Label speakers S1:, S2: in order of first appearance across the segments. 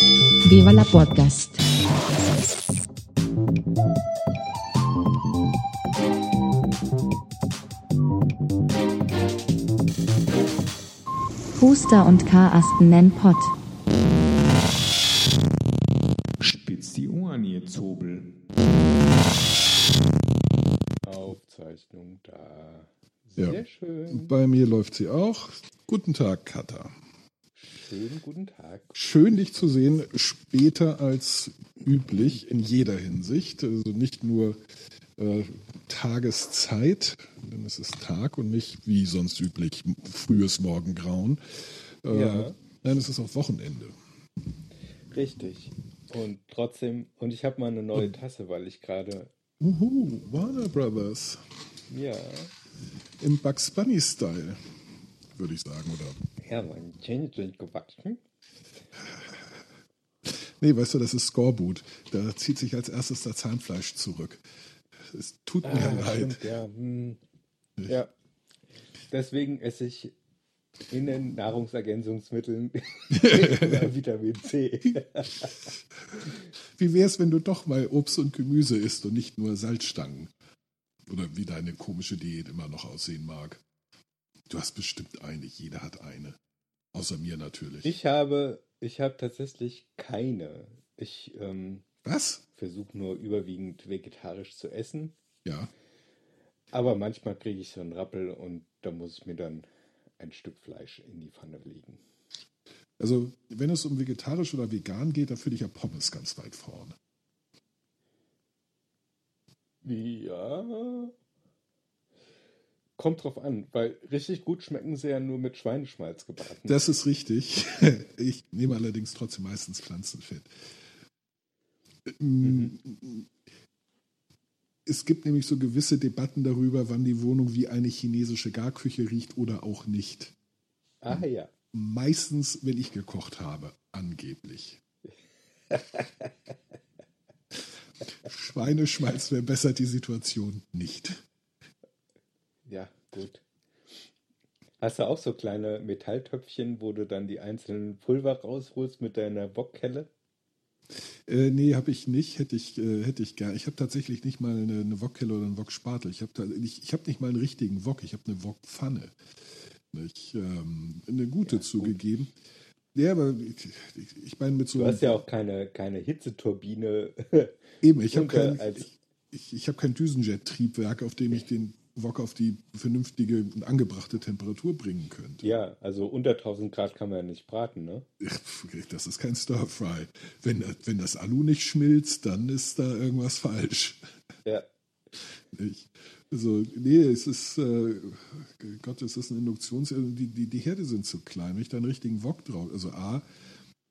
S1: Viva la podcast. Huster und Karasten nennen Pott.
S2: Spitz die Ohren, ihr Zobel.
S3: Aufzeichnung da.
S4: Ja.
S3: Sehr schön.
S4: Bei mir läuft sie auch. Guten Tag, Katha.
S3: Schönen guten Tag.
S4: Schön, dich zu sehen, später als üblich in jeder Hinsicht. Also nicht nur äh, Tageszeit, denn es ist Tag und nicht wie sonst üblich frühes Morgengrauen. Äh,
S3: Ja.
S4: Nein, es ist auch Wochenende.
S3: Richtig. Und trotzdem, und ich habe mal eine neue Tasse, weil ich gerade,
S4: Uhu, Warner Brothers.
S3: ja,
S4: Im Bugs Bunny-Style, würde ich sagen, oder?
S3: Ja, mein Zähne sind gewachsen.
S4: Nee, weißt du, das ist Scoreboot. Da zieht sich als erstes das Zahnfleisch zurück. Es tut mir
S3: Ah,
S4: leid.
S3: stimmt, ja. Hm. Ja. Deswegen esse ich in den Nahrungsergänzungsmitteln Vitamin C.
S4: Wie wär's, wenn du doch mal Obst und Gemüse isst und nicht nur Salzstangen? Oder wie deine komische Diät immer noch aussehen mag. Du hast bestimmt eine, jeder hat eine. Außer mir natürlich.
S3: Ich habe, ich habe tatsächlich keine. Ich ähm,
S4: Was?
S3: versuche nur überwiegend vegetarisch zu essen.
S4: Ja.
S3: Aber manchmal kriege ich so einen Rappel und da muss ich mir dann ein Stück Fleisch in die Pfanne legen.
S4: Also, wenn es um vegetarisch oder vegan geht, da finde ich ja Pommes ganz weit vorne.
S3: Ja. Kommt drauf an, weil richtig gut schmecken sie ja nur mit Schweineschmalz gebraten.
S4: Das ist richtig. Ich nehme allerdings trotzdem meistens Pflanzenfett.
S3: Mhm.
S4: Es gibt nämlich so gewisse Debatten darüber, wann die Wohnung wie eine chinesische Garküche riecht oder auch nicht.
S3: ah ja.
S4: Meistens, wenn ich gekocht habe, angeblich. Schweineschmalz verbessert die Situation nicht.
S3: Ja, gut. Hast du auch so kleine Metalltöpfchen, wo du dann die einzelnen Pulver rausholst mit deiner Wokkelle?
S4: Äh, nee, habe ich nicht. Hätte ich, äh, hätte ich gern. Ich habe tatsächlich nicht mal eine, eine Wokkelle oder einen Wokspatel. Ich habe ich, ich hab nicht mal einen richtigen Wok. Ich habe eine Wokpfanne. Nicht, ähm, eine gute
S3: Ja,
S4: zugegeben. Ja, aber ich, ich, ich meine mit so
S3: Du hast ja auch keine, keine Hitzeturbine.
S4: eben, ich habe kein, ich, ich habe kein Düsenjet-Triebwerk, auf dem ich den Wok auf die vernünftige und angebrachte Temperatur bringen könnte.
S3: ja, also unter 1000 Grad kann man ja nicht braten, ne?
S4: Das ist kein Stir-Fry. Wenn, wenn das Alu nicht schmilzt, dann ist da irgendwas falsch.
S3: Ja.
S4: Nicht? Also, nee, es ist, äh, Gott, es ist ein Induktions... also Die, die, die Herde sind zu klein. Wenn ich da einen richtigen Wok drauf... Also A,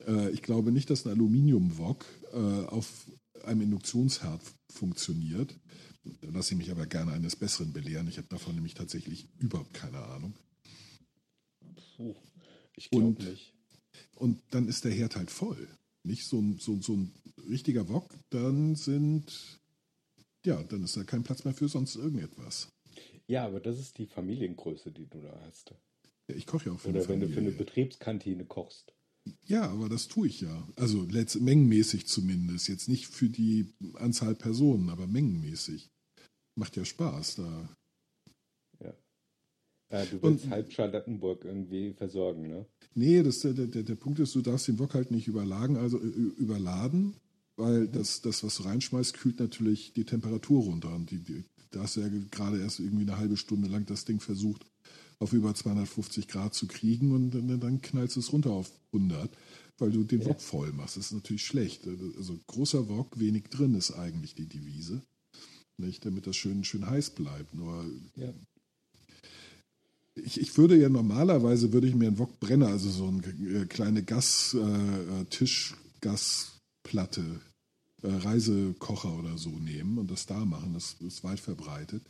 S4: äh, ich glaube nicht, dass ein Aluminium-Wok äh, auf einem Induktionsherd funktioniert. Lasse ich mich aber gerne eines Besseren belehren. Ich habe davon nämlich tatsächlich überhaupt keine Ahnung.
S3: Puh, ich glaube
S4: Und-
S3: nicht.
S4: Und dann ist der Herd halt voll. Nicht so ein, so, so ein richtiger Wok, dann sind... Ja, dann ist da kein Platz mehr für sonst irgendetwas.
S3: Ja, aber das ist die Familiengröße, die du da hast.
S4: Ja, ich koche ja auch für
S3: Oder
S4: eine
S3: wenn du für eine
S4: Familie.
S3: Betriebskantine kochst.
S4: Ja, aber das tue ich ja. Also mengenmäßig zumindest. Jetzt nicht für die Anzahl Personen, aber mengenmäßig. Macht ja Spaß. Da.
S3: Ja. Ja, du
S4: Und-
S3: willst halb Charlottenburg irgendwie versorgen, ne?
S4: Nee, das, der, der, der Punkt ist, du darfst den Wok halt nicht überladen, also äh, überladen, weil das, das, was du reinschmeißt, kühlt natürlich die Temperatur runter. Und die, die, da hast du ja gerade erst irgendwie eine halbe Stunde lang das Ding versucht, auf über 250 Grad zu kriegen und dann, dann knallst du es runter auf 100, weil du den
S3: Ja.
S4: Wok voll machst. Das ist natürlich schlecht. Also großer Wok, wenig drin ist eigentlich die Devise. Nicht, damit das schön, schön heiß bleibt. Nur
S3: Ja.
S4: ich, ich würde ja normalerweise würde ich mir einen Wokbrenner, also so eine äh, kleine Gas, äh, äh, Tischgasplatte, äh, Reisekocher oder so nehmen und das da machen. Das ist weit verbreitet.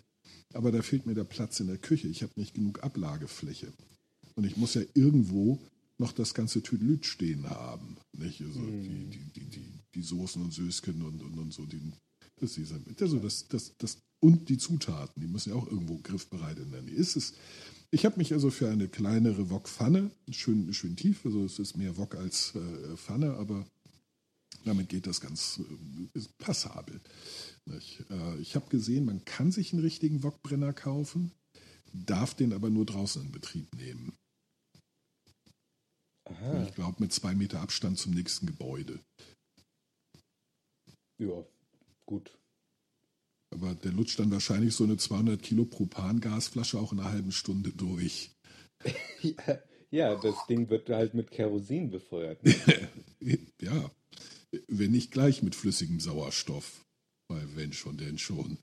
S4: Aber da fehlt mir der Platz in der Küche. Ich habe nicht genug Ablagefläche. Und ich muss ja irgendwo noch das ganze Tüdelüt stehen haben. Nicht? Also die, die, die, die, die Soßen und Sösken und, und, und so. Die, das, ist dieser- also das, das, das, und die Zutaten, die müssen ja auch irgendwo griffbereit in der Nähe. Ist es, ich habe mich also für eine kleinere Wokpfanne, schön, schön tief, also es ist mehr Wok als äh, Pfanne, aber Damit geht das ganz äh, passabel. Äh, ich habe gesehen, man kann sich einen richtigen Wokbrenner kaufen, darf den aber nur draußen in Betrieb nehmen.
S3: Aha.
S4: Ich glaube, mit zwei Meter Abstand zum nächsten Gebäude.
S3: Ja, gut.
S4: Aber der lutscht dann wahrscheinlich so eine 200 Kilo Propangasflasche auch in einer halben Stunde durch.
S3: Ja, ja, das Ding wird halt mit Kerosin befeuert.
S4: ja, wenn nicht gleich mit flüssigem Sauerstoff. Weil wenn schon, denn schon.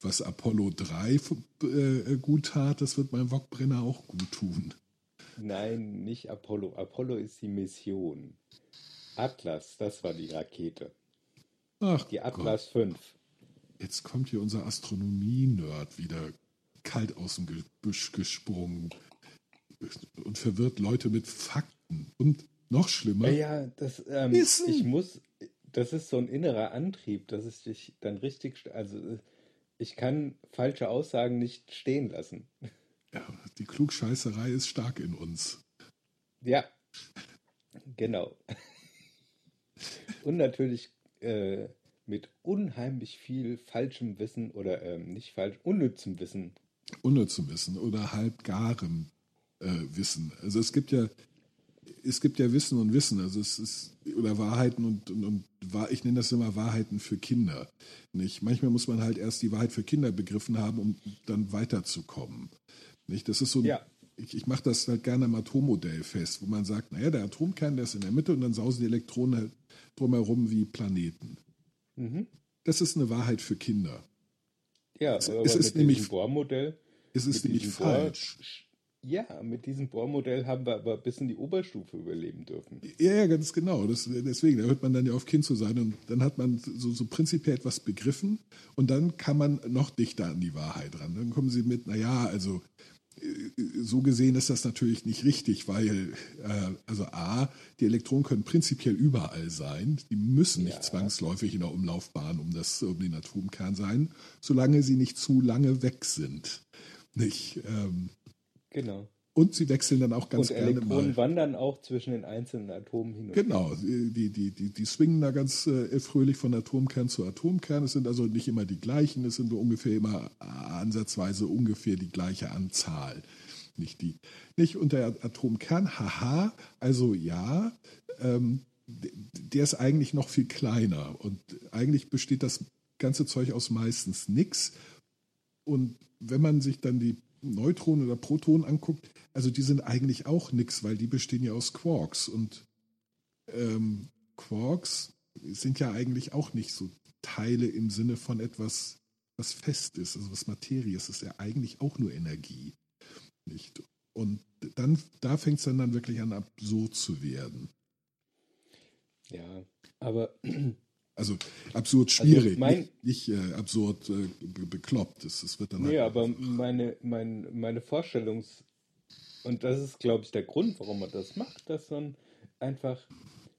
S4: Was Apollo 3 äh, gut tat, das wird beim Wokbrenner auch gut tun.
S3: Nein, nicht Apollo. Apollo ist die Mission. Atlas, das war die Rakete.
S4: Ach,
S3: Die Atlas 5.
S4: Jetzt kommt hier unser Astronomie-Nerd wieder kalt aus dem Gebüsch gesprungen und verwirrt Leute mit Fakten. Und noch schlimmer,
S3: Ja, das, ähm, ich muss, das ist so ein innerer Antrieb, dass ich dich dann richtig, also ich kann falsche Aussagen nicht stehen lassen.
S4: ja, die Klugscheißerei ist stark in uns.
S3: Ja, genau. Und natürlich äh, mit unheimlich viel falschem Wissen oder ähm, nicht falsch, unnützem Wissen.
S4: Unnützem Wissen oder halbgarem äh, Wissen. Also es gibt ja, es gibt ja Wissen und Wissen, also es ist, oder Wahrheiten und, und, und ich nenne das immer Wahrheiten für Kinder. Nicht? Manchmal muss man halt erst die Wahrheit für Kinder begriffen haben, um dann weiterzukommen. Nicht? Das ist so ein,
S3: Ja.
S4: Ich, ich mache das halt gerne am Atommodell fest, wo man sagt, naja, der Atomkern, der ist in der Mitte und dann sausen die Elektronen halt drumherum wie Planeten.
S3: Mhm.
S4: Das ist eine Wahrheit für Kinder.
S3: Ja,
S4: Es-
S3: aber
S4: es ist nämlich-
S3: Bohrmodell.
S4: Es ist nämlich
S3: diesem Bohr-
S4: falsch.
S3: Ja, mit diesem Bohrmodell haben wir aber bis in die Oberstufe überleben dürfen.
S4: Ja, ja, ganz genau. Das, deswegen, da hört man dann ja auf Kind zu sein und dann hat man so, so prinzipiell etwas begriffen und dann kann man noch dichter an die Wahrheit ran. Dann kommen sie mit, naja, also so gesehen ist das natürlich nicht richtig, weil, äh, also A, die Elektronen können prinzipiell überall sein. Die müssen nicht
S3: Ja.
S4: zwangsläufig in der Umlaufbahn um, das, um den Atomkern sein, solange sie nicht zu lange weg sind. Nicht? Ähm,
S3: Genau.
S4: Und sie wechseln dann auch ganz
S3: Und
S4: gerne
S3: Elektronen
S4: mal.
S3: wandern auch zwischen den einzelnen Atomen hin und
S4: Genau, die, die, die, die swingen da ganz äh, fröhlich von Atomkern zu Atomkern. Es sind also nicht immer die gleichen, es sind nur ungefähr immer äh, ansatzweise ungefähr die gleiche Anzahl. Nicht die, nicht und der Atomkern, haha, also ja, ähm, der ist eigentlich noch viel kleiner und eigentlich besteht das ganze Zeug aus meistens nix. Und wenn man sich dann die Neutronen oder Protonen anguckt, also die sind eigentlich auch nix, weil die bestehen ja aus Quarks. Und ähm, Quarks sind ja eigentlich auch nicht so Teile im Sinne von etwas, was fest ist, also was Materie ist. Das ist ja eigentlich auch nur Energie. Nicht? Und dann, da fängt es dann, dann wirklich an, absurd zu werden.
S3: Ja, aber
S4: Also absurd schwierig,
S3: mein-
S4: nicht, nicht äh, absurd äh, be bekloppt. Das, das wird dann
S3: nee,
S4: halt
S3: aber meine, mein, meine Vorstellungs- und das ist, glaube ich, der Grund, warum man das macht, dass man einfach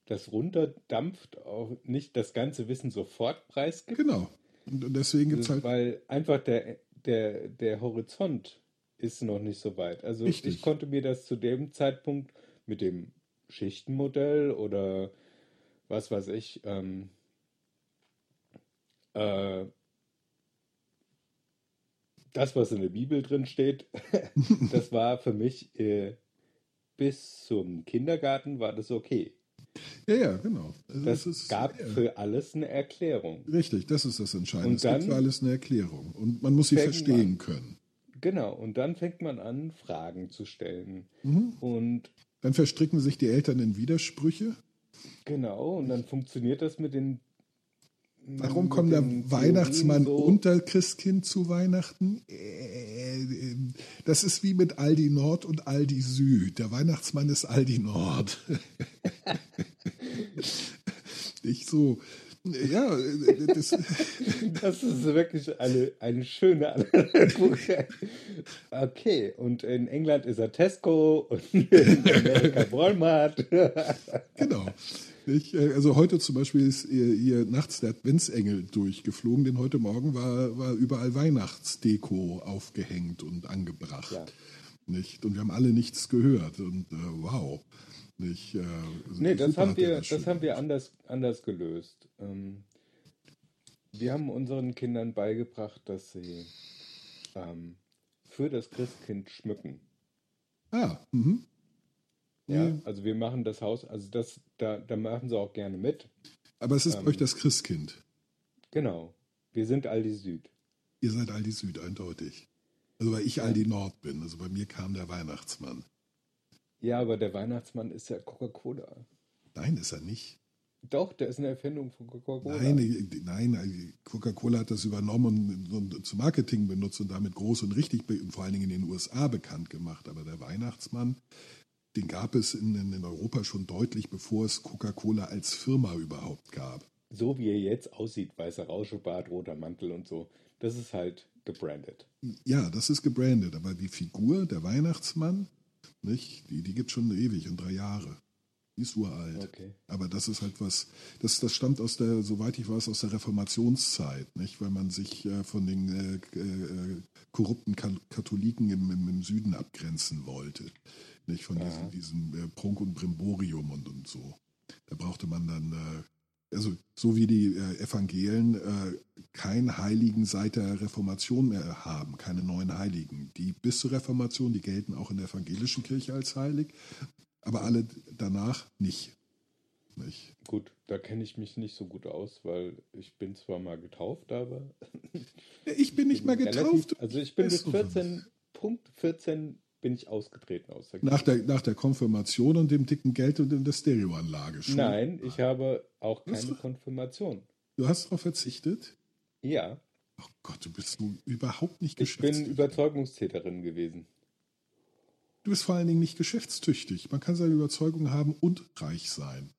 S3: das runterdampft, auch nicht das ganze Wissen sofort preisgibt,
S4: Genau. Und, und deswegen gibt es halt.
S3: weil einfach der, der, der Horizont ist noch nicht so weit. Also
S4: Richtig.
S3: ich konnte mir das zu dem Zeitpunkt mit dem Schichtenmodell oder was weiß ich, ähm, äh, das, was in der Bibel drin steht, das war für mich äh, bis zum Kindergarten war das okay.
S4: Ja, ja, genau. Also
S3: Das
S4: ist,
S3: gab
S4: ja,
S3: für alles eine Erklärung.
S4: Richtig, das ist das Entscheidende.
S3: Und
S4: es gibt
S3: dann-
S4: für alles eine Erklärung. Und man muss sie verstehen
S3: man-
S4: können.
S3: Genau, und dann fängt man an, Fragen zu stellen.
S4: Mhm.
S3: Und
S4: Dann verstricken sich die Eltern in Widersprüche.
S3: genau, und dann funktioniert das mit den.
S4: Warum kommt der Weihnachtsmann
S3: so.
S4: und der Christkind zu Weihnachten? Äh, äh, Das ist wie mit Aldi Nord und Aldi Süd. Der Weihnachtsmann ist Aldi Nord. Nicht so. Ja, äh, das,
S3: Das ist wirklich eine, eine schöne Analogie. Okay, und in England ist er Tesco und in Amerika Walmart.
S4: genau. Ich, äh, also heute zum Beispiel ist hier, hier nachts der Adventsengel durchgeflogen, denn heute Morgen war, war überall Weihnachtsdeko aufgehängt und angebracht.
S3: Ja.
S4: Nicht? Und wir haben alle nichts gehört. Und äh, wow. Nicht, äh,
S3: Nee, das haben wir, das
S4: schön
S3: haben wir anders, anders gelöst. Ähm, wir haben unseren Kindern beigebracht, dass sie ähm, für das Christkind schmücken.
S4: Ah, mhm.
S3: Ja,
S4: Ja.
S3: also wir machen das Haus, also das, da, da machen sie auch gerne mit.
S4: Aber es ist
S3: Ähm.
S4: bei euch das Christkind.
S3: Genau. Wir sind Aldi Süd.
S4: Ihr seid Aldi Süd, eindeutig. Also weil ich Aldi Nord bin. Also bei mir kam der Weihnachtsmann.
S3: Ja, aber der Weihnachtsmann ist ja Coca-Cola.
S4: Nein, ist er nicht.
S3: Doch, der ist eine Erfindung von Coca-Cola.
S4: Nein, äh, nein, Coca-Cola hat das übernommen und, und zum Marketing benutzt und damit groß und richtig, vor allen Dingen in den USA bekannt gemacht. Aber der Weihnachtsmann, den gab es in, in, Europa schon deutlich, bevor es Coca-Cola als Firma überhaupt gab.
S3: So wie er jetzt aussieht, weißer Rauschebart, roter Mantel und so. Das ist halt gebrandet.
S4: Ja, das ist gebrandet, aber die Figur, der Weihnachtsmann, nicht, die, die gibt schon ewig und drei Jahre. Die ist uralt.
S3: Okay.
S4: Aber das ist halt was, das, das stammt aus der, soweit ich weiß, aus der Reformationszeit, nicht? Weil man sich äh, von den äh, äh, korrupten Ka- Katholiken im, im, im Süden abgrenzen wollte. Nicht von diesem, diesem äh, Prunk und Brimborium und, und so. Da brauchte man dann, äh, also so wie die äh, Evangelien äh, keinen Heiligen seit der Reformation mehr haben, keine neuen Heiligen. Die bis zur Reformation, die gelten auch in der evangelischen Kirche als heilig, aber alle danach nicht. nicht.
S3: Gut, da kenne ich mich nicht so gut aus, weil ich bin zwar mal getauft, aber
S4: Ich bin nicht mehr getauft.
S3: relativ, also ich bin bis
S4: Weißt du was?
S3: 14, Punkt 14 bin ich ausgetreten aus der
S4: Nach der, nach der Konfirmation und dem dicken Geld und in der Stereoanlage schon.
S3: Nein, ich habe auch keine Konfirmation.
S4: Du hast darauf verzichtet?
S3: Ja,
S4: Oh Gott, du bist so überhaupt nicht
S3: ich bin
S4: geschäftstüchtig.
S3: Überzeugungstäterin gewesen.
S4: Du bist vor allen Dingen nicht geschäftstüchtig. Man kann seine Überzeugung haben und reich sein.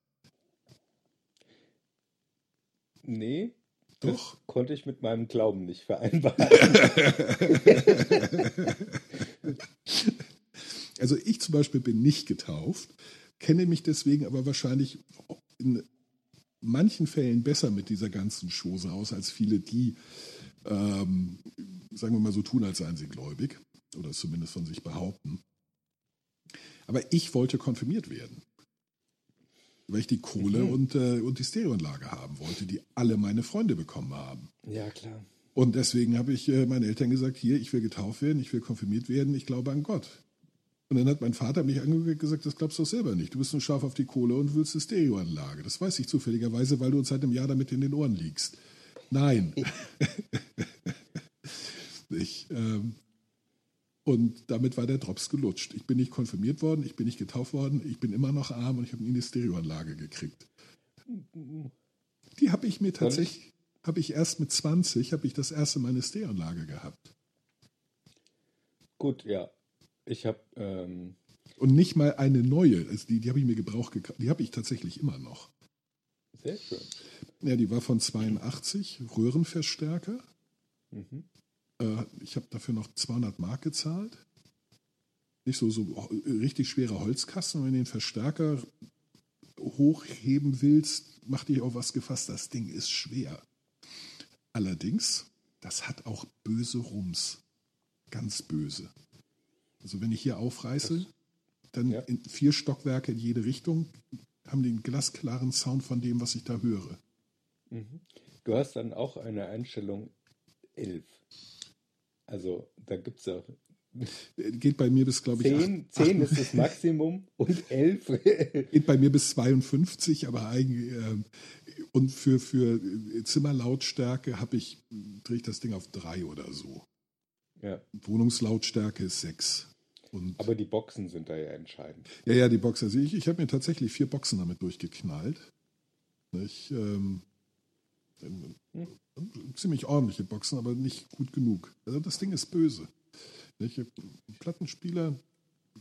S3: Nee,
S4: Doch.
S3: das konnte ich mit meinem Glauben nicht vereinbaren.
S4: Also ich zum Beispiel bin nicht getauft, kenne mich deswegen aber wahrscheinlich in manchen Fällen besser mit dieser ganzen Chose aus als viele, die, ähm, sagen wir mal so, tun, als seien sie gläubig oder es zumindest von sich behaupten. Aber ich wollte konfirmiert werden, weil ich die Kohle
S3: Mhm.
S4: und, äh, und die Stereoanlage haben wollte, die alle meine Freunde bekommen haben.
S3: ja, klar.
S4: Und deswegen habe ich äh, meinen Eltern gesagt, hier, ich will getauft werden, ich will konfirmiert werden, ich glaube an Gott. Und dann hat mein Vater mich angeguckt und gesagt, das glaubst du doch selber nicht. Du bist nur scharf auf die Kohle und willst eine Stereoanlage. Das weiß ich zufälligerweise, weil du uns seit einem Jahr damit in den Ohren liegst. Nein. ich, ähm, und damit war der Drops gelutscht. Ich bin nicht konfirmiert worden, ich bin nicht getauft worden, ich bin immer noch arm und ich habe nie eine Stereoanlage gekriegt. Die habe ich mir tatsächlich, habe ich erst mit 20, habe ich das erste Mal eine Stereoanlage gehabt.
S3: Gut, ja. Ich habe, ähm,
S4: Und nicht mal eine neue. Also die, die habe ich mir gebraucht gekauft. Die habe ich tatsächlich immer noch.
S3: sehr schön.
S4: Ja, die war von 82, Röhrenverstärker.
S3: Mhm.
S4: Äh, ich habe dafür noch 200 Mark gezahlt. Nicht so, so richtig schwere Holzkasten. Wenn du den Verstärker hochheben willst, mach dich auf was gefasst. Das Ding ist schwer. Allerdings, das hat auch böse Rums. Ganz böse. Also wenn ich hier aufreiße, dann
S3: Ja.
S4: in vier Stockwerke in jede Richtung haben den glasklaren Sound von dem, was ich da höre.
S3: Mhm. Du hast dann auch eine Einstellung 11. Also da gibt es ja
S4: Äh, Geht bei mir bis, glaube ich,
S3: 10,
S4: acht-
S3: 10
S4: acht-
S3: ist das Maximum und 11.
S4: geht bei mir bis 52, aber eigentlich ähm, und für, für Zimmerlautstärke habe ich, drehe ich das Ding auf drei oder so.
S3: ja,
S4: Wohnungslautstärke ist sechs. Und
S3: aber die Boxen sind da ja entscheidend.
S4: ja, ja, die Boxer sehe ich. Ich habe mir tatsächlich vier Boxen damit durchgeknallt. Nicht, ähm, ähm, ziemlich ordentliche Boxen, aber nicht gut genug. Also das Ding ist böse. Nicht? Plattenspieler,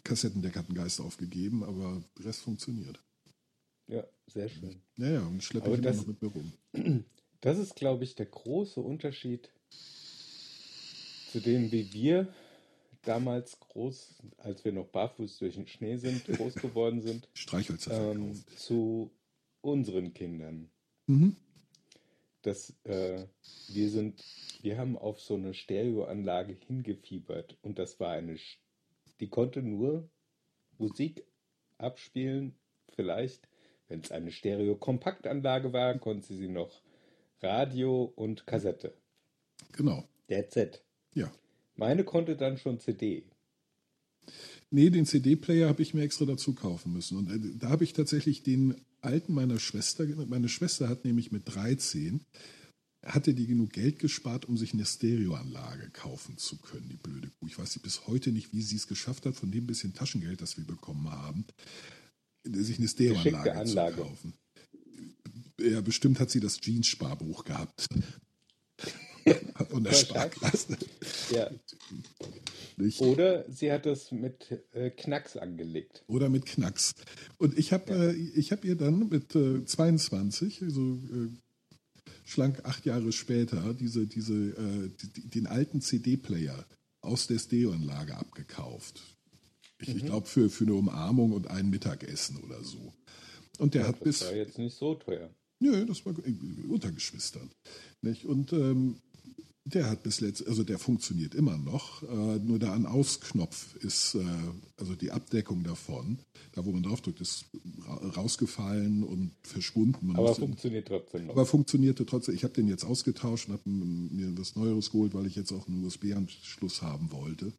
S4: Kassettendeck hat einen Geist aufgegeben, aber der Rest funktioniert.
S3: Ja, sehr schön.
S4: Ja, ja, und schleppe
S3: Aber
S4: ich immer
S3: das-
S4: noch mit mir rum.
S3: Das ist, glaube ich, der große Unterschied zu dem, wie wir damals groß, als wir noch barfuß durch den Schnee sind, groß geworden sind,
S4: Streichhölzer
S3: ähm, zu unseren Kindern.
S4: Mhm.
S3: dass äh, wir sind, wir haben auf so eine Stereoanlage hingefiebert und das war eine, die konnte nur Musik abspielen vielleicht, wenn es eine Stereo-Kompaktanlage war, konnte sie noch Radio und Kassette.
S4: Genau.
S3: That's it.
S4: Ja.
S3: Meine konnte dann schon CD.
S4: Nee, den CD-Player habe ich mir extra dazu kaufen müssen. Und äh, da habe ich tatsächlich den alten meiner Schwester, meine Schwester hat nämlich mit 13, hatte die genug Geld gespart, um sich eine Stereoanlage kaufen zu können, die blöde Kuh. Ich weiß bis heute nicht, wie sie es geschafft hat, von dem bisschen Taschengeld, das wir bekommen haben, sich eine Stereoanlage zu kaufen. Ja, bestimmt hat sie das Jeans-Sparbuch gehabt. Und der Sparkasse.
S3: Ja. Nicht? Oder sie hat das mit äh, Knacks angelegt.
S4: Oder mit Knacks. Und ich habe ja. äh, hab ihr dann mit äh, 22, also äh, schlank acht Jahre später, diese, diese, äh, die, den alten CD-Player aus der Stereoanlage abgekauft. Ich, mhm. ich glaube, für, für eine Umarmung und ein Mittagessen oder so. Und der
S3: ja,
S4: hat
S3: das
S4: bis.
S3: Das war jetzt nicht so teuer.
S4: Nö, das war unter Geschwistern. Nicht? Und ähm, der hat bis letzt, also der funktioniert immer noch, äh, nur der An-Aus-Knopf ist, äh, also die Abdeckung davon, da wo man draufdrückt, ist rausgefallen und verschwunden. Man
S3: aber funktioniert trotzdem noch.
S4: Aber funktionierte trotzdem. Ich habe den jetzt ausgetauscht und habe mir was Neueres geholt, weil ich jetzt auch einen USB-Anschluss haben wollte,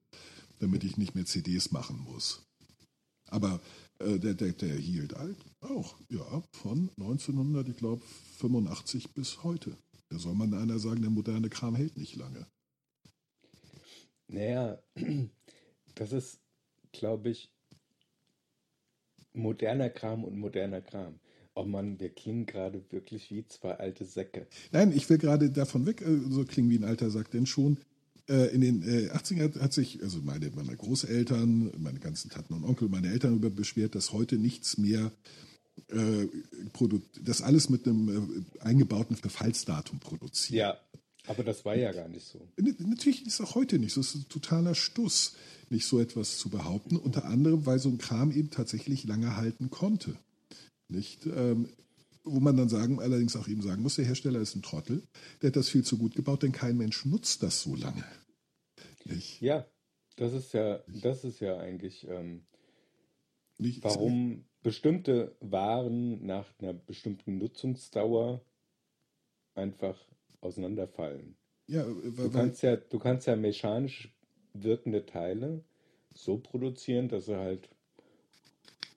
S4: damit ich nicht mehr CDs machen muss. Aber äh, der, der, der hielt halt auch, ja, von 1900, ich glaube, 85 bis heute. Da soll man einer sagen, der moderne Kram hält nicht lange.
S3: Naja, das ist, glaube ich, moderner Kram und moderner Kram. Oh Mann, wir klingen gerade wirklich wie zwei alte Säcke.
S4: Nein, ich will gerade davon weg, äh, so klingen wie ein alter Sack, denn schon in den 80ern hat sich, also meine, meine Großeltern, meine ganzen Taten und Onkel, meine Eltern über beschwert, dass heute nichts mehr äh, das alles mit einem äh, eingebauten Verfallsdatum produziert.
S3: Ja, aber das war ja gar nicht so.
S4: Natürlich ist es auch heute nicht so. Es ist ein totaler Stuss, nicht so etwas zu behaupten. Unter anderem, weil so ein Kram eben tatsächlich lange halten konnte. Nicht? Ähm, wo man dann sagen, allerdings auch eben sagen muss, der Hersteller ist ein Trottel, der hat das viel zu gut gebaut, denn kein Mensch nutzt das so lange.
S3: Nicht? Ja, das ist ja, das ist ja eigentlich, ähm, warum bestimmte Waren nach einer bestimmten Nutzungsdauer einfach auseinanderfallen.
S4: Ja,
S3: du kannst ja, du kannst ja mechanisch wirkende Teile so produzieren, dass sie halt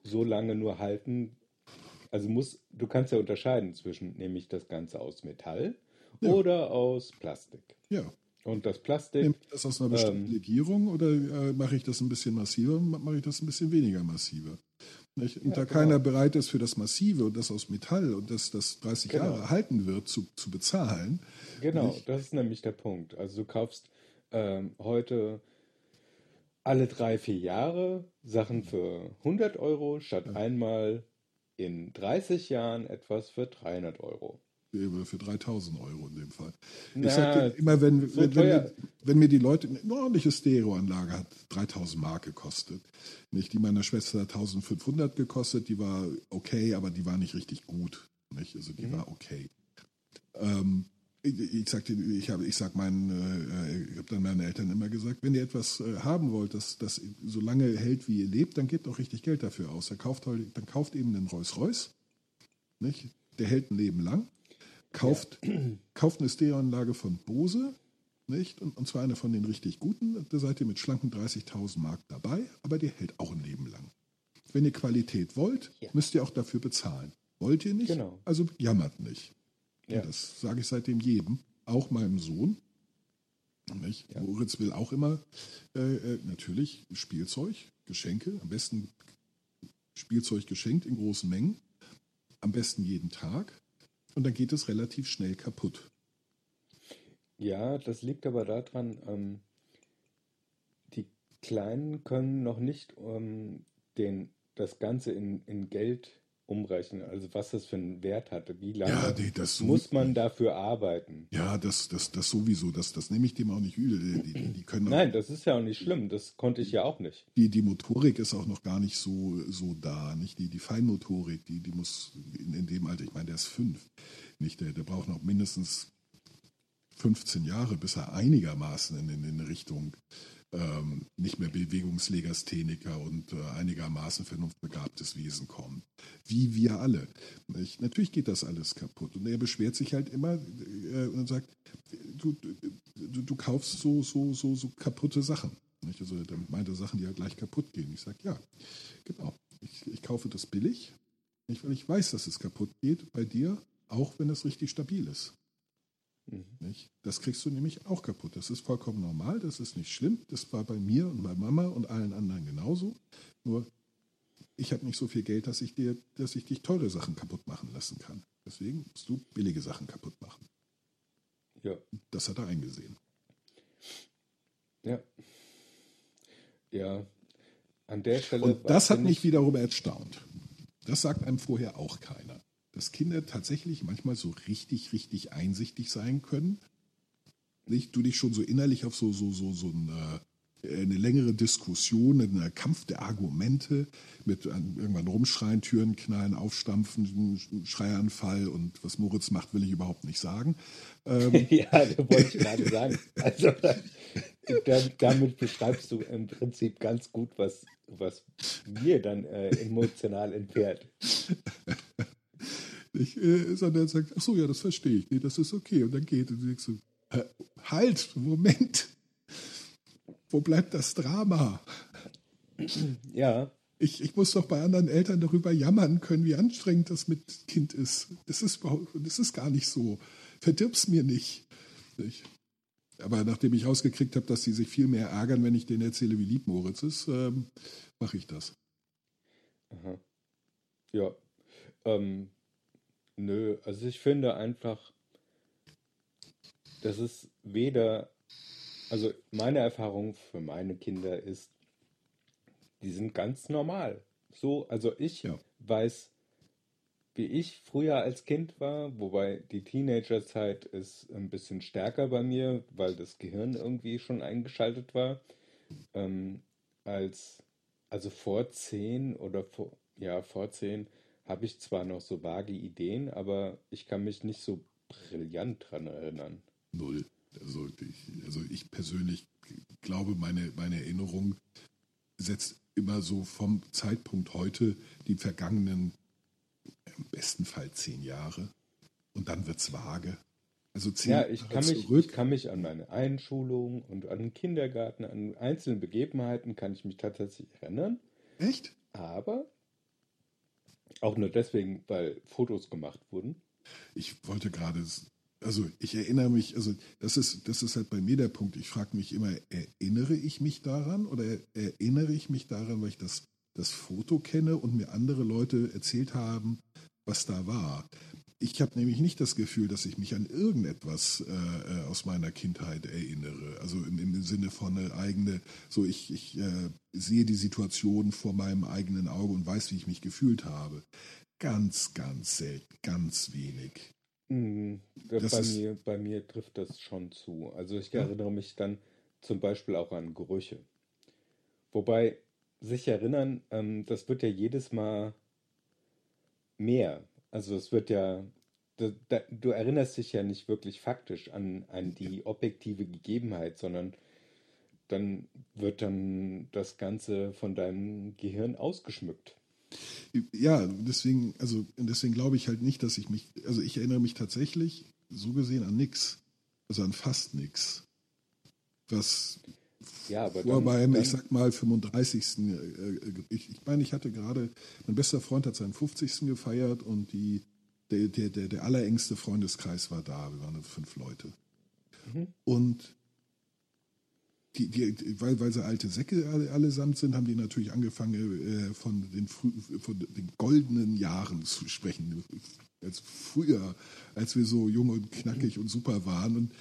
S3: so lange nur halten. Also muss, du kannst ja unterscheiden zwischen nämlich das Ganze aus Metall ja. oder aus Plastik.
S4: Ja.
S3: Und das Plastik.
S4: Nehme ich das aus einer bestimmten ähm, Legierung oder äh, mache ich das ein bisschen massiver, mache ich das ein bisschen weniger massiver? Nicht? Und ja, da genau. keiner bereit ist für das Massive und das aus Metall und das, das 30 genau. Jahre halten wird, zu, zu bezahlen.
S3: Genau, nicht? das ist nämlich der Punkt. Also du kaufst ähm, heute alle drei, vier Jahre Sachen für 100 Euro, statt ja. einmal in 30 Jahren etwas für 300 Euro
S4: für 3000 Euro in dem Fall. Na, ich sage immer, wenn, so wenn, wenn, mir, wenn, mir, die Leute eine ordentliche Stereoanlage hat, 3000 Mark gekostet. Nicht? Die meiner Schwester 1500 gekostet, die war okay, aber die war nicht richtig gut. Nicht? Also die mhm. war okay. Ähm, ich, ich sagte, ich habe, ich sag meinen, äh, ich habe dann meinen Eltern immer gesagt, wenn ihr etwas äh, haben wollt, das, das so lange hält, wie ihr lebt, dann gebt auch richtig Geld dafür aus. Dann kauft, dann kauft eben einen Rolls Royce, nicht? Der hält ein Leben lang kauft, ja. kauft eine Stereoanlage von Bose, nicht? Und, und zwar eine von den richtig guten. Da seid ihr mit schlanken 30.000 Mark dabei, aber die hält auch ein Leben lang. Wenn ihr Qualität wollt, ja. müsst ihr auch dafür bezahlen. Wollt ihr nicht?
S3: Genau.
S4: Also jammert nicht. Ja. das sage ich seitdem jedem, auch meinem Sohn. Nicht? Ja. Moritz will auch immer äh, äh, natürlich Spielzeug, Geschenke, am besten Spielzeug geschenkt in großen Mengen, am besten jeden Tag. Und dann geht es relativ schnell kaputt.
S3: Ja, das liegt aber daran, ähm, die Kleinen können noch nicht ähm, den, das Ganze in, in Geld umrechnen, also was das für einen Wert hatte, wie lange
S4: ja, nee,
S3: muss man dafür arbeiten.
S4: Ja, das, das, das sowieso, das, das nehme ich dem auch nicht übel. Die, die, die können
S3: Nein, auch, das ist ja auch nicht schlimm, das konnte ich ja auch nicht.
S4: Die, die Motorik ist auch noch gar nicht so, so da, nicht? Die, die Feinmotorik, die, die muss in, in dem Alter, ich meine, der ist fünf, nicht? Der, der braucht noch mindestens 15 Jahre, bis er einigermaßen in, in, in Richtung ähm, nicht mehr Bewegungslegastheniker und äh, einigermaßen vernunftbegabtes Wesen kommt. Wie wir alle. Nicht? Natürlich geht das alles kaputt. Und er beschwert sich halt immer äh, und sagt, du, du, du kaufst so, so, so, so kaputte Sachen. Nicht? Also damit meint er Sachen, die halt gleich kaputt gehen. Ich sage, ja, genau. Ich, ich kaufe das billig, nicht, weil ich weiß, dass es kaputt geht bei dir, auch wenn es richtig stabil ist. Mhm. Das kriegst du nämlich auch kaputt. Das ist vollkommen normal, das ist nicht schlimm. Das war bei mir und bei Mama und allen anderen genauso. Nur ich habe nicht so viel Geld, dass ich dir, dass ich dich teure Sachen kaputt machen lassen kann. Deswegen musst du billige Sachen kaputt machen.
S3: Ja.
S4: Das hat er eingesehen.
S3: Ja. Ja. An der Stelle.
S4: Und das hat mich wiederum erstaunt. Das sagt einem vorher auch keiner dass Kinder tatsächlich manchmal so richtig, richtig einsichtig sein können. Nicht? Du dich schon so innerlich auf so, so, so, so eine, eine längere Diskussion, einen Kampf der Argumente mit irgendwann rumschreien, Türen knallen, aufstampfen, Schreianfall und was Moritz macht, will ich überhaupt nicht sagen.
S3: Ähm, ja, das wollte ich gerade sagen. Also damit beschreibst du im Prinzip ganz gut, was, was mir dann äh, emotional entfährt.
S4: Nicht, äh, sondern sagt, ach so, ja, das verstehe ich. Nee, das ist okay. Und dann geht und du denkst so, halt, Moment. Wo bleibt das Drama?
S3: Ja.
S4: Ich, ich muss doch bei anderen Eltern darüber jammern können, wie anstrengend das mit Kind ist. Das ist, das ist gar nicht so. Verdirb's mir nicht. nicht? Aber nachdem ich rausgekriegt habe, dass sie sich viel mehr ärgern, wenn ich denen erzähle, wie lieb Moritz ist, ähm, mache ich das.
S3: Aha. Ja. Ähm, Nö, also ich finde einfach, das ist weder, also meine Erfahrung für meine Kinder ist, die sind ganz normal. So, also ich ja. weiß, wie ich früher als Kind war, wobei die Teenagerzeit ist ein bisschen stärker bei mir, weil das Gehirn irgendwie schon eingeschaltet war, ähm, als, also vor zehn oder vor, ja, vor zehn habe ich zwar noch so vage Ideen, aber ich kann mich nicht so brillant dran erinnern.
S4: Null. Also ich, also ich persönlich glaube, meine, meine Erinnerung setzt immer so vom Zeitpunkt heute die vergangenen, im besten Fall zehn Jahre. Und dann wird es vage.
S3: Also zehn ja, ich kann, mich, ich kann mich an meine Einschulung und an den Kindergarten, an einzelne Begebenheiten kann ich mich tatsächlich erinnern.
S4: Echt?
S3: Aber auch nur deswegen, weil Fotos gemacht wurden.
S4: Ich wollte gerade, also ich erinnere mich, also das ist, das ist halt bei mir der Punkt. Ich frage mich immer, erinnere ich mich daran oder erinnere ich mich daran, weil ich das, das Foto kenne und mir andere Leute erzählt haben, was da war. Ich habe nämlich nicht das Gefühl, dass ich mich an irgendetwas äh, äh, aus meiner Kindheit erinnere. Also im, im Sinne von eine eigene, so ich, ich äh, sehe die Situation vor meinem eigenen Auge und weiß, wie ich mich gefühlt habe. Ganz, ganz selten, ganz wenig.
S3: Mhm. Bei, mir, bei mir trifft das schon zu. Also ich erinnere mich dann zum Beispiel auch an Gerüche. Wobei sich erinnern, ähm, das wird ja jedes Mal mehr. Also es wird ja, du, du, erinnerst dich ja nicht wirklich faktisch an, an die objektive Gegebenheit, sondern dann wird dann das Ganze von deinem Gehirn ausgeschmückt.
S4: Ja, deswegen, also deswegen glaube ich halt nicht, dass ich mich, also ich erinnere mich tatsächlich so gesehen an nichts, also an fast nichts. Was ja, aber vor dann, beim, dann, ich sag mal, 35. Äh, äh, ich, ich meine, ich hatte gerade, mein bester Freund hat seinen 50. gefeiert und die, der, der, der, der allerengste Freundeskreis war da. Wir waren fünf Leute. Mhm. Und die, die, weil, weil sie alte Säcke alle, allesamt sind, haben die natürlich angefangen, äh, von, den, von den goldenen Jahren zu sprechen. Als früher, als wir so jung und knackig und super waren. Und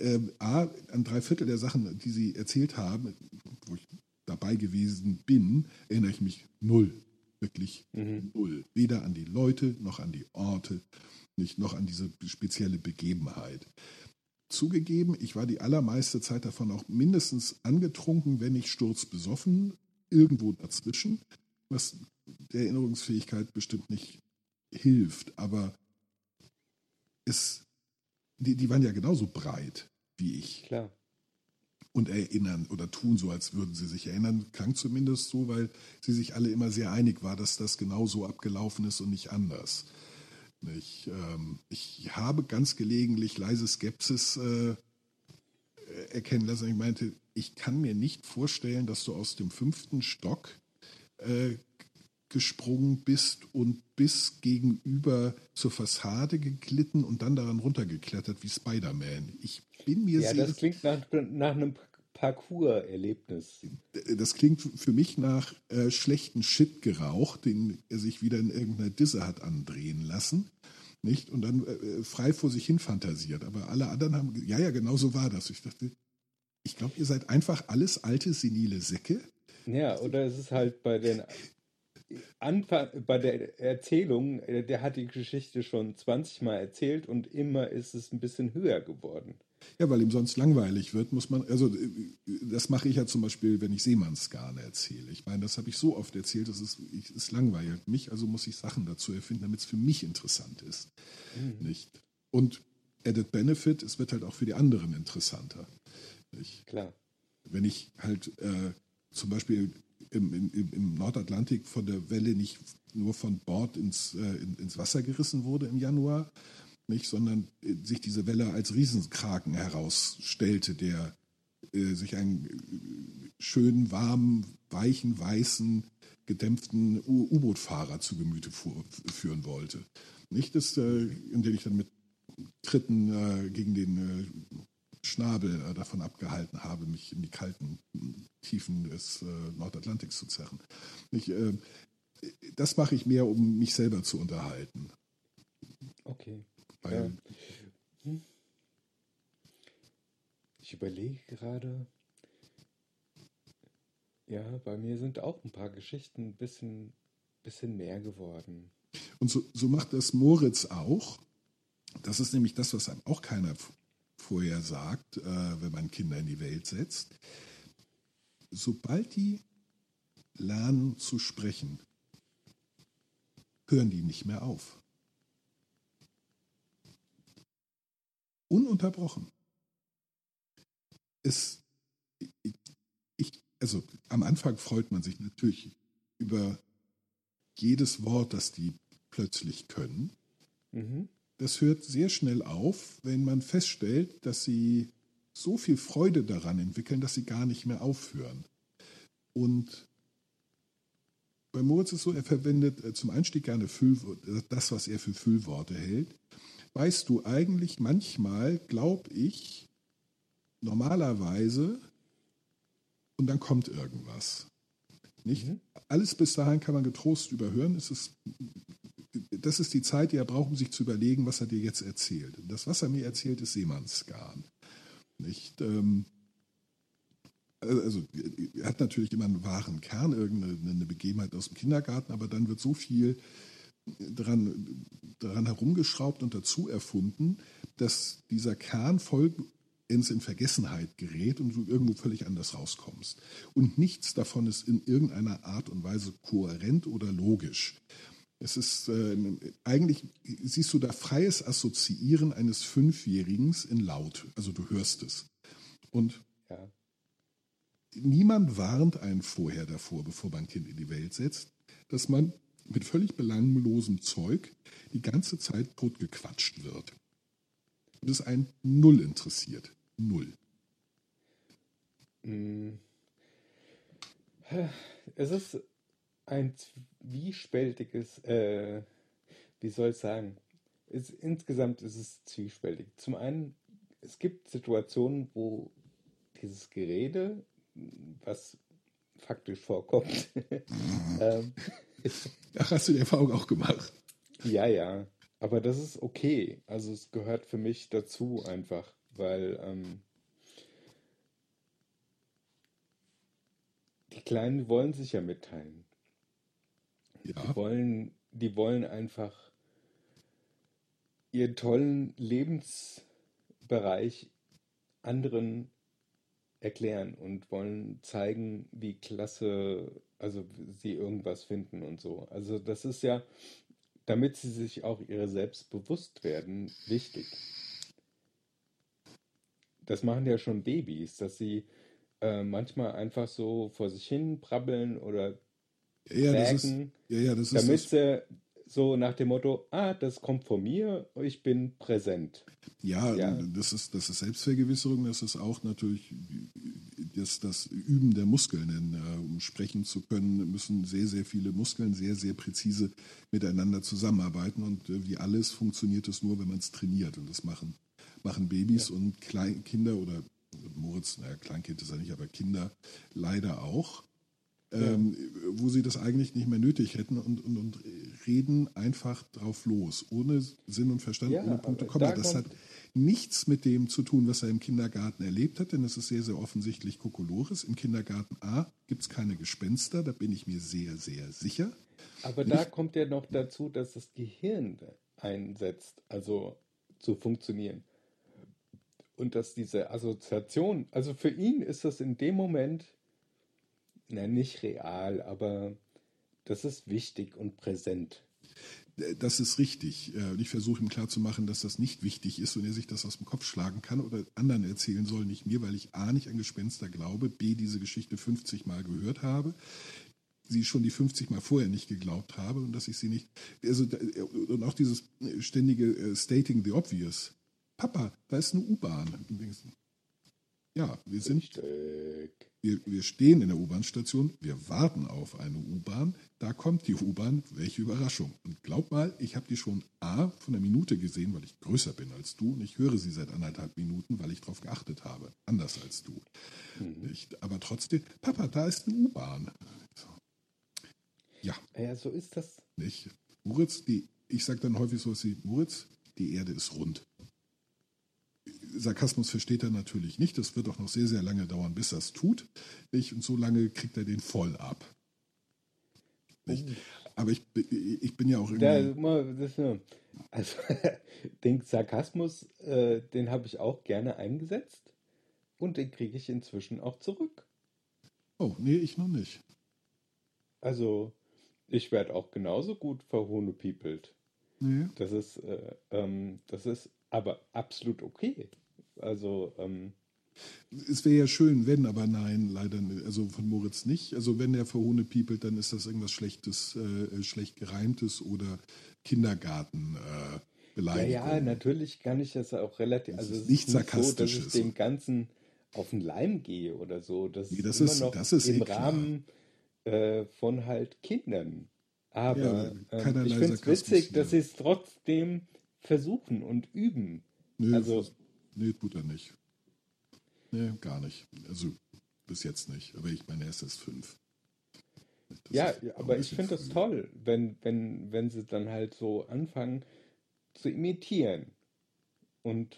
S4: ähm, A, an drei Viertel der Sachen, die Sie erzählt haben, wo ich dabei gewesen bin, erinnere ich mich null. Wirklich mhm. null. Weder an die Leute, noch an die Orte, nicht noch an diese spezielle Begebenheit. Zugegeben, ich war die allermeiste Zeit davon auch mindestens angetrunken, wenn nicht sturzbesoffen, irgendwo dazwischen, was der Erinnerungsfähigkeit bestimmt nicht hilft. Aber es die, die waren ja genauso breit wie ich.
S3: Klar.
S4: Und erinnern oder tun so, als würden sie sich erinnern, klang zumindest so, weil sie sich alle immer sehr einig war, dass das genau so abgelaufen ist und nicht anders. Ich, ähm, ich habe ganz gelegentlich leise Skepsis äh, erkennen lassen. Ich meinte, ich kann mir nicht vorstellen, dass du aus dem fünften Stock äh, gesprungen bist und bis gegenüber zur Fassade geglitten und dann daran runtergeklettert wie Spider-Man. Ich bin mir
S3: Ja,
S4: sehr.
S3: das klingt nach, nach einem Parcours-Erlebnis.
S4: das klingt für mich nach äh, schlechten Shit geraucht, den er sich wieder in irgendeiner Disse hat andrehen lassen. Nicht? Und dann äh, frei vor sich hin fantasiert. Aber alle anderen haben, ja, ja, genau so war das. Ich dachte, ich glaube, ihr seid einfach alles alte, senile Säcke.
S3: Ja, oder es ist halt bei den Anfang, bei der Erzählung, äh, der hat die Geschichte schon 20 Mal erzählt und immer ist es ein bisschen höher geworden.
S4: Ja, weil ihm sonst langweilig wird, muss man, also äh, das mache ich ja zum Beispiel, wenn ich Seemannsgarne erzähle. Ich meine, das habe ich so oft erzählt, das ist, ich, es langweilt mich, also muss ich Sachen dazu erfinden, damit es für mich interessant ist. Nicht? Und Added Benefit, es wird halt auch für die anderen interessanter. Nicht?
S3: Klar.
S4: wenn ich halt äh, zum Beispiel im, im, im Nordatlantik von der Welle nicht nur von Bord ins, äh, in, ins Wasser gerissen wurde im Januar, nicht, sondern äh, sich diese Welle als Riesenkraken herausstellte, der äh, sich einen äh, schönen, warmen, weichen, weißen, gedämpften U-Boot-Fahrer zu Gemüte fuhr, führen wollte. Nicht, das, äh, indem ich dann mit Tritten äh, gegen den Schnabel äh, davon abgehalten habe, mich in die kalten Tiefen des äh, Nordatlantiks zu zerren. Ich, äh, das mache ich mehr, um mich selber zu unterhalten.
S3: Okay.
S4: Weil,
S3: Hm. Ich überlege gerade. Ja, bei mir sind auch ein paar Geschichten ein bisschen, bisschen mehr geworden.
S4: Und so, so macht das Moritz auch. Das ist nämlich das, was einem auch keiner vorher sagt, äh, wenn man Kinder in die Welt setzt. Sobald die lernen zu sprechen, hören die nicht mehr auf. Ununterbrochen. Es, ich, also am Anfang freut man sich natürlich über jedes Wort, das die plötzlich können.
S3: Mhm.
S4: Das hört sehr schnell auf, wenn man feststellt, dass sie so viel Freude daran entwickeln, dass sie gar nicht mehr aufhören. Und bei Moritz ist es so, er verwendet äh, zum Einstieg gerne Füllworte, das, was er für Füllworte hält. Weißt du, eigentlich manchmal glaube ich, normalerweise, und dann kommt irgendwas. Nicht?
S3: Mhm.
S4: Alles bis dahin kann man getrost überhören. Es ist, das ist die Zeit, die er braucht, um sich zu überlegen, was er dir jetzt erzählt. Das, was er mir erzählt, ist Seemannsgarn. Nicht? Ähm, also, er hat natürlich immer einen wahren Kern, irgendeine eine Begebenheit aus dem Kindergarten, aber dann wird so viel daran, daran herumgeschraubt und dazu erfunden, dass dieser Kern vollends in Vergessenheit gerät und du irgendwo völlig anders rauskommst. Und nichts davon ist in irgendeiner Art und Weise kohärent oder logisch. Es ist äh, eigentlich siehst du da freies Assoziieren eines Fünfjährigen in Laut. Also du hörst es. Und
S3: Ja.
S4: niemand warnt einen vorher davor, bevor man ein Kind in die Welt setzt, dass man mit völlig belanglosem Zeug die ganze Zeit totgequatscht wird. Und es einen null interessiert. Null.
S3: Mm. Es ist ein zwiespältiges, äh, wie soll ich sagen? Es, insgesamt ist es zwiespältig. Zum einen, es gibt Situationen, wo dieses Gerede, was faktisch vorkommt, ähm,
S4: Ach, hast du die Erfahrung auch gemacht?
S3: ja, ja, aber das ist okay. Also es gehört für mich dazu einfach, weil ähm, die Kleinen wollen sich ja mitteilen. Die
S4: Ja.
S3: wollen, die wollen einfach ihren tollen Lebensbereich anderen erklären und wollen zeigen, wie klasse, also sie irgendwas finden und so. Also das ist ja, damit sie sich auch ihrer selbst bewusst werden, wichtig. das machen ja schon Babys, dass sie äh, manchmal einfach so vor sich hin brabbeln oder
S4: Ja, das ist, ja, ja, das ist
S3: damit
S4: das,
S3: sie so nach dem Motto, ah, das kommt von mir, ich bin präsent.
S4: ja,
S3: Ja.
S4: das ist, das ist Selbstvergewisserung, das ist auch natürlich das, das Üben der Muskeln. Denn äh, um sprechen zu können, müssen sehr, sehr viele Muskeln sehr, sehr präzise miteinander zusammenarbeiten. Und äh, wie alles funktioniert es nur, wenn man es trainiert. Und das machen, machen Babys und Kleinkinder oder Moritz, naja, Kleinkind ist er nicht, aber Kinder leider auch. Ähm, wo sie das eigentlich nicht mehr nötig hätten und, und, und reden einfach drauf los, ohne Sinn und Verstand,
S3: Ja,
S4: ohne Punkte, Komma.
S3: da
S4: Das hat nichts mit dem zu tun, was er im Kindergarten erlebt hat, denn es ist sehr, sehr offensichtlich Kokolores. Im Kindergarten A gibt es keine Gespenster, da bin ich mir sehr, sehr sicher.
S3: Aber da kommt ja noch dazu, dass das Gehirn einsetzt, also zu funktionieren. Und dass diese Assoziation, also für ihn ist das in dem Moment, na nicht real, aber das ist wichtig und präsent.
S4: Äh, Das ist richtig. Äh, ich versuche ihm klarzumachen, dass das nicht wichtig ist und er sich das aus dem Kopf schlagen kann oder anderen erzählen soll, nicht mir, weil ich A nicht an Gespenster glaube, B diese Geschichte 50 Mal gehört habe, sie schon die 50 Mal vorher nicht geglaubt habe und dass ich sie nicht. Also, da- und auch dieses ständige äh, Stating the Obvious. Papa, da ist eine U-Bahn. Ja, wir sind
S3: Richtig.
S4: wir, wir stehen in der U-Bahn-Station, wir warten auf eine U-Bahn, da kommt die U-Bahn, welche Überraschung. Und glaub mal, ich habe die schon A von der Minute gesehen, weil ich größer bin als du und ich höre sie seit anderthalb Minuten, weil ich darauf geachtet habe, anders als du. Nicht? Aber trotzdem, Papa, da ist eine U-Bahn. So. Ja,
S3: Ja, so ist das.
S4: nicht? Moritz, die, ich sage dann häufig so wie Moritz, die Erde ist rund. Sarkasmus versteht er natürlich nicht. Das wird auch noch sehr, sehr lange dauern, bis er es tut. Nicht? Und so lange kriegt er den voll ab. Nicht? Aber ich, ich bin ja auch irgendwie.
S3: also, den Sarkasmus, äh, den habe ich auch gerne eingesetzt und den kriege ich inzwischen auch zurück.
S4: Oh, nee, ich noch nicht.
S3: Also, ich werde auch genauso gut verhohnepiepelt.
S4: Nee.
S3: Das ist, äh, ähm, das ist aber absolut okay. Also, ähm,
S4: Es wäre ja schön, wenn, aber nein, leider nicht. Also von Moritz nicht. Also wenn er verhohne piepelt, dann ist das irgendwas Schlechtes, äh, schlecht gereimtes oder Kindergarten äh,
S3: ja,
S4: Beleidigung.
S3: ja, natürlich kann ich das auch relativ.
S4: Das
S3: Also,
S4: ist nicht
S3: nicht so, dass ich dem Ganzen auf den Leim gehe oder so. Das
S4: Nee, das
S3: ist, immer noch
S4: das ist
S3: im
S4: eh.
S3: Rahmen äh, von halt Kindern. Aber
S4: Ja,
S3: ähm, ich finde es witzig, dass sie es trotzdem versuchen und üben.
S4: Nö,
S3: Also-
S4: nee, tut er nicht. Nee, gar nicht. Also bis jetzt nicht. Aber ich meine, er ist erst fünf. Das
S3: Ja, aber ich finde das toll, wenn, wenn, wenn sie dann halt so anfangen zu imitieren. Und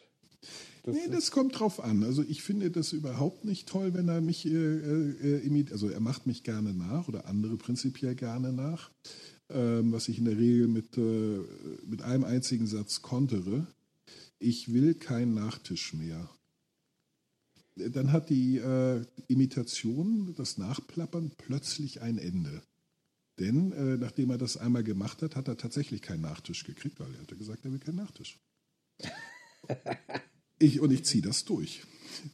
S3: das
S4: Nee, das kommt drauf an. Also ich finde das überhaupt nicht toll, wenn er mich äh, äh, imitiert. Also er macht mich gerne nach oder andere prinzipiell gerne nach. Ähm, was ich in der Regel mit, äh, mit einem einzigen Satz kontere. Ich will keinen Nachtisch mehr. Dann hat die äh, Imitation, das Nachplappern plötzlich ein Ende. Denn äh, nachdem er das einmal gemacht hat, hat er tatsächlich keinen Nachtisch gekriegt, weil er hatte gesagt, er will keinen Nachtisch. Ich, und ich ziehe das durch.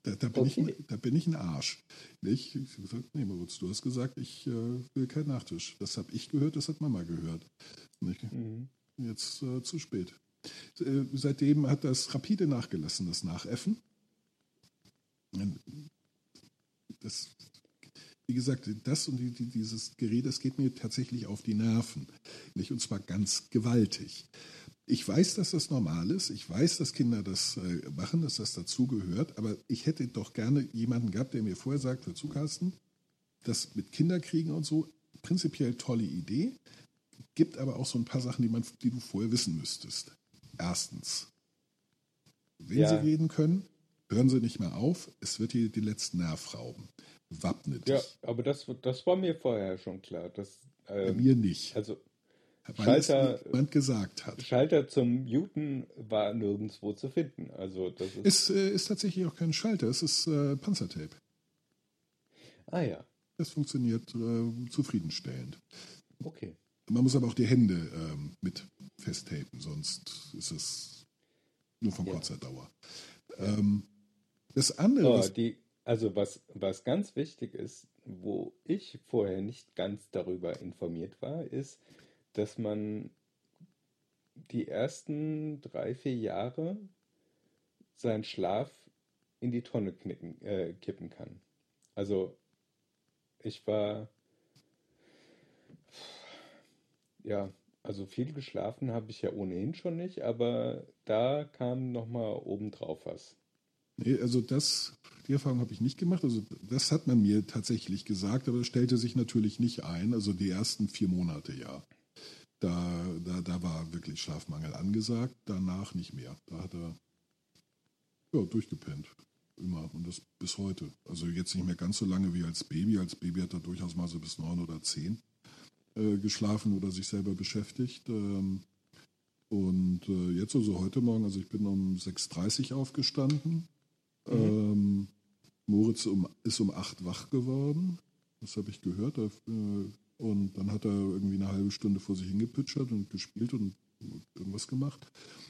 S4: Da, da, bin
S3: Okay.
S4: ich, da bin ich ein Arsch. Nicht? Ich habe gesagt, nee, Moritz, du hast gesagt, ich äh, will keinen Nachtisch. Das habe ich gehört, das hat Mama gehört.
S3: Mhm.
S4: Jetzt äh, zu spät. Äh, seitdem hat das rapide nachgelassen, das Nachäffen. Das, wie gesagt, das und die, die, dieses Gerät, das geht mir tatsächlich auf die Nerven. Nicht? Und zwar ganz gewaltig. Ich weiß, dass das normal ist. Ich weiß, dass Kinder das äh, machen, dass das dazugehört. Aber ich hätte doch gerne jemanden gehabt, der mir vorher sagt, dazu Carsten, das mit Kinderkriegen und so, prinzipiell tolle Idee. Gibt aber auch so ein paar Sachen, die, man, die du vorher wissen müsstest. Erstens, wenn
S3: Ja.
S4: sie reden können, hören sie nicht mehr auf. Es wird dir die letzten Nerv rauben. Wappne dich.
S3: ja, aber das, das war mir vorher schon klar. Dass,
S4: Bei
S3: ähm,
S4: mir nicht.
S3: also Schalter-
S4: jemand gesagt hat.
S3: Schalter zum Muten war nirgendwo zu finden. Also das ist.
S4: Es äh, ist tatsächlich auch kein Schalter, es ist äh, Panzertape.
S3: ah ja,
S4: Das funktioniert äh, zufriedenstellend.
S3: okay.
S4: Man muss aber auch die Hände ähm, mit festtapen, sonst ist es nur von
S3: Ja.
S4: kurzer Dauer. Ähm, Das andere,
S3: Oh,
S4: was,
S3: die, also was, was ganz wichtig ist, wo ich vorher nicht ganz darüber informiert war, ist, dass man die ersten drei, vier Jahre seinen Schlaf in die Tonne knicken, äh, kippen kann. Also ich war, ja, also viel geschlafen habe ich ja ohnehin schon nicht, aber da kam nochmal obendrauf was.
S4: nee, also das, die Erfahrung habe ich nicht gemacht. Also das hat man mir tatsächlich gesagt, aber das stellte sich natürlich nicht ein. Also die ersten vier Monate, ja. Da, da, da war wirklich Schlafmangel angesagt, danach nicht mehr. Da hat er ja, durchgepennt. Immer. Und das bis heute. Also jetzt nicht mehr ganz so lange wie als Baby. Als Baby hat er durchaus mal so bis neun oder zehn äh, geschlafen oder sich selber beschäftigt. Ähm, und äh, jetzt also heute Morgen, also ich bin um 6.30 Uhr aufgestanden. Ähm, Moritz um, ist um 8 wach geworden. Das habe ich gehört. Er, äh, und dann hat er irgendwie eine halbe Stunde vor sich hingepitchert und gespielt und irgendwas gemacht.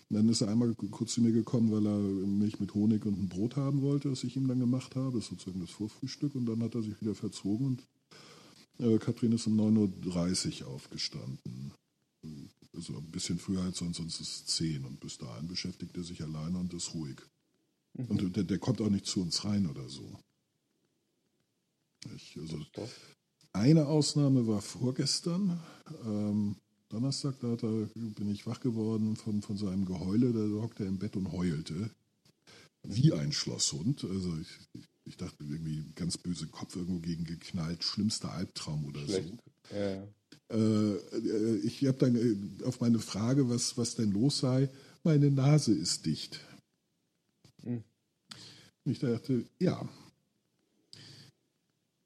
S4: Und dann ist er einmal kurz zu mir gekommen, weil er Milch mit Honig und ein Brot haben wollte, das ich ihm dann gemacht habe. Das ist sozusagen das Vorfrühstück. Und dann hat er sich wieder verzogen und äh, Katrin ist um 9.30 Uhr aufgestanden. Also ein bisschen früher als sonst, sonst ist es 10. Und bis dahin beschäftigt er sich alleine und ist ruhig. Und der, der kommt auch nicht zu uns rein oder so. Ich, also,
S3: Doch.
S4: Eine Ausnahme war vorgestern. Ähm, Donnerstag, da er, bin ich wach geworden von, von seinem Geheule. Da hockte er im Bett und heulte. Wie ein Schlosshund. Also ich, ich dachte irgendwie ganz böse Kopf irgendwo gegen geknallt. Schlimmster Albtraum oder
S3: Schlecht.
S4: so.
S3: Ja.
S4: Äh, äh, ich habe dann äh, auf meine Frage, was, was denn los sei, meine Nase ist dicht.
S3: Hm.
S4: Ich dachte, ja,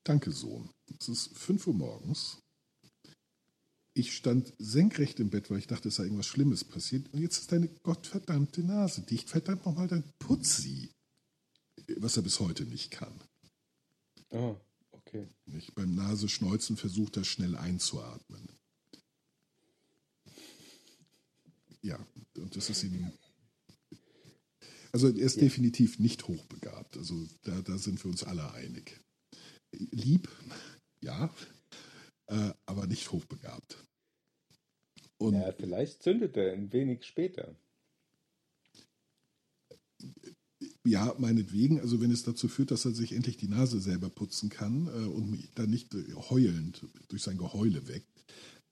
S4: danke Sohn. Es ist 5 Uhr morgens. Ich stand senkrecht im Bett, weil ich dachte, es sei irgendwas Schlimmes passiert. Und jetzt ist deine gottverdammte Nase dicht. Verdammt nochmal, dann putz sie. Was er bis heute nicht kann.
S3: Ah, okay.
S4: Nicht? Beim Nasenschneuzen versucht er schnell einzuatmen. Ja, und das ist ihm. Also er ist definitiv nicht hochbegabt. Also da, da sind wir uns alle einig. Lieb, ja, äh, aber nicht hochbegabt. Und
S3: Ja, vielleicht zündet er ein wenig später.
S4: Ja, meinetwegen. Also wenn es dazu führt, dass er sich endlich die Nase selber putzen kann äh, und mich dann nicht äh, heulend durch sein Geheule weckt,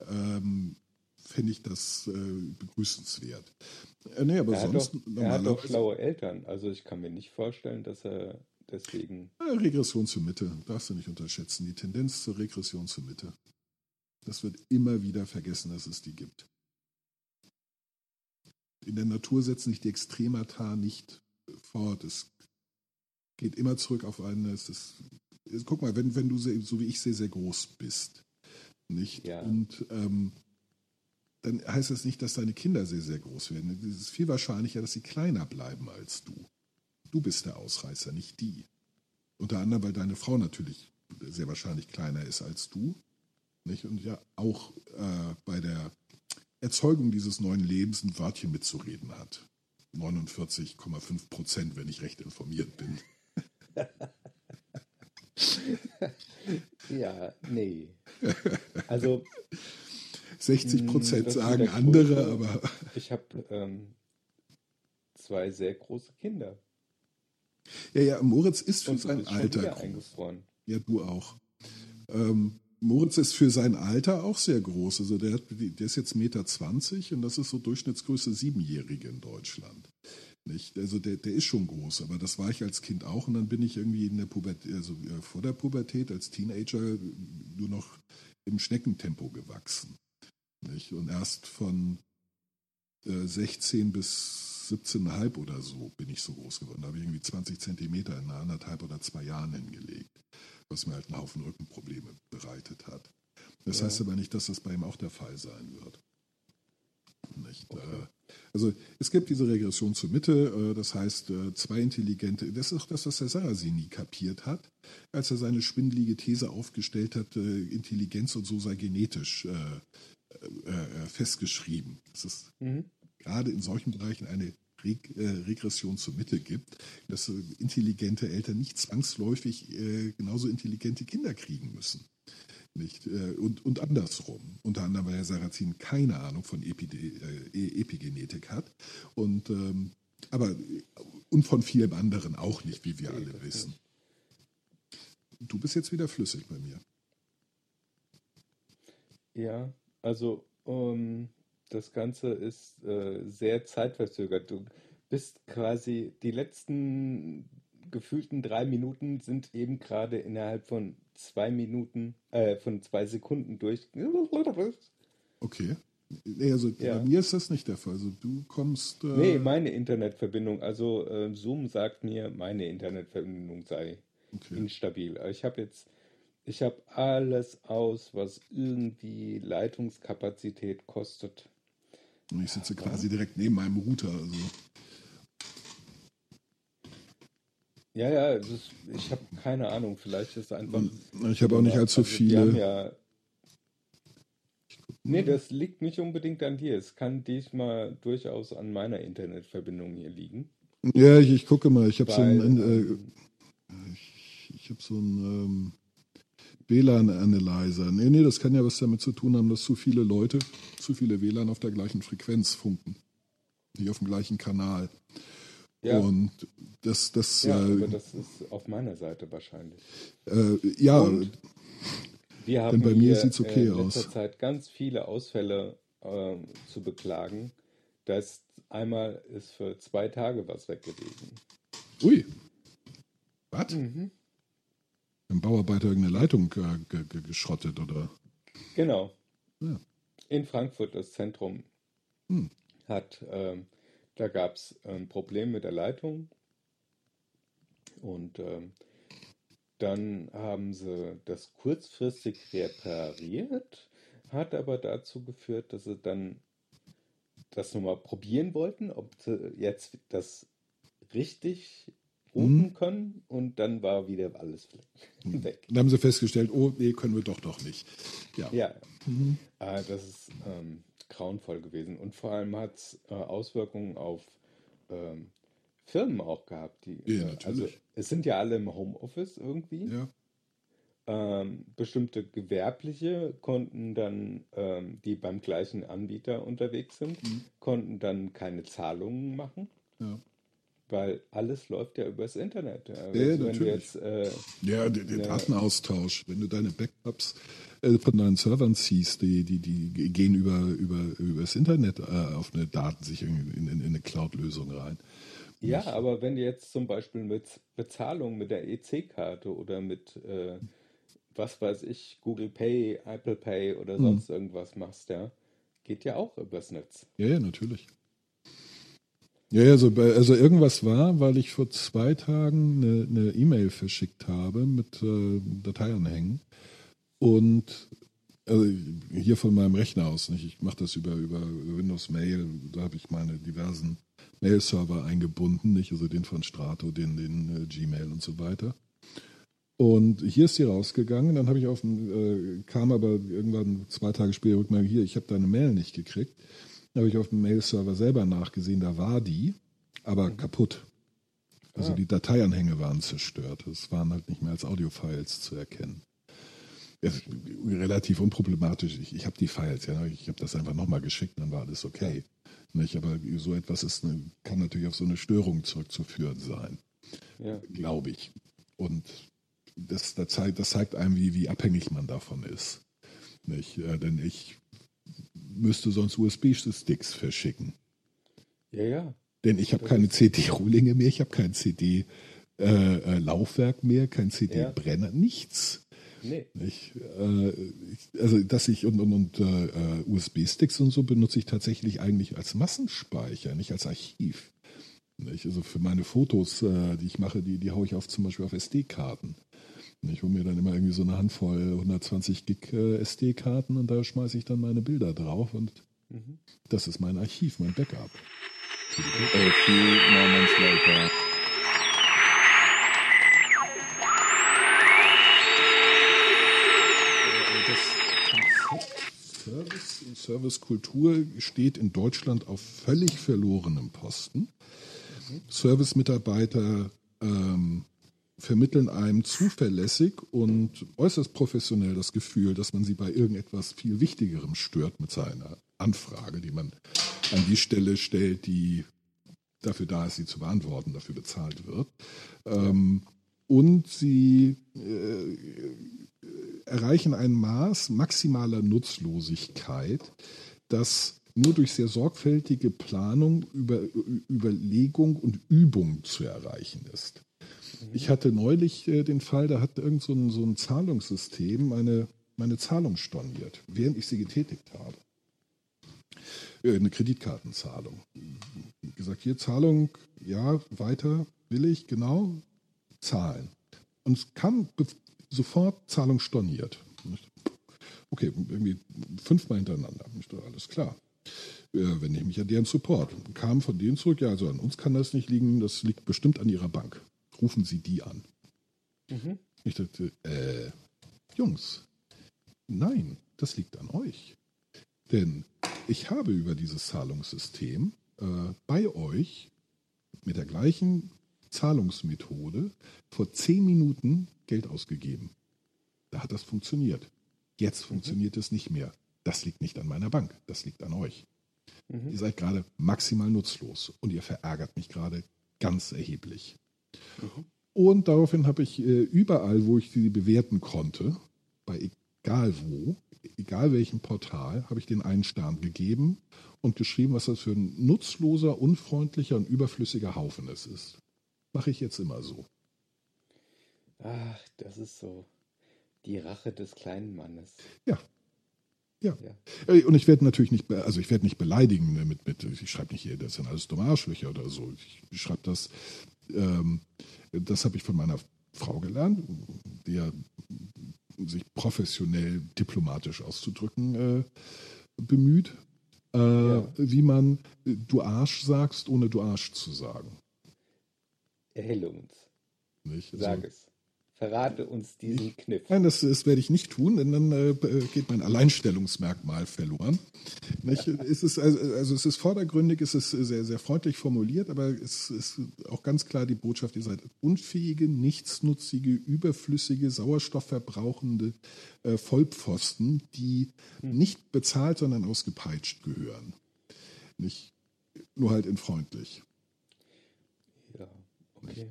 S4: ähm, fände ich das äh, begrüßenswert. Äh, nee, aber
S3: Er hat,
S4: sonst
S3: doch, er hat doch schlaue Eltern. Also ich kann mir nicht vorstellen, dass er deswegen.
S4: äh, Regression zur Mitte, darfst du nicht unterschätzen. Die Tendenz zur Regression zur Mitte. Das wird immer wieder vergessen, dass es die gibt. In der Natur setzen sich die Extremata nicht fort. Es geht immer zurück auf eine. Es ist, guck mal, wenn, wenn du so wie ich sehr, sehr groß bist, nicht?
S3: Ja.
S4: Und ähm, dann heißt das nicht, dass deine Kinder sehr, sehr groß werden. Es ist viel wahrscheinlicher, dass sie kleiner bleiben als du. Du bist der Ausreißer, nicht die. Unter anderem, weil deine Frau natürlich sehr wahrscheinlich kleiner ist als du. Nicht? Und ja auch äh, bei der Erzeugung dieses neuen Lebens ein Wörtchen mitzureden hat. 49,5 Prozent, wenn ich recht informiert bin.
S3: Ja, nee. Also
S4: 60 Prozent
S3: Mm,
S4: sagen
S3: der
S4: andere,
S3: Grund,
S4: aber
S3: ich habe ähm, zwei sehr große Kinder.
S4: Ja, ja, Moritz ist für
S3: Und
S4: sein Alter
S3: eingefroren.
S4: Ja, du auch. Ähm, Moritz ist für sein Alter auch sehr groß. Also der, hat, der ist jetzt 1,20 Meter und das ist so Durchschnittsgröße Siebenjährige in Deutschland. Nicht? Also der, der ist schon groß, aber das war ich als Kind auch und dann bin ich irgendwie in der Pubertät, also äh, vor der Pubertät als Teenager nur noch im Schneckentempo gewachsen. Nicht? Und erst von äh, 16 bis 17,5 oder so bin ich so groß geworden. Da habe ich irgendwie 20 Zentimeter in anderthalb oder zwei Jahren hingelegt, was mir halt einen Haufen Rückenprobleme bereitet hat. Das
S3: Ja.
S4: heißt aber nicht, dass das bei ihm auch der Fall sein wird. Nicht?
S3: Okay.
S4: Äh, Also es gibt diese Regression zur Mitte, äh, das heißt äh, zwei intelligente, das ist auch das, was der Sarrazin nie kapiert hat, als er seine schwindelige These aufgestellt hat, Intelligenz und so sei genetisch festgeschrieben. Das ist
S3: Mhm.
S4: Gerade in solchen Bereichen eine Reg äh, Regression zur Mitte gibt, dass intelligente Eltern nicht zwangsläufig äh, genauso intelligente Kinder kriegen müssen. Nicht? Äh, und, und andersrum. Unter anderem, weil Herr Sarrazin keine Ahnung von Epide äh, Epigenetik hat. Und, ähm, aber, und von vielem anderen auch nicht, wie wir alle wissen. Du bist jetzt wieder flüssig bei mir.
S3: Ja, also ähm, das Ganze ist äh, sehr zeitverzögert. Du bist quasi die letzten gefühlten drei Minuten sind eben gerade innerhalb von zwei Minuten, äh, von zwei Sekunden durch.
S4: Okay. Also
S3: Ja.
S4: bei mir ist das nicht der Fall. Also du kommst. Äh,
S3: Nee, meine Internetverbindung, also äh, Zoom sagt mir, meine Internetverbindung sei
S4: okay.
S3: instabil. Ich habe jetzt, ich habe alles aus, was irgendwie Leitungskapazität kostet.
S4: Und ich sitze quasi direkt neben meinem Router. Also.
S3: Ja, ja, ist, ich habe keine Ahnung, vielleicht ist einfach.
S4: Ich habe auch nicht allzu
S3: Also,
S4: viele.
S3: ja, nee, das liegt nicht unbedingt an dir. Es kann diesmal durchaus an meiner Internetverbindung hier liegen.
S4: Ja, ich, ich gucke mal. Ich habe so einen,
S3: ähm,
S4: äh, ich, ich habe so einen ähm, WLAN-Analyzer. Nee, nee, das kann ja was damit zu tun haben, dass zu viele Leute, zu viele WLAN auf der gleichen Frequenz funken. Nicht auf dem gleichen Kanal.
S3: ja,
S4: Und das, das,
S3: ja,
S4: äh,
S3: aber das ist auf meiner Seite wahrscheinlich.
S4: äh, ja,
S3: Und Wir haben
S4: bei mir
S3: hier
S4: sieht's okay
S3: in letzter
S4: aus.
S3: Zeit ganz viele Ausfälle ähm, zu beklagen. Da ist einmal ist für zwei Tage was weg gewesen.
S4: ui. Was?
S3: Mhm.
S4: Ein Bauarbeiter irgendeine Leitung äh, ge ge geschrottet oder?
S3: Genau.
S4: Ja.
S3: In Frankfurt, das Zentrum,
S4: Hm.
S3: hat, ähm, da gab es ein Problem mit der Leitung. Und ähm, dann haben sie das kurzfristig repariert, hat aber dazu geführt, dass sie dann das nochmal probieren wollten, ob sie jetzt das richtig routen
S4: Mhm.
S3: können. Und dann war wieder alles weg.
S4: Dann haben sie festgestellt, oh, nee, können wir doch doch nicht. Ja.
S3: Ja,
S4: Mhm.
S3: äh, das ist ähm, grauenvoll gewesen. Und vor allem hat es äh, Auswirkungen auf ähm, Firmen auch gehabt. Die,
S4: Ja,
S3: äh,
S4: natürlich.
S3: also es sind ja alle im Homeoffice irgendwie.
S4: ja.
S3: Ähm, bestimmte Gewerbliche konnten dann, ähm, die beim gleichen Anbieter unterwegs sind,
S4: Mhm.
S3: konnten dann keine Zahlungen machen,
S4: Ja.
S3: Weil alles läuft ja übers Internet. Ja,
S4: Ja, natürlich.
S3: jetzt äh,
S4: Ja, der, der
S3: Ja.
S4: Datenaustausch, wenn du deine Backups äh, von deinen Servern ziehst, die, die, die gehen über, über, über das Internet äh, auf eine Daten sich in, in, in eine Cloud-Lösung rein.
S3: Ja, aber wenn du jetzt zum Beispiel mit Bezahlung mit der EC-Karte oder mit, äh, was weiß ich, Google Pay, Apple Pay oder
S4: Mhm.
S3: sonst irgendwas machst, ja, geht ja auch übers Netz.
S4: Ja, ja, natürlich. Ja, also, also irgendwas war, weil ich vor zwei Tagen eine E-Mail verschickt habe mit äh, Dateianhängen und also hier von meinem Rechner aus, nicht? Ich mache das über, über Windows Mail, da habe ich meine diversen Mail-Server eingebunden, nicht? Also den von Strato, den, den äh, Gmail und so weiter. Und hier ist sie rausgegangen, dann habe ich auf äh, kam aber irgendwann zwei Tage später Rückmeldung, hier, ich habe deine Mail nicht gekriegt. Dann habe ich auf dem Mail-Server selber nachgesehen, da war die, aber kaputt. Also
S3: Ah.
S4: die Dateianhänge waren zerstört. Es waren halt nicht mehr als Audiofiles zu erkennen. Relativ unproblematisch. Ich, ich habe die Files, ja, ich habe das einfach nochmal geschickt, dann war alles okay. Nicht? Aber so etwas ist eine, kann natürlich auf so eine Störung zurückzuführen sein,
S3: Ja,
S4: glaube ich. Und das, das, zeigt, das zeigt einem, wie, wie abhängig man davon ist. Nicht? Äh, denn ich müsste sonst USB-Sticks verschicken.
S3: ja, ja.
S4: Denn ich habe keine CD-Rohlinge mehr, ich habe kein CD-Laufwerk mehr, kein
S3: Ja.
S4: CD-Brenner, nichts.
S3: Nee.
S4: Ich, äh, ich, also dass ich und, und, und äh, USB-Sticks und so benutze ich tatsächlich eigentlich als Massenspeicher, nicht als Archiv. Nicht? Also für meine Fotos, äh, die ich mache, die, die haue ich auf zum Beispiel auf SD-Karten. Ich hole mir dann immer irgendwie so eine Handvoll 120 Gig äh, SD-Karten und da schmeiße ich dann meine Bilder drauf und
S3: Mhm.
S4: das ist mein Archiv, mein Backup.
S2: A few moments later.
S4: Service und Servicekultur steht in Deutschland auf völlig verlorenem Posten. Service-Mitarbeiter ähm, vermitteln einem zuverlässig und äußerst professionell das Gefühl, dass man sie bei irgendetwas viel Wichtigerem stört mit seiner Anfrage, die man an die Stelle stellt, die dafür da ist, sie zu beantworten, dafür bezahlt wird. Ähm, und sie äh, erreichen ein Maß maximaler Nutzlosigkeit, das nur durch sehr sorgfältige Planung, über, Überlegung und Übung zu erreichen ist. Ich hatte neulich äh, den Fall, da hat irgend so ein, so ein Zahlungssystem meine, meine Zahlung storniert, während ich sie getätigt habe. Äh, eine Kreditkartenzahlung. Wie gesagt, hier Zahlung, ja, weiter, will ich, genau, zahlen. Und es kam sofort Zahlung storniert. Okay, irgendwie fünfmal hintereinander. Alles klar. Äh, wenn ich mich an deren Support. Kam von denen zurück, ja, also an uns kann das nicht liegen, das liegt bestimmt an ihrer Bank. Rufen Sie die an. Mhm. Ich dachte, äh, Jungs, nein, das liegt an euch. Denn ich habe über dieses Zahlungssystem äh, bei euch mit der gleichen Zahlungsmethode vor zehn Minuten Geld ausgegeben. Da hat das funktioniert. Jetzt mhm. funktioniert es nicht mehr. Das liegt nicht an meiner Bank, das liegt an euch. Mhm. Ihr seid gerade maximal nutzlos und ihr verärgert mich gerade ganz erheblich. Mhm. Und daraufhin habe ich äh, überall, wo ich sie bewerten konnte, bei egal wo, egal welchem Portal, habe ich den einen Stern gegeben und geschrieben, was das für ein nutzloser, unfreundlicher und überflüssiger Haufen es ist. Mache ich jetzt immer so.
S3: Ach, das ist so die Rache des kleinen Mannes.
S4: Ja. Ja. ja. Äh, und ich werde natürlich nicht, also ich werde nicht beleidigen ne, mit, mit ich schreibe nicht hier, das sind alles dumme Arschlöcher oder so. Ich schreibe das, ähm, das habe ich von meiner Frau gelernt, die ja sich professionell diplomatisch auszudrücken äh, bemüht, äh, ja. wie man du Arsch sagst, ohne du Arsch zu sagen.
S3: Erhelle uns. Nicht? Also, Sag es. Verrate uns diesen Kniff.
S4: Nein, das, das, werde ich nicht tun, denn dann äh, geht mein Alleinstellungsmerkmal verloren. es ist also, also, es ist vordergründig, es ist sehr, sehr freundlich formuliert, aber es ist auch ganz klar die Botschaft, ihr seid unfähige, nichtsnutzige, überflüssige, sauerstoffverbrauchende äh, Vollpfosten, die hm. nicht bezahlt, sondern ausgepeitscht gehören. Nicht, nur halt in freundlich.
S3: Okay.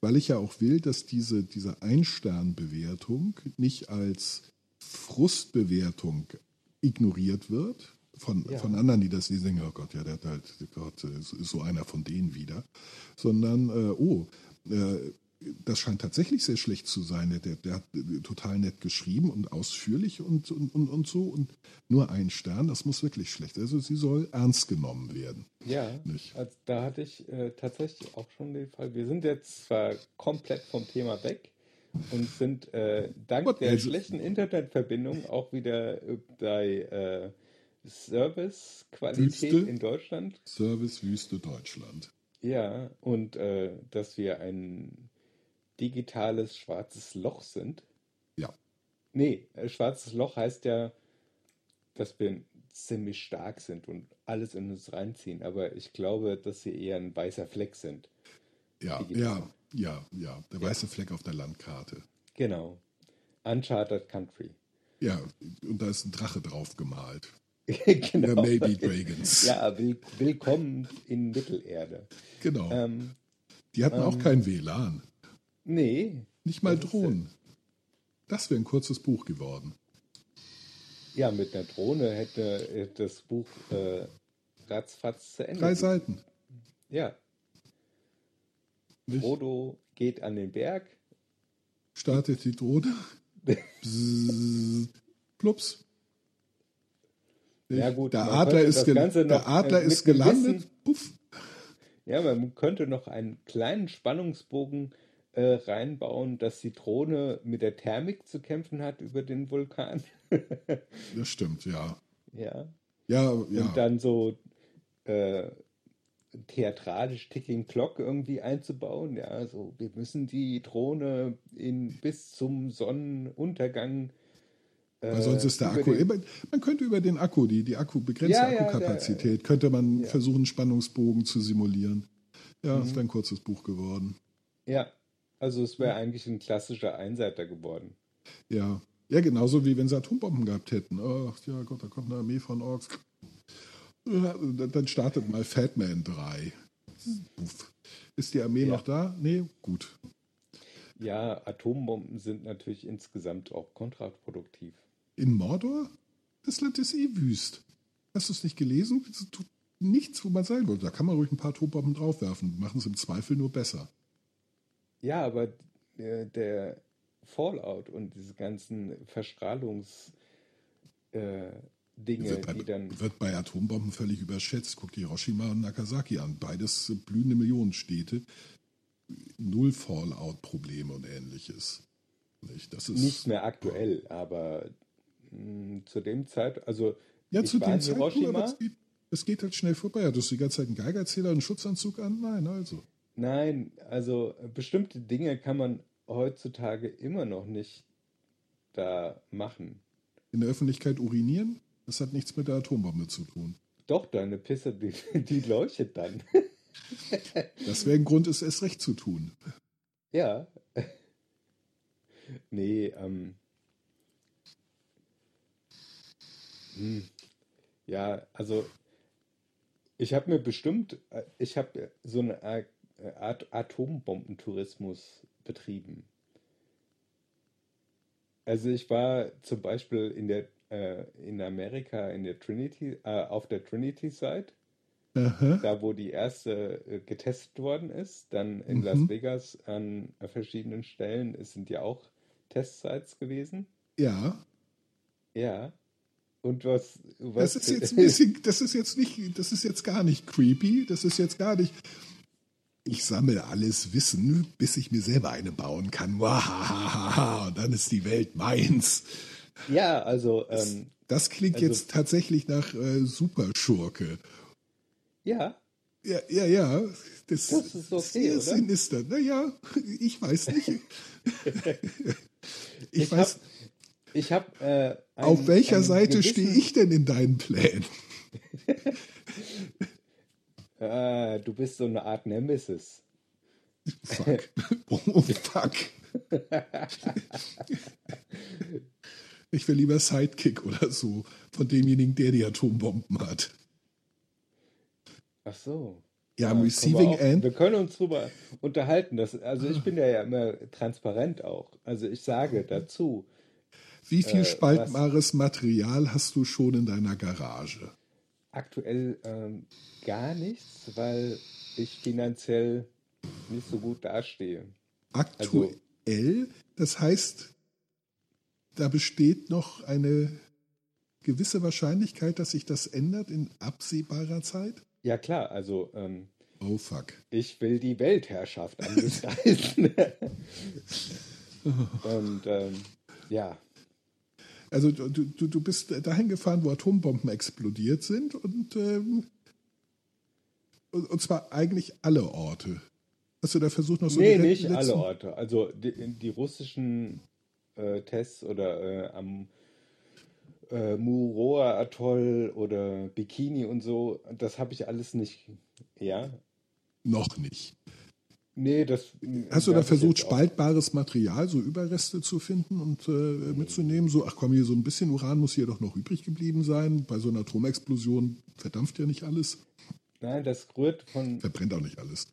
S4: Weil ich ja auch will, dass diese, diese Ein-Stern-Bewertung nicht als Frustbewertung ignoriert wird von, ja. von anderen, die das sehen, oh Gott, ja, der hat halt, Gott, ist so einer von denen wieder, sondern, äh, oh, äh, das scheint tatsächlich sehr schlecht zu sein. Der, der, hat total nett geschrieben und ausführlich und, und, und, und so. Und nur ein Stern, das muss wirklich schlecht. Also sie soll ernst genommen werden.
S3: Ja, also da hatte ich äh, tatsächlich auch schon den Fall. Wir sind jetzt zwar komplett vom Thema weg und sind äh, dank What, der also, schlechten Internetverbindung auch wieder äh, bei äh, Servicequalität in Deutschland.
S4: Servicewüste Deutschland.
S3: Ja, und äh, dass wir ein digitales schwarzes Loch sind.
S4: Ja.
S3: Nee, äh, schwarzes Loch heißt ja, dass wir ziemlich stark sind und alles in uns reinziehen. Aber ich glaube, dass sie eher ein weißer Fleck sind.
S4: Ja, digital. ja, ja, ja. Der weiße ja. Fleck auf der Landkarte.
S3: Genau. Uncharted Country.
S4: Ja, und da ist ein Drache drauf gemalt.
S3: genau.
S4: There may be dragons.
S3: ja, will, willkommen in Mittelerde.
S4: Genau. Ähm, Die hatten ähm, auch kein WLAN.
S3: Nee.
S4: Nicht mal Drohnen. Das wäre ein kurzes Buch geworden.
S3: Ja, mit einer Drohne hätte das Buch äh, ratzfatz zu Ende.
S4: Drei Seiten.
S3: Ja. Nicht? Frodo geht an den Berg.
S4: Startet die Drohne. Bzzz, plups.
S3: Ja, gut,
S4: der Adler ist, der Adler äh, ist gelandet. Puff.
S3: Ja, man könnte noch einen kleinen Spannungsbogen äh, reinbauen, dass die Drohne mit der Thermik zu kämpfen hat über den Vulkan.
S4: das stimmt, ja.
S3: Ja.
S4: Ja, ja.
S3: Und dann so äh, theatralisch Ticking Clock irgendwie einzubauen. Ja, also wir müssen die Drohne in, bis zum Sonnenuntergang
S4: weil sonst ist der Akku. Den, man könnte über den Akku, die, die Akku, begrenzte ja, Akkukapazität, ja, könnte man ja. versuchen, Spannungsbogen zu simulieren. Ja, ist ein kurzes Buch geworden.
S3: Ja, also es wäre eigentlich ein klassischer Einseiter geworden.
S4: Ja. Ja, genauso wie wenn sie Atombomben gehabt hätten. Ach ja Gott, da kommt eine Armee von Orks. Ja, Dann startet mal Fatman 3. Uff. Ist die Armee
S3: Ja.
S4: noch da? Nee, gut.
S3: Ja, Atombomben sind natürlich insgesamt auch kontraproduktiv.
S4: In Mordor? Das Land ist eh wüst. Hast du es nicht gelesen? Es tut nichts, wo man sein wollte. Da kann man ruhig ein paar Atombomben draufwerfen. Machen es im Zweifel nur besser.
S3: Ja, aber äh, der Fallout und diese ganzen Verstrahlungs äh, Dinge,
S4: Wird bei,
S3: die dann
S4: wird bei Atombomben völlig überschätzt. Guck dir Hiroshima und Nagasaki an. Beides blühende Millionenstädte. Null Fallout-Probleme und ähnliches. Nicht? Das ist,
S3: nicht mehr aktuell, aber mh, zu dem Zeit, also
S4: ja,
S3: ich
S4: zu
S3: war
S4: dem Zeitpunkt, es geht, es geht halt schnell vorbei. Hattest du die ganze Zeit einen Geigerzähler und einen Schutzanzug an? Nein, also.
S3: Nein, also bestimmte Dinge kann man heutzutage immer noch nicht da machen.
S4: In der Öffentlichkeit urinieren? Das hat nichts mit der Atombombe zu tun.
S3: Doch, deine Pisse, die, die leuchtet dann.
S4: Das wäre ein Grund, es erst recht zu tun.
S3: Ja. Nee, ähm. Hm. Ja, also ich habe mir bestimmt, äh, ich habe so eine Art Art Atombombentourismus betrieben. Also ich war zum Beispiel in der äh, in Amerika in der Trinity, äh, auf der Trinity Site,
S4: Aha.
S3: da wo die erste äh, getestet worden ist, dann in
S4: Mhm.
S3: Las Vegas an verschiedenen Stellen. Es sind ja auch Testsites gewesen.
S4: Ja,
S3: Ja. Und was, was
S4: das ist jetzt ein bisschen, das ist jetzt nicht, das ist jetzt gar nicht creepy, das ist jetzt gar nicht. Ich sammle alles Wissen, bis ich mir selber eine bauen kann. Wahahaha, und dann ist die Welt meins.
S3: ja, also ähm,
S4: Das klingt
S3: Also-
S4: jetzt tatsächlich nach äh, Superschurke.
S3: ja,
S4: Ja, ja, ja. Das,
S3: Das ist okay,
S4: sehr
S3: oder?
S4: sinister. Naja, ich weiß nicht. ich,
S3: ich
S4: weiß,
S3: habe ich hab, äh,
S4: auf welcher Seite stehe ich denn in deinen Plänen?
S3: Äh, du bist so eine Art Nemesis.
S4: Fuck. Oh, fuck. Ich will lieber Sidekick oder so von demjenigen, der die Atombomben hat.
S3: Ach so.
S4: Ja,
S3: Ja,
S4: am
S3: können wir
S4: Receiving
S3: auch-
S4: End.
S3: Wir können uns drüber unterhalten. Das, also ich bin ja, ja immer transparent auch. Also ich sage dazu,
S4: Wie viel
S3: äh,
S4: spaltbares Material hast du schon in deiner Garage?
S3: Aktuell ähm, gar nichts, weil ich finanziell nicht so gut dastehe. Also
S4: Aktuell, das heißt, da besteht noch eine gewisse Wahrscheinlichkeit, dass sich das ändert in absehbarer Zeit?
S3: Ja klar, also ähm,
S4: Oh fuck.
S3: ich will die Weltherrschaft angreifen. Und ähm, ja,
S4: Also du, du, du bist dahin gefahren, wo Atombomben explodiert sind und, ähm, und, und zwar eigentlich alle Orte. Hast du da versucht, noch so
S3: nee, nicht
S4: letzten-
S3: alle Orte. Also die, die russischen äh, Tests oder äh, am äh, Muroa Atoll oder Bikini und so, das habe ich alles nicht. Ja,
S4: Noch nicht.
S3: Nee, das.
S4: Hast du da versucht, spaltbares Material, so Überreste zu finden und äh, mitzunehmen? So, ach komm, hier so ein bisschen Uran muss hier doch noch übrig geblieben sein. Bei so einer Atomexplosion verdampft ja nicht alles.
S3: Nein, das rührt von
S4: Verbrennt auch nicht alles.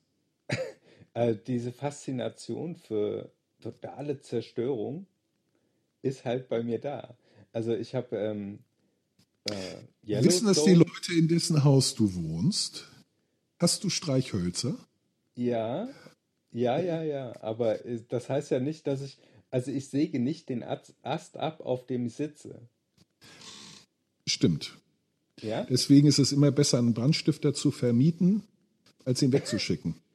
S3: äh, diese Faszination für totale Zerstörung ist halt bei mir da. Also ich habe ähm, äh,
S4: Wissen das die Leute, in dessen Haus du wohnst? Hast du Streichhölzer?
S3: Ja, ja, ja, ja. Aber äh, das heißt ja nicht, dass ich, also ich säge nicht den Ast ab, auf dem ich sitze.
S4: Stimmt.
S3: Ja,
S4: Deswegen ist es immer besser, einen Brandstifter zu vermieten, als ihn wegzuschicken.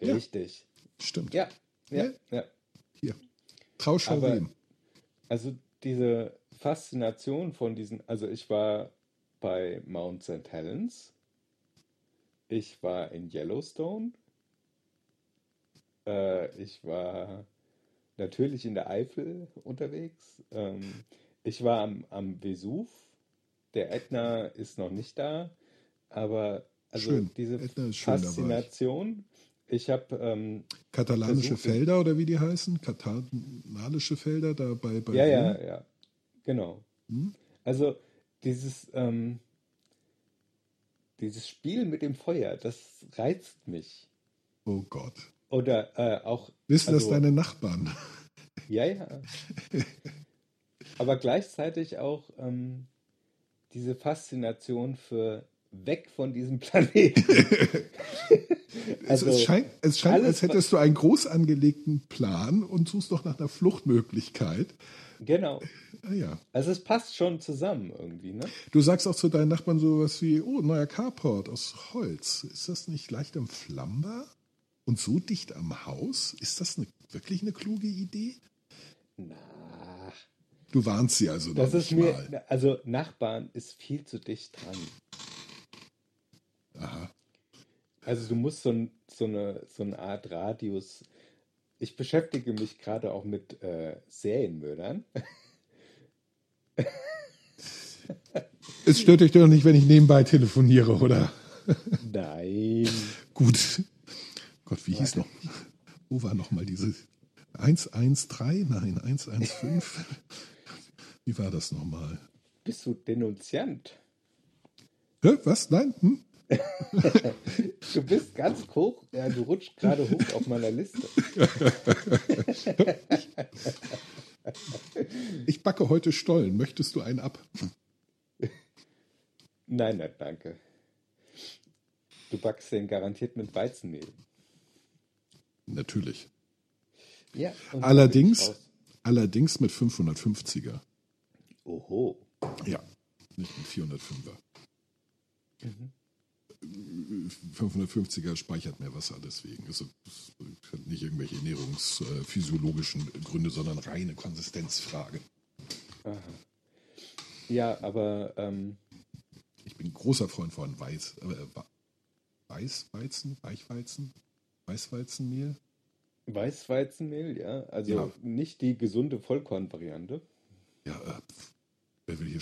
S4: Ja.
S3: richtig.
S4: Stimmt.
S3: Ja, ja,
S4: Ja.
S3: ja.
S4: Hier. Trauschau
S3: Aber-
S4: wem?
S3: Also diese Faszination von diesen, also ich war bei Mount St. Helens, ich war in Yellowstone, äh, ich war natürlich in der Eifel unterwegs, ähm, ich war am, am Vesuv, der Ätna ist noch nicht da, aber also
S4: Schön.
S3: diese
S4: schön, war ich.
S3: Faszination Ich habe, ähm,
S4: Katalanische
S3: Versuche.
S4: Felder oder wie die heißen? Katalalische Felder da bei, bei
S3: ja, ja, ja, genau.
S4: Hm?
S3: Also dieses, ähm, dieses Spiel mit dem Feuer, das reizt mich.
S4: Oh Gott.
S3: Oder äh, auch,
S4: Wissen das
S3: also-
S4: deine Nachbarn?
S3: ja, ja. Aber gleichzeitig auch ähm, diese Faszination für weg von diesem Planeten.
S4: Also, es scheint, es scheint
S3: alles,
S4: als hättest du einen groß angelegten Plan und suchst doch nach einer Fluchtmöglichkeit.
S3: Genau.
S4: Ah, ja.
S3: Also es passt schon zusammen irgendwie, ne?
S4: Du sagst auch zu deinen Nachbarn sowas wie, oh, neuer Carport aus Holz. Ist das nicht leicht entflammbar? Und so dicht am Haus? Ist das eine, wirklich eine kluge Idee?
S3: Na,
S4: Du warnst sie also noch
S3: das ist
S4: nicht
S3: mir,
S4: mal.
S3: also Nachbarn ist viel zu dicht dran.
S4: Aha.
S3: Also du musst so, ein, so, eine, so eine Art Radius. Ich beschäftige mich gerade auch mit äh, Serienmördern.
S4: Es stört dich doch nicht, wenn ich nebenbei telefoniere, oder?
S3: Nein.
S4: Gut. Gott, wie hieß noch? Wo war noch mal diese 113? Nein, 115. Wie war das nochmal?
S3: Bist du Denunziant?
S4: Hä? Was? Nein? Hm?
S3: Du bist ganz hoch. Ja, du rutschst gerade hoch auf meiner Liste.
S4: Ich backe heute Stollen. Möchtest du einen ab?
S3: Nein, nein, danke. Du backst den garantiert mit Weizenmehl.
S4: Natürlich.
S3: Ja.
S4: Allerdings, allerdings mit 550er.
S3: Oho.
S4: Ja, nicht mit 405er. 550er speichert mehr Wasser, deswegen. Also, es hat nicht irgendwelche ernährungsphysiologischen Gründe, sondern reine Konsistenzfrage.
S3: Ja, aber ähm,
S4: Ich bin großer Freund von Weiß, äh, Weißweizen, Weichweizen, Weißweizenmehl.
S3: Weißweizenmehl, ja. Also
S4: Ja.
S3: nicht die gesunde Vollkornvariante.
S4: Ja, äh, wer will hier.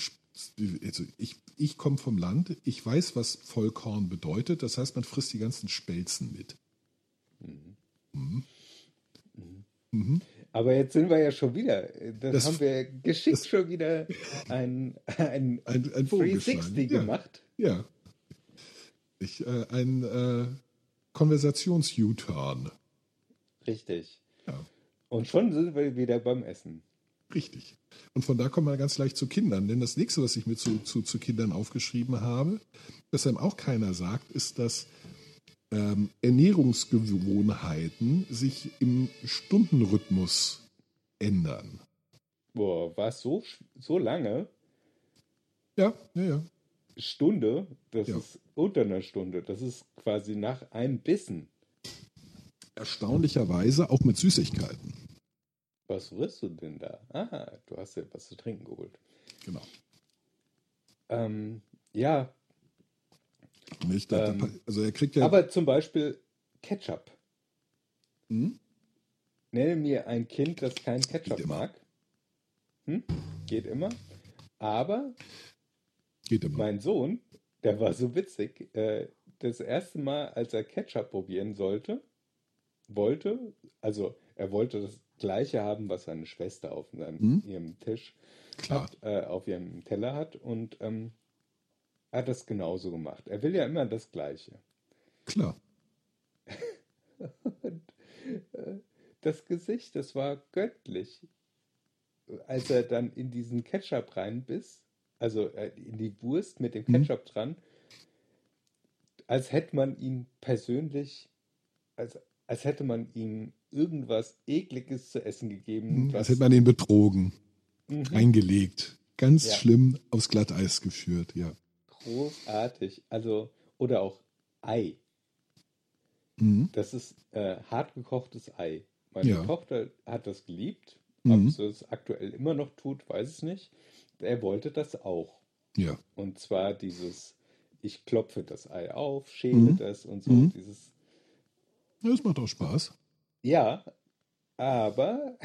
S4: Also ich ich komme vom Land, ich weiß, was Vollkorn bedeutet. Das heißt, man frisst die ganzen Spelzen mit.
S3: Aber jetzt sind wir ja schon wieder, äh, das,
S4: Das-
S3: haben wir geschickt schon wieder ein, ein,
S4: Ein, ein Bogen
S3: 360
S4: geschlagen. Ja.
S3: gemacht.
S4: Ja. Ich, äh, ein äh, Konversations-U-Turn.
S3: Richtig.
S4: Ja,
S3: Und schon sind wir wieder beim Essen.
S4: richtig. Und von da kommen wir ganz leicht zu Kindern. Denn das nächste, was ich mir zu, zu, zu Kindern aufgeschrieben habe, das einem auch keiner sagt, ist, dass ähm, Ernährungsgewohnheiten sich im Stundenrhythmus ändern.
S3: Boah, war es so, so lange?
S4: Ja, ja, ja.
S3: Stunde, das
S4: Ja.
S3: ist unter einer Stunde. Das ist quasi nach einem Bissen.
S4: Erstaunlicherweise auch mit Süßigkeiten.
S3: Was rührst du denn da? Aha, du hast ja was zu trinken geholt.
S4: Genau.
S3: Ähm, ja,
S4: Nicht? Da-
S3: Ähm,
S4: also er kriegt ja.
S3: aber zum Beispiel Ketchup.
S4: Hm?
S3: Nenne mir ein Kind, das kein Ketchup
S4: Geht
S3: mag. Hm? Geht immer. Aber
S4: Geht immer.
S3: mein Sohn, der war so witzig, äh, das erste Mal, als er Ketchup probieren sollte, wollte, also er wollte das gleiche haben, was seine Schwester auf seinem,
S4: Hm?
S3: ihrem Tisch hat, äh, auf ihrem Teller hat und ähm, er hat das genauso gemacht. Er will ja immer das Gleiche.
S4: Klar.
S3: Und, äh, das Gesicht, das war göttlich. Als er dann in diesen Ketchup reinbiss, also äh, in die Wurst mit dem
S4: Mhm.
S3: Ketchup dran, als hätte man ihn persönlich, als, als hätte man ihm irgendwas Ekliges zu essen gegeben.
S4: Hm,
S3: was,
S4: Als hätte man ihn betrogen,
S3: Mhm.
S4: eingelegt. Ganz
S3: Ja.
S4: schlimm aufs Glatteis geführt, ja.
S3: großartig. Also, oder auch Ei.
S4: Mhm.
S3: Das ist äh, hart gekochtes Ei. Meine
S4: Ja.
S3: Tochter hat das geliebt.
S4: Mhm.
S3: Ob sie es aktuell immer noch tut, weiß ich nicht. Er wollte das auch.
S4: Ja.
S3: Und zwar dieses, ich klopfe das Ei auf, schäle
S4: Mhm.
S3: das und so.
S4: Mhm.
S3: Dieses,
S4: Ja, Das macht auch Spaß.
S3: ja, aber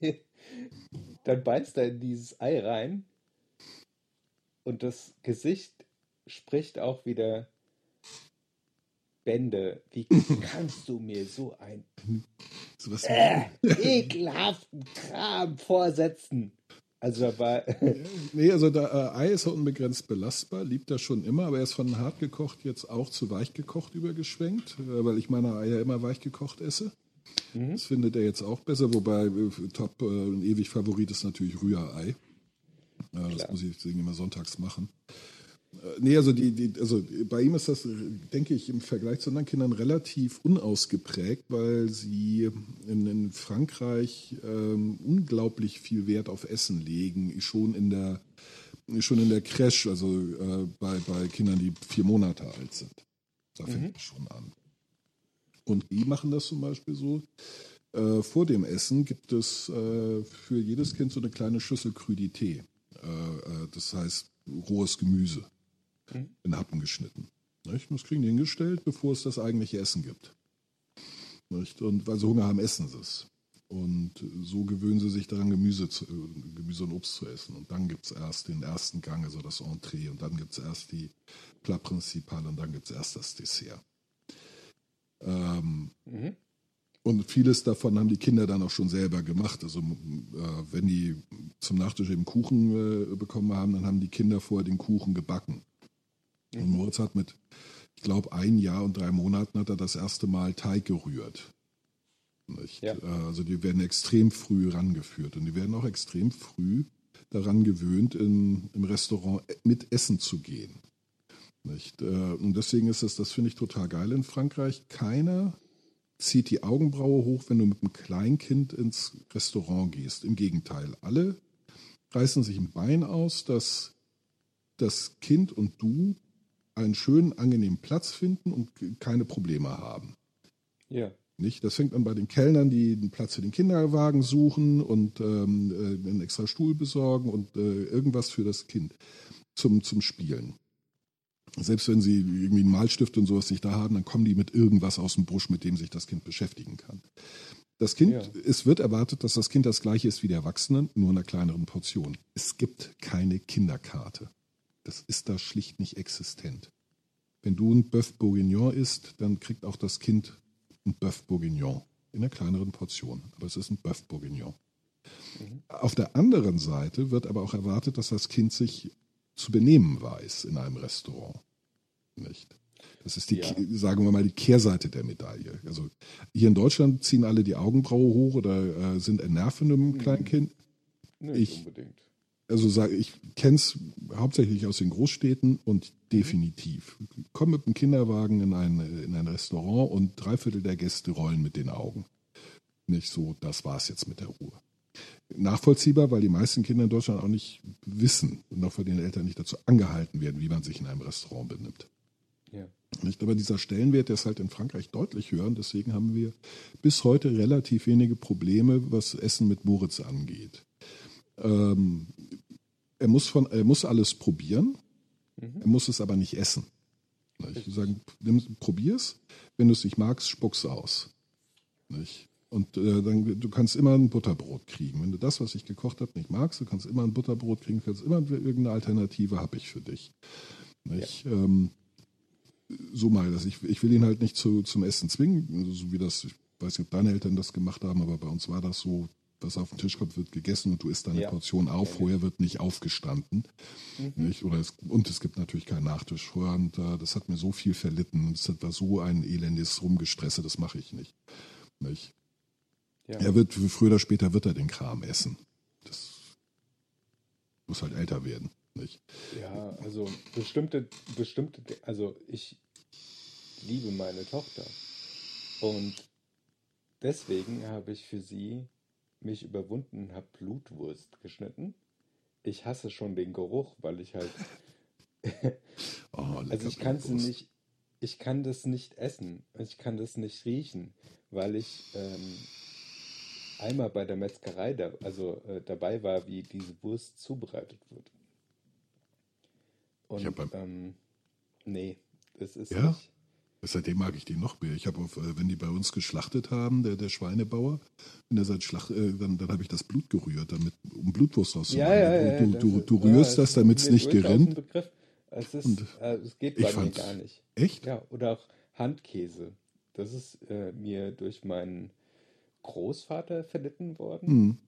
S3: dann beißt er in dieses Ei rein und das Gesicht spricht auch wieder Bände. Wie kannst du mir so ein
S4: So
S3: äh, ekelhaften Kram vorsetzen? Also war,
S4: Nee, also da, äh, Ei ist ja unbegrenzt belastbar, liebt er schon immer, aber er ist von hart gekocht jetzt auch zu weich gekocht übergeschwenkt, äh, weil ich meine Eier immer weich gekocht esse. Das findet er jetzt auch besser, wobei äh, Top äh, ein ewig Favorit ist natürlich Rührei. Das muss ich deswegen immer sonntags machen. Äh, Nee, also, die, die, also bei ihm ist das, denke ich, im Vergleich zu anderen Kindern relativ unausgeprägt, weil sie in, in Frankreich ähm, unglaublich viel Wert auf Essen legen, schon in der, schon in der Crèche, also äh, bei, bei Kindern, die vier Monate alt sind. Da fängt es schon an. Und die machen das zum Beispiel so. Äh, vor dem Essen gibt es äh, für jedes Kind so eine kleine Schüssel Crudité. Äh, äh, das heißt rohes Gemüse in Happen geschnitten. Nicht? Das kriegen die hingestellt, bevor es das eigentliche Essen gibt. Nicht? Und weil sie Hunger haben, essen sie es. Und so gewöhnen sie sich daran, Gemüse, zu, Gemüse und Obst zu essen. Und dann gibt es erst den ersten Gang, also das Entree. Und dann gibt es erst die Plat Principal und dann gibt es erst das Dessert. Ähm, Und vieles davon haben die Kinder dann auch schon selber gemacht. Also äh, wenn die zum Nachtisch eben Kuchen äh, bekommen haben, dann haben die Kinder vorher den Kuchen gebacken. Und Moritz hat mit, ich glaube, ein Jahr und drei Monaten hat er das erste Mal Teig gerührt.
S3: Ja.
S4: Also die werden extrem früh rangeführt und die werden auch extrem früh daran gewöhnt, in, im Restaurant mit Essen zu gehen. Nicht? Äh, Und deswegen ist es, das finde ich total geil in Frankreich. Keiner zieht die Augenbraue hoch, wenn du mit einem Kleinkind ins Restaurant gehst. Im Gegenteil, alle reißen sich ein Bein aus, dass das Kind und du einen schönen, angenehmen Platz finden und keine Probleme haben.
S3: ja,
S4: Nicht? Das fängt an bei den Kellnern, die einen Platz für den Kinderwagen suchen und ähm, äh, einen extra Stuhl besorgen und äh, irgendwas für das Kind zum, zum Spielen. Selbst wenn sie irgendwie einen Malstift und sowas nicht da haben, dann kommen die mit irgendwas aus dem Busch, mit dem sich das Kind beschäftigen kann. Das Kind,
S3: Ja.
S4: es wird erwartet, dass das Kind das gleiche ist wie der Erwachsene, nur in einer kleineren Portion. Es gibt keine Kinderkarte. Das ist da schlicht nicht existent. Wenn du ein Bœuf Bourguignon isst, dann kriegt auch das Kind ein Bœuf Bourguignon in einer kleineren Portion. Aber es ist ein Bœuf Bourguignon. Auf der anderen Seite wird aber auch erwartet, dass das Kind sich zu benehmen weiß in einem Restaurant. Nicht? Das ist die,
S3: Ja.
S4: Sagen wir mal, die Kehrseite der Medaille. Also hier in Deutschland ziehen alle die Augenbraue hoch oder äh, sind entnervt von einem Kleinkind.
S3: nicht
S4: Ich-
S3: unbedingt.
S4: Also sage ich kenne es hauptsächlich aus den Großstädten und definitiv. Komm mit dem Kinderwagen in ein, in ein Restaurant und drei Viertel der Gäste rollen mit den Augen. Nicht so, das war's jetzt mit der Ruhe. Nachvollziehbar, weil die meisten Kinder in Deutschland auch nicht wissen und auch von den Eltern nicht dazu angehalten werden, wie man sich in einem Restaurant benimmt.
S3: Ja.
S4: Nicht? Aber dieser Stellenwert der ist halt in Frankreich deutlich höher und deswegen haben wir bis heute relativ wenige Probleme, was Essen mit Moritz angeht. Ähm, er, muss von, er muss alles probieren, er muss es aber nicht essen. Ich würde sagen, probier's. Wenn du es nicht magst, spuck's aus. Nicht? Und äh, dann, du kannst immer ein Butterbrot kriegen. Wenn du das, was ich gekocht habe, nicht magst, du kannst immer ein Butterbrot kriegen, kannst immer irgendeine Alternative habe ich für dich. Nicht? Ähm, so mal das. Ich, ich will ihn halt nicht zu, zum Essen zwingen, so wie das, ich weiß nicht, ob deine Eltern das gemacht haben, aber bei uns war das so, was auf den Tisch kommt, wird gegessen und du isst deine
S3: Ja.
S4: Portion auf. Vorher wird nicht aufgestanden. Nicht? Oder es, und es gibt natürlich keinen Nachtisch vorher. Und äh, das hat mir so viel verlitten. Das war so ein elendes Rumgestresse, das mache ich nicht. nicht?
S3: Ja.
S4: Er wird, früher oder später wird er den Kram essen. Das muss halt älter werden. Nicht?
S3: Ja, also bestimmte, bestimmte, also ich liebe meine Tochter und deswegen habe ich für sie mich überwunden und habe Blutwurst geschnitten. Ich hasse schon den Geruch, weil ich halt,
S4: Oh,
S3: also ich kann sie
S4: Blutwurst.
S3: nicht, ich kann das nicht essen, ich kann das nicht riechen, weil ich ähm, einmal bei der Metzgerei da, also äh, dabei war, wie diese Wurst zubereitet wird. Und
S4: Ich beim-
S3: ähm, nee, das ist
S4: Ja?
S3: nicht.
S4: Seitdem mag ich die noch mehr. Ich habe, äh, wenn die bei uns geschlachtet haben, der, der Schweinebauer, wenn er seit Schlacht, äh, dann, dann habe ich das Blut gerührt, damit, um Blutwurst rauszumachen.
S3: Ja, ja, ja.
S4: du,
S3: das
S4: du, du
S3: ja,
S4: rührst das, damit es nicht gerinnt.
S3: Es, ist,
S4: Und
S3: äh, es geht bei mir gar nicht.
S4: Echt?
S3: Ja, oder auch Handkäse. Das ist äh, mir durch meinen Großvater verlitten worden.
S4: Hm.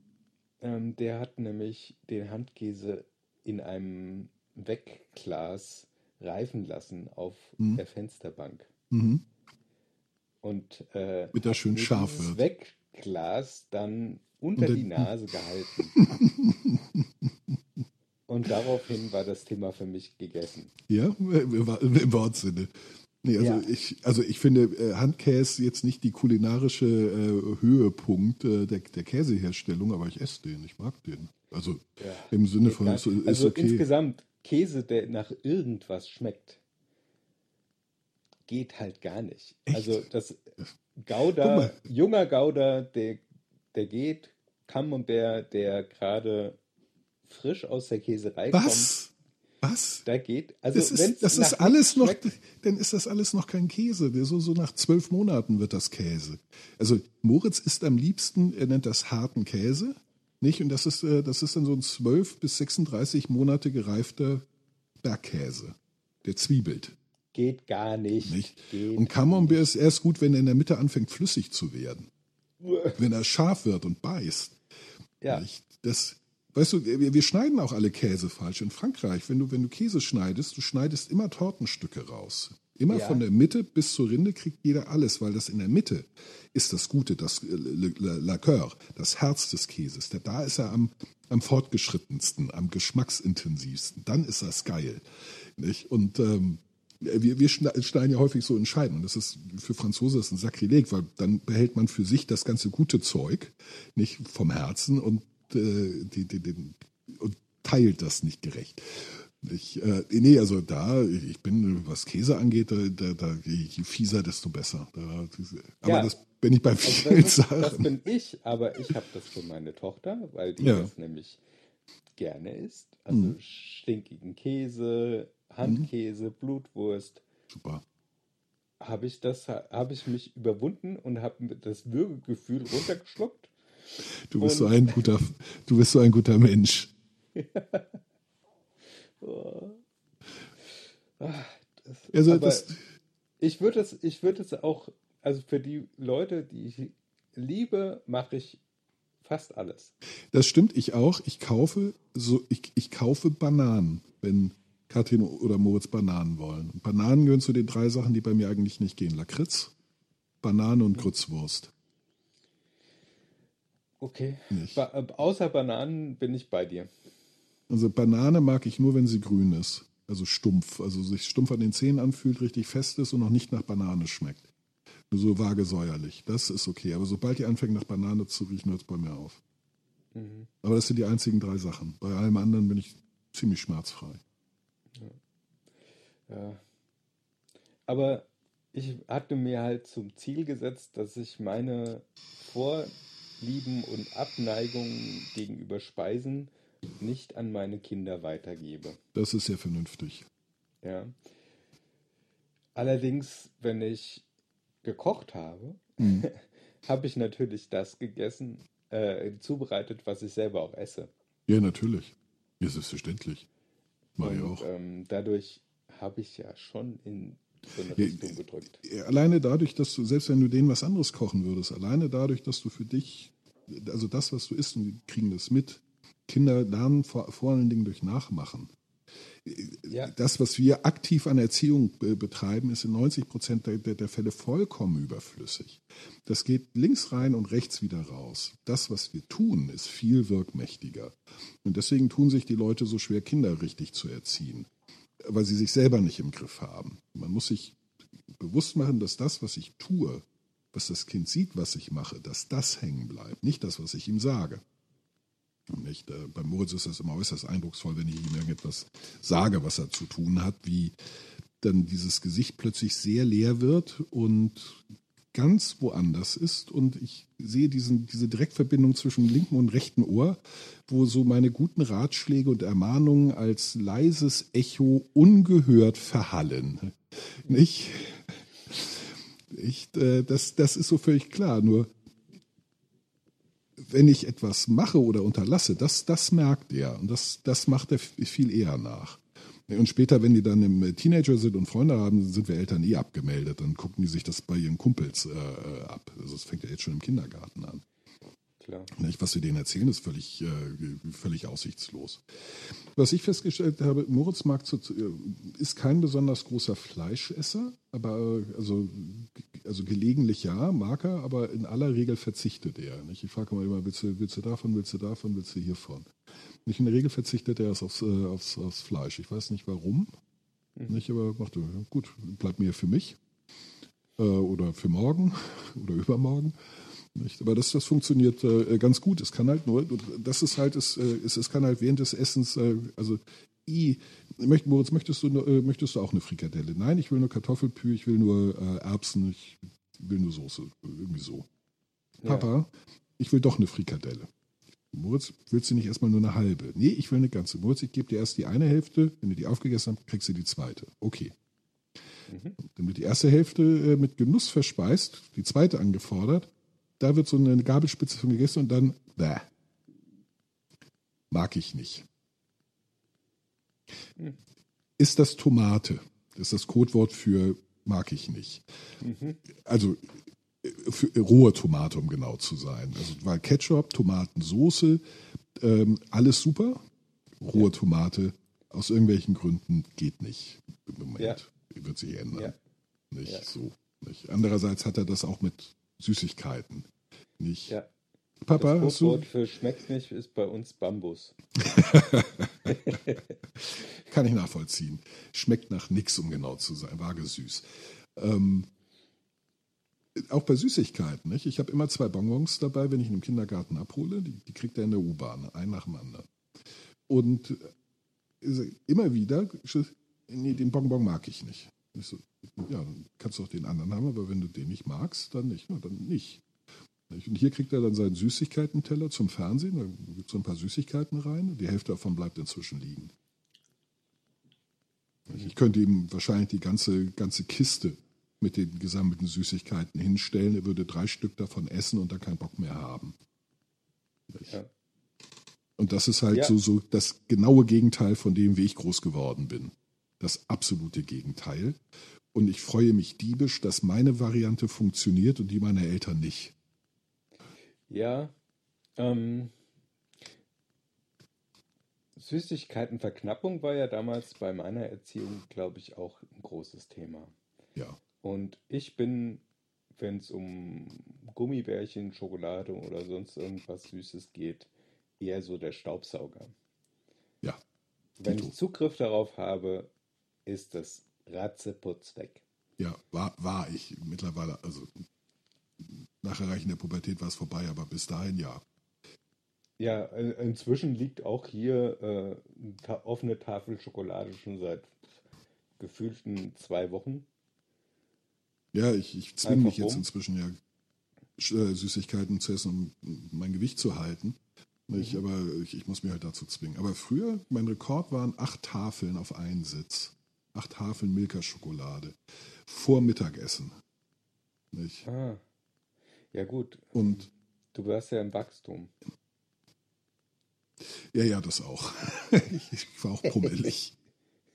S3: Ähm, der hat nämlich den Handkäse in einem Wegglas reifen lassen auf
S4: Mhm.
S3: der Fensterbank.
S4: Mhm.
S3: Und äh,
S4: Mit der schön
S3: mir
S4: scharf wird.
S3: Wegglas dann unter die Nase gehalten. Und daraufhin war das Thema für mich gegessen.
S4: Ja, im Wortsinne. Nee, also,
S3: Ja.
S4: ich, also ich finde äh, Handkäse jetzt nicht die kulinarische äh, Höhepunkt äh, der, der Käseherstellung, aber ich esse den, ich mag den. Also
S3: Ja.
S4: im Sinne von, ist, ist
S3: also
S4: okay.
S3: insgesamt Käse, der nach irgendwas schmeckt, geht halt gar nicht.
S4: Echt?
S3: Also das
S4: mal.
S3: junger Gouda, der, der geht, Camembert, der gerade frisch aus der Käserei kommt,
S4: Was? Was?
S3: da geht. Also
S4: Das ist, das ist alles noch, dann ist das alles noch kein Käse. So, so nach zwölf Monaten wird das Käse. Also Moritz isst am liebsten, er nennt das harten Käse, nicht? Und das ist, äh, das ist dann so ein zwölf bis 36 Monate gereifter Bergkäse. Der zwiebelt,
S3: geht gar nicht.
S4: nicht?
S3: Geht
S4: Und Camembert ist erst gut, wenn er in der Mitte anfängt flüssig zu werden. Wenn er scharf wird und beißt.
S3: ja,
S4: Nicht? Das, weißt du, wir, wir schneiden auch alle Käse falsch. In Frankreich, wenn du, wenn du Käse schneidest, du schneidest immer Tortenstücke raus. Immer
S3: Ja.
S4: von der Mitte bis zur Rinde kriegt jeder alles, weil das in der Mitte ist das Gute, das äh, le, le, la Coeur, das Herz des Käses. Da- Da ist er am, am fortgeschrittensten, am geschmacksintensivsten. Dann ist das geil. Nicht? Und ähm, wir, wir schne- schneiden ja häufig so in Scheiben. Und das ist für Franzosen ist ein Sakrileg, weil dann behält man für sich das ganze gute Zeug, nicht vom Herzen und, äh, die, die, den, und teilt das nicht gerecht. Ich, äh, nee, also da, ich bin, was Käse angeht, da, da, da je fieser, desto besser. Da, aber
S3: Ja.
S4: das bin ich bei
S3: Also
S4: vielen
S3: das, ist, das
S4: Sachen.
S3: bin ich, aber ich habe das für meine Tochter, weil die
S4: Ja.
S3: das nämlich gerne isst. Also
S4: Mhm.
S3: stinkigen Käse, Handkäse, Blutwurst.
S4: Super.
S3: Habe ich das, habe ich mich überwunden und habe das Würgegefühl runtergeschluckt.
S4: Du bist
S3: Und-
S4: so ein guter, du bist so ein guter Mensch.
S3: Ah, das,
S4: Also das,
S3: ich würde es, ich würde es auch, also für die Leute, die ich liebe, mache ich fast alles.
S4: Das stimmt, ich auch. Ich kaufe so, ich, ich kaufe Bananen, wenn Katrin oder Moritz Bananen wollen. Und Bananen gehören zu den drei Sachen, die bei mir eigentlich nicht gehen. Lakritz, Banane und Grützwurst.
S3: Okay. Ba äh, außer Bananen bin ich bei dir.
S4: Also Banane mag ich nur, wenn sie grün ist. Also stumpf. Also sich stumpf an den Zähnen anfühlt, richtig fest ist und noch nicht nach Banane schmeckt. Nur so vage säuerlich. Das ist okay. Aber sobald die anfängt nach Banane zu riechen, hört es bei mir auf.
S3: Mhm.
S4: Aber das sind die einzigen drei Sachen. Bei allem anderen bin ich ziemlich schmerzfrei.
S3: Ja. Aber ich hatte mir halt zum Ziel gesetzt, dass ich meine Vorlieben und Abneigungen gegenüber Speisen nicht an meine Kinder weitergebe.
S4: Das ist sehr vernünftig.
S3: Ja. Allerdings, wenn ich gekocht habe,
S4: Mhm.
S3: habe ich natürlich das gegessen, äh, zubereitet, was ich selber auch esse.
S4: Ja, natürlich. Ja, selbstverständlich. Mach ich auch.
S3: ähm, dadurch habe ich ja schon in so eine Richtung gedrückt.
S4: Alleine dadurch, dass du, selbst wenn du denen was anderes kochen würdest, alleine dadurch, dass du für dich, also das, was du isst, und die kriegen das mit. Kinder lernen vor, vor allen Dingen durch Nachmachen.
S3: Ja.
S4: Das, was wir aktiv an Erziehung äh, betreiben, ist in 90 Prozent der, der, der Fälle vollkommen überflüssig. Das geht links rein und rechts wieder raus. Das, was wir tun, ist viel wirkmächtiger. Und deswegen tun sich die Leute so schwer, Kinder richtig zu erziehen, weil sie sich selber nicht im Griff haben. Man muss sich bewusst machen, dass das, was ich tue, was das Kind sieht, was ich mache, dass das hängen bleibt, nicht das, was ich ihm sage. Nicht? Äh, Bei Moritz ist das immer äußerst eindrucksvoll, wenn ich ihm irgendetwas sage, was er zu tun hat, wie dann dieses Gesicht plötzlich sehr leer wird und ganz woanders ist. Und ich sehe diesen, diese Direktverbindung zwischen linkem und rechten Ohr, wo so meine guten Ratschläge und Ermahnungen als leises Echo ungehört verhallen. Nicht? Ich, äh, das, das ist so völlig klar. Nur wenn ich etwas mache oder unterlasse, das, das merkt er und das, das macht er viel eher nach. Und später, wenn die dann im Teenager sind und Freunde haben, sind wir Eltern eh abgemeldet. Dann gucken die sich das bei ihren Kumpels äh, ab. Also das fängt ja jetzt schon im Kindergarten an.
S3: Klar.
S4: Nicht, was sie denen erzählen, ist völlig, äh, völlig aussichtslos. Was ich festgestellt habe, Moritz mag zu, äh, ist kein besonders großer Fleischesser, aber äh, also, also gelegentlich ja, mag er, aber in aller Regel verzichtet er. Nicht? Ich frage mal immer, willst du, willst du davon, willst du davon, willst du hiervon? Nicht in der Regel verzichtet er aufs, äh, aufs, aufs Fleisch. Ich weiß nicht warum.
S3: Mhm.
S4: Nicht, aber macht er, gut, bleibt mir für mich. Äh, oder für morgen oder übermorgen. Nicht? Aber das, das funktioniert äh, ganz gut. Es kann halt nur, das ist halt, es, äh, es, es kann halt während des Essens, äh, also i, möcht, Moritz, möchtest du, äh, möchtest du auch eine Frikadelle? Nein, ich will nur Kartoffelpü, ich will nur Erbsen, ich will nur Soße, irgendwie so.
S3: Ja.
S4: Papa, ich will doch eine Frikadelle. Moritz, willst du nicht erstmal nur eine halbe? Nee, ich will eine ganze. Moritz, ich gebe dir erst die eine Hälfte, wenn du die aufgegessen hast, kriegst du die zweite. Okay.
S3: Mhm.
S4: Dann wird die erste Hälfte äh, mit Genuss verspeist, die zweite angefordert. Da wird so eine Gabelspitze von gegessen und dann, bäh. Mag ich nicht.
S3: Hm.
S4: Ist das Tomate? Das ist das Codewort für mag ich nicht.
S3: Mhm.
S4: Also rohe Tomate, um genau zu sein. Also weil Ketchup, Tomatensoße, ähm, alles super. Rohe Tomate aus irgendwelchen Gründen geht nicht im Moment.
S3: Ja.
S4: Wird sich ändern.
S3: Ja.
S4: Nicht
S3: Ja.
S4: so. Nicht. Andererseits hat er das auch mit Süßigkeiten. Nicht.
S3: Ja.
S4: Papa,
S3: das
S4: hast
S3: Codewort für schmeckt nicht ist bei uns Bambus.
S4: kann ich nachvollziehen. Schmeckt nach nix, um genau zu sein. Vage süß. Ähm, auch bei Süßigkeiten. Nicht? Ich habe immer zwei Bonbons dabei, wenn ich ihn im Kindergarten abhole. Die, die kriegt er in der U-Bahn, einen nach dem anderen. Und äh, immer wieder, nee, den Bonbon mag ich nicht. Ich so, ja, dann kannst du auch den anderen haben, aber wenn du den nicht magst, dann nicht. Na, dann nicht. Und hier kriegt er dann seinen Süßigkeitenteller zum Fernsehen, da gibt so ein paar Süßigkeiten rein die Hälfte davon bleibt inzwischen liegen. Ich könnte ihm wahrscheinlich die ganze, ganze Kiste mit den gesammelten Süßigkeiten hinstellen. Er würde drei Stück davon essen und dann keinen Bock mehr haben.
S3: Ja.
S4: Und das ist halt
S3: Ja.
S4: so, so das genaue Gegenteil von dem, wie ich groß geworden bin. Das absolute Gegenteil. Und ich freue mich diebisch, dass meine Variante funktioniert und die meiner Eltern nicht.
S3: Ja, ähm, Süßigkeitenverknappung war ja damals bei meiner Erziehung, glaube ich, auch ein großes Thema.
S4: Ja.
S3: Und ich bin, wenn es um Gummibärchen, Schokolade oder sonst irgendwas Süßes geht, eher so der Staubsauger.
S4: Ja.
S3: Wenn ich Zugriff darauf habe, ist das ratzeputz weg.
S4: Ja, war, war ich mittlerweile, also nach Erreichen der Pubertät war es vorbei, aber bis dahin ja.
S3: Ja, in- inzwischen liegt auch hier äh, eine offene Tafel Schokolade schon seit gefühlten zwei Wochen.
S4: Ja, ich, ich zwinge mich jetzt
S3: rum.
S4: inzwischen ja äh, Süßigkeiten zu essen, um mein Gewicht zu halten. Nicht,
S3: Mhm.
S4: aber ich, ich muss mich halt dazu zwingen. Aber früher, mein Rekord waren acht Tafeln auf einen Sitz. Acht Tafeln Milka-Schokolade. Vor Mittagessen. Nicht?
S3: Ah. Ja gut,
S4: Und
S3: du warst ja im Wachstum.
S4: ja, ja, das auch. ich war auch pummelig.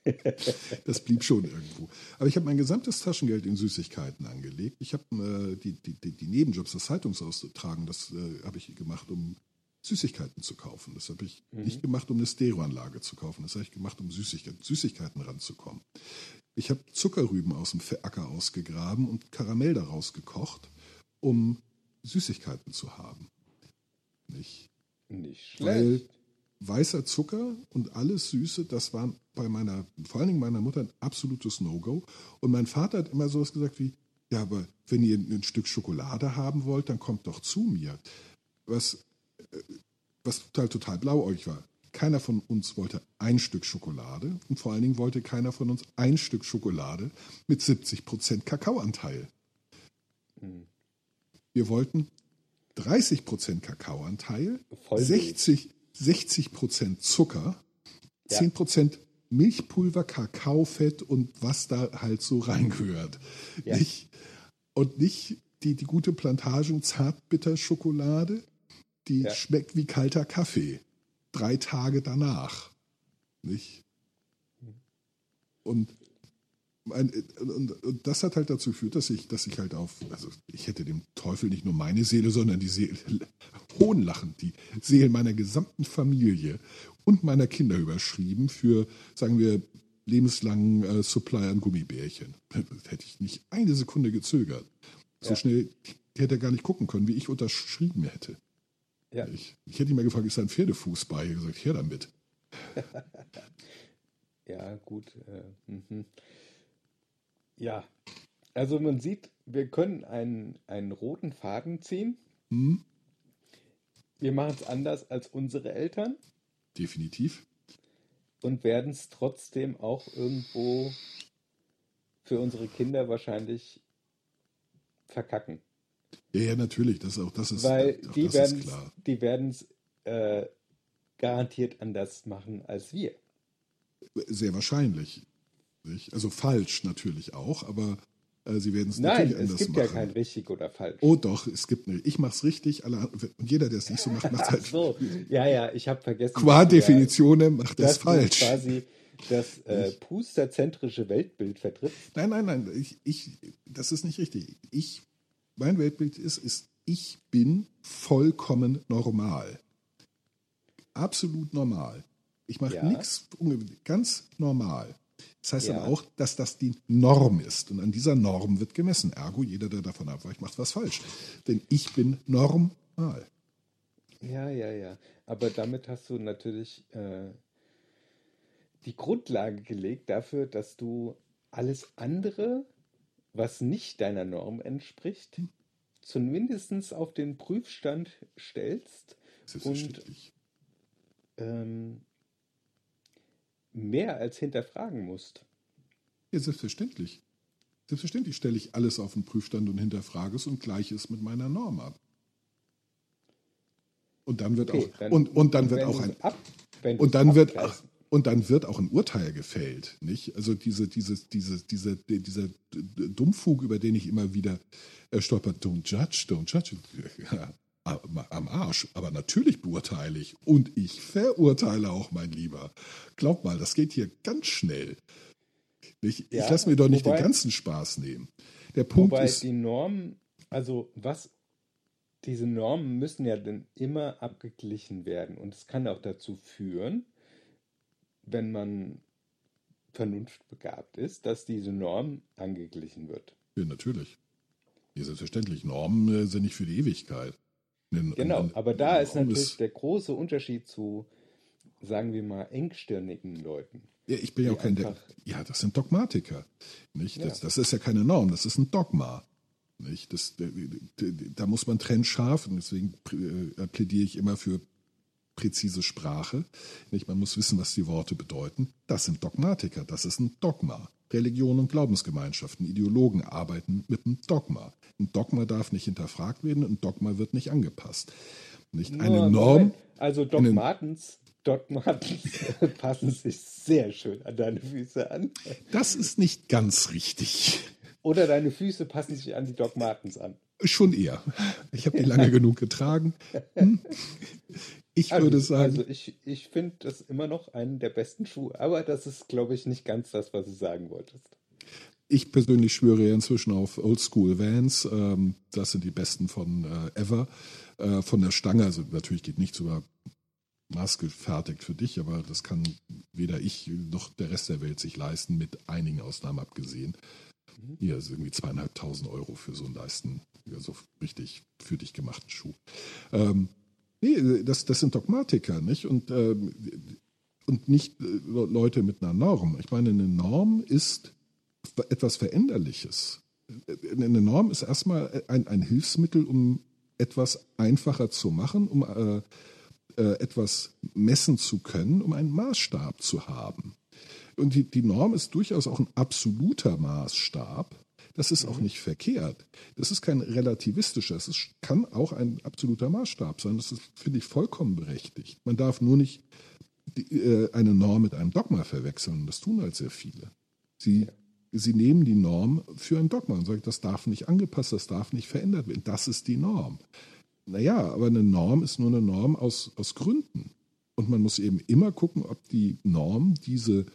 S4: Das blieb schon irgendwo. Aber ich habe mein gesamtes Taschengeld in Süßigkeiten angelegt. Ich habe äh, die, die, die, Nebenjobs, das Zeitungsaustragen, das äh, habe ich gemacht, um Süßigkeiten zu kaufen. Das habe ich nicht gemacht, um eine Stereoanlage zu kaufen. Das habe ich gemacht, um Süßigkeiten, Süßigkeiten ranzukommen. Ich habe Zuckerrüben aus dem Acker ausgegraben und Karamell daraus gekocht, um Süßigkeiten zu haben. Nicht?
S3: Nicht
S4: Weil
S3: schlecht.
S4: Weißer Zucker und alles Süße, das war bei meiner, vor allen Dingen meiner Mutter ein absolutes No-Go. Und mein Vater hat immer sowas gesagt wie, ja, aber wenn ihr ein Stück Schokolade haben wollt, dann kommt doch zu mir. Was, äh, was total, total blauäugig war. Keiner von uns wollte ein Stück Schokolade und vor allen Dingen wollte keiner von uns ein Stück Schokolade mit 70% Kakaoanteil.
S3: Hm.
S4: Wir wollten 30% Kakaoanteil,
S3: Vollmilch.
S4: 60, 60% Zucker,
S3: Ja.
S4: 10% Milchpulver, Kakaofett und was da halt so reingehört.
S3: Ja.
S4: Nicht, und nicht die, die gute Plantagen Zartbitterschokolade, die
S3: Ja.
S4: schmeckt wie kalter Kaffee. Drei Tage danach. Nicht? Und, mein, und, und das hat halt dazu geführt, dass ich, dass ich halt auf, also ich hätte dem Teufel nicht nur meine Seele, sondern die Seele, hohnlachend, die Seelen meiner gesamten Familie und meiner Kinder überschrieben für, sagen wir, lebenslangen äh, Supply an Gummibärchen. Das hätte ich nicht eine Sekunde gezögert. So
S3: Ja.
S4: schnell hätte er gar nicht gucken können, wie ich unterschrieben hätte.
S3: Ja.
S4: Ich, ich hätte ihn mal gefragt, ist da ein Pferdefuß bei? Ich hätte gesagt, her damit.
S3: Ja, gut. Äh, mhm. Ja, also man sieht, wir können einen, einen roten Faden ziehen.
S4: Hm?
S3: Wir machen es anders als unsere Eltern
S4: Definitiv.
S3: und werden es trotzdem auch irgendwo für unsere Kinder wahrscheinlich verkacken.
S4: Ja, ja, natürlich. Das, auch das ist,
S3: Weil die werden es äh, garantiert anders machen als wir.
S4: Sehr wahrscheinlich. Nicht? Also falsch natürlich auch, aber äh, sie werden es
S3: Nein,
S4: natürlich
S3: es
S4: anders
S3: gibt
S4: machen.
S3: ja kein richtig oder falsch.
S4: Oh doch, es gibt eine. Ich mach's richtig, alle, und jeder, der es nicht so macht, macht
S3: Ach
S4: halt
S3: so, ja, ja, ich habe vergessen.
S4: qua
S3: du ja-
S4: macht
S3: du
S4: falsch.
S3: quasi das äh, pusterzentrische Weltbild vertrittst.
S4: Nein, nein, nein, ich, ich, das ist nicht richtig. Ich, mein Weltbild ist, ist, ich bin vollkommen normal. Absolut normal. Ich mache
S3: Ja.
S4: nichts ungewöhnlich, ganz normal. Das heißt
S3: Ja.
S4: aber auch, dass das die Norm ist. Und an dieser Norm wird gemessen. Ergo, jeder, der davon abweicht, macht was falsch. Denn ich bin normal.
S3: Ja, ja, ja. Aber damit hast du natürlich äh, die Grundlage gelegt dafür, dass du alles andere, was nicht deiner Norm entspricht, zumindest auf den Prüfstand stellst und
S4: Selbstverständlich.
S3: ähm, mehr als hinterfragen musst.
S4: Ja, selbstverständlich. Selbstverständlich stelle ich alles auf den Prüfstand und hinterfrage es und gleiche es mit meiner Norm ab. Und dann wird
S3: Okay,
S4: auch
S3: dann-
S4: und, und dann wird auch ein
S3: ab,
S4: und dann wird auch, und dann wird auch ein Urteil gefällt, nicht? Also diese diese diese diese dieser Dummfug, über den ich immer wieder äh, stolper, don't judge, don't judge. Ja, am Arsch, aber natürlich beurteile ich und ich verurteile auch, mein Lieber. Glaub mal, das geht hier ganz schnell. Ich,
S3: Ja,
S4: ich lasse mir doch nicht
S3: wobei-
S4: den ganzen Spaß nehmen. Der Punkt
S3: Wobei
S4: ist,
S3: die Normen, also was, diese Normen müssen ja dann immer abgeglichen werden. Und es kann auch dazu führen, wenn man vernunftbegabt ist, dass diese Norm angeglichen wird.
S4: ja, natürlich. Ja, selbstverständlich. Normen äh, sind nicht für die Ewigkeit. Eine-
S3: Genau,
S4: eine-
S3: aber da ist natürlich der große Unterschied zu, sagen wir mal, engstirnigen Leuten.
S4: Ja, ich bin ja auch kein.
S3: einfach-
S4: Ja, das sind Dogmatiker. Nicht?
S3: Ja.
S4: Das, das ist ja keine Norm, das ist ein Dogma. Nicht? Das, da muss man trennscharf, und deswegen äh, plädiere ich immer für präzise Sprache. Nicht? Man muss wissen, was die Worte bedeuten. Das sind Dogmatiker, das ist ein Dogma. Religion und Glaubensgemeinschaften, Ideologen arbeiten mit einem Dogma. Ein Dogma darf nicht hinterfragt werden, ein Dogma wird nicht angepasst. Nicht eine
S3: Nur,
S4: Norm.
S3: Also Doc Martens passen sich sehr schön an deine Füße an.
S4: Das ist nicht ganz richtig.
S3: Oder deine Füße passen sich an die Doc Martens an.
S4: Schon eher. Ich habe die lange genug getragen. Hm. Ich
S3: Also,
S4: würde sagen,
S3: Also ich, ich finde das immer noch einen der besten Schuhe. Aber das ist, glaube ich, nicht ganz das, was du sagen wolltest.
S4: ich persönlich schwöre ja inzwischen auf Oldschool Vans. Ähm, das sind die besten von äh, ever. Äh, von der Stange, also natürlich geht nichts über maßgefertigt für dich, aber das kann weder ich noch der Rest der Welt sich leisten, mit einigen Ausnahmen abgesehen. Hier ist irgendwie zweieinhalbtausend Euro für so einen Leisten, also richtig für dich gemachten Schuh. Ähm, nee, das, das sind Dogmatiker, nicht? Und, ähm, und nicht äh, Leute mit einer Norm. Ich meine, eine Norm ist etwas Veränderliches. Eine Norm ist erstmal ein, ein Hilfsmittel, um etwas einfacher zu machen, um äh, äh, etwas messen zu können, um einen Maßstab zu haben. Und die, die Norm ist durchaus auch ein absoluter Maßstab. Das ist auch nicht verkehrt. Das ist kein relativistischer, es ist, kann auch ein absoluter Maßstab sein. Das ist, finde ich, vollkommen berechtigt. Man darf nur nicht die, äh, eine Norm mit einem Dogma verwechseln. Das tun halt sehr viele. Sie, sie nehmen die Norm für ein Dogma und sagen, das darf nicht angepasst, das darf nicht verändert werden. Das ist die Norm. Naja, aber eine Norm ist nur eine Norm aus, aus Gründen. Und man muss eben immer gucken, ob die Norm diese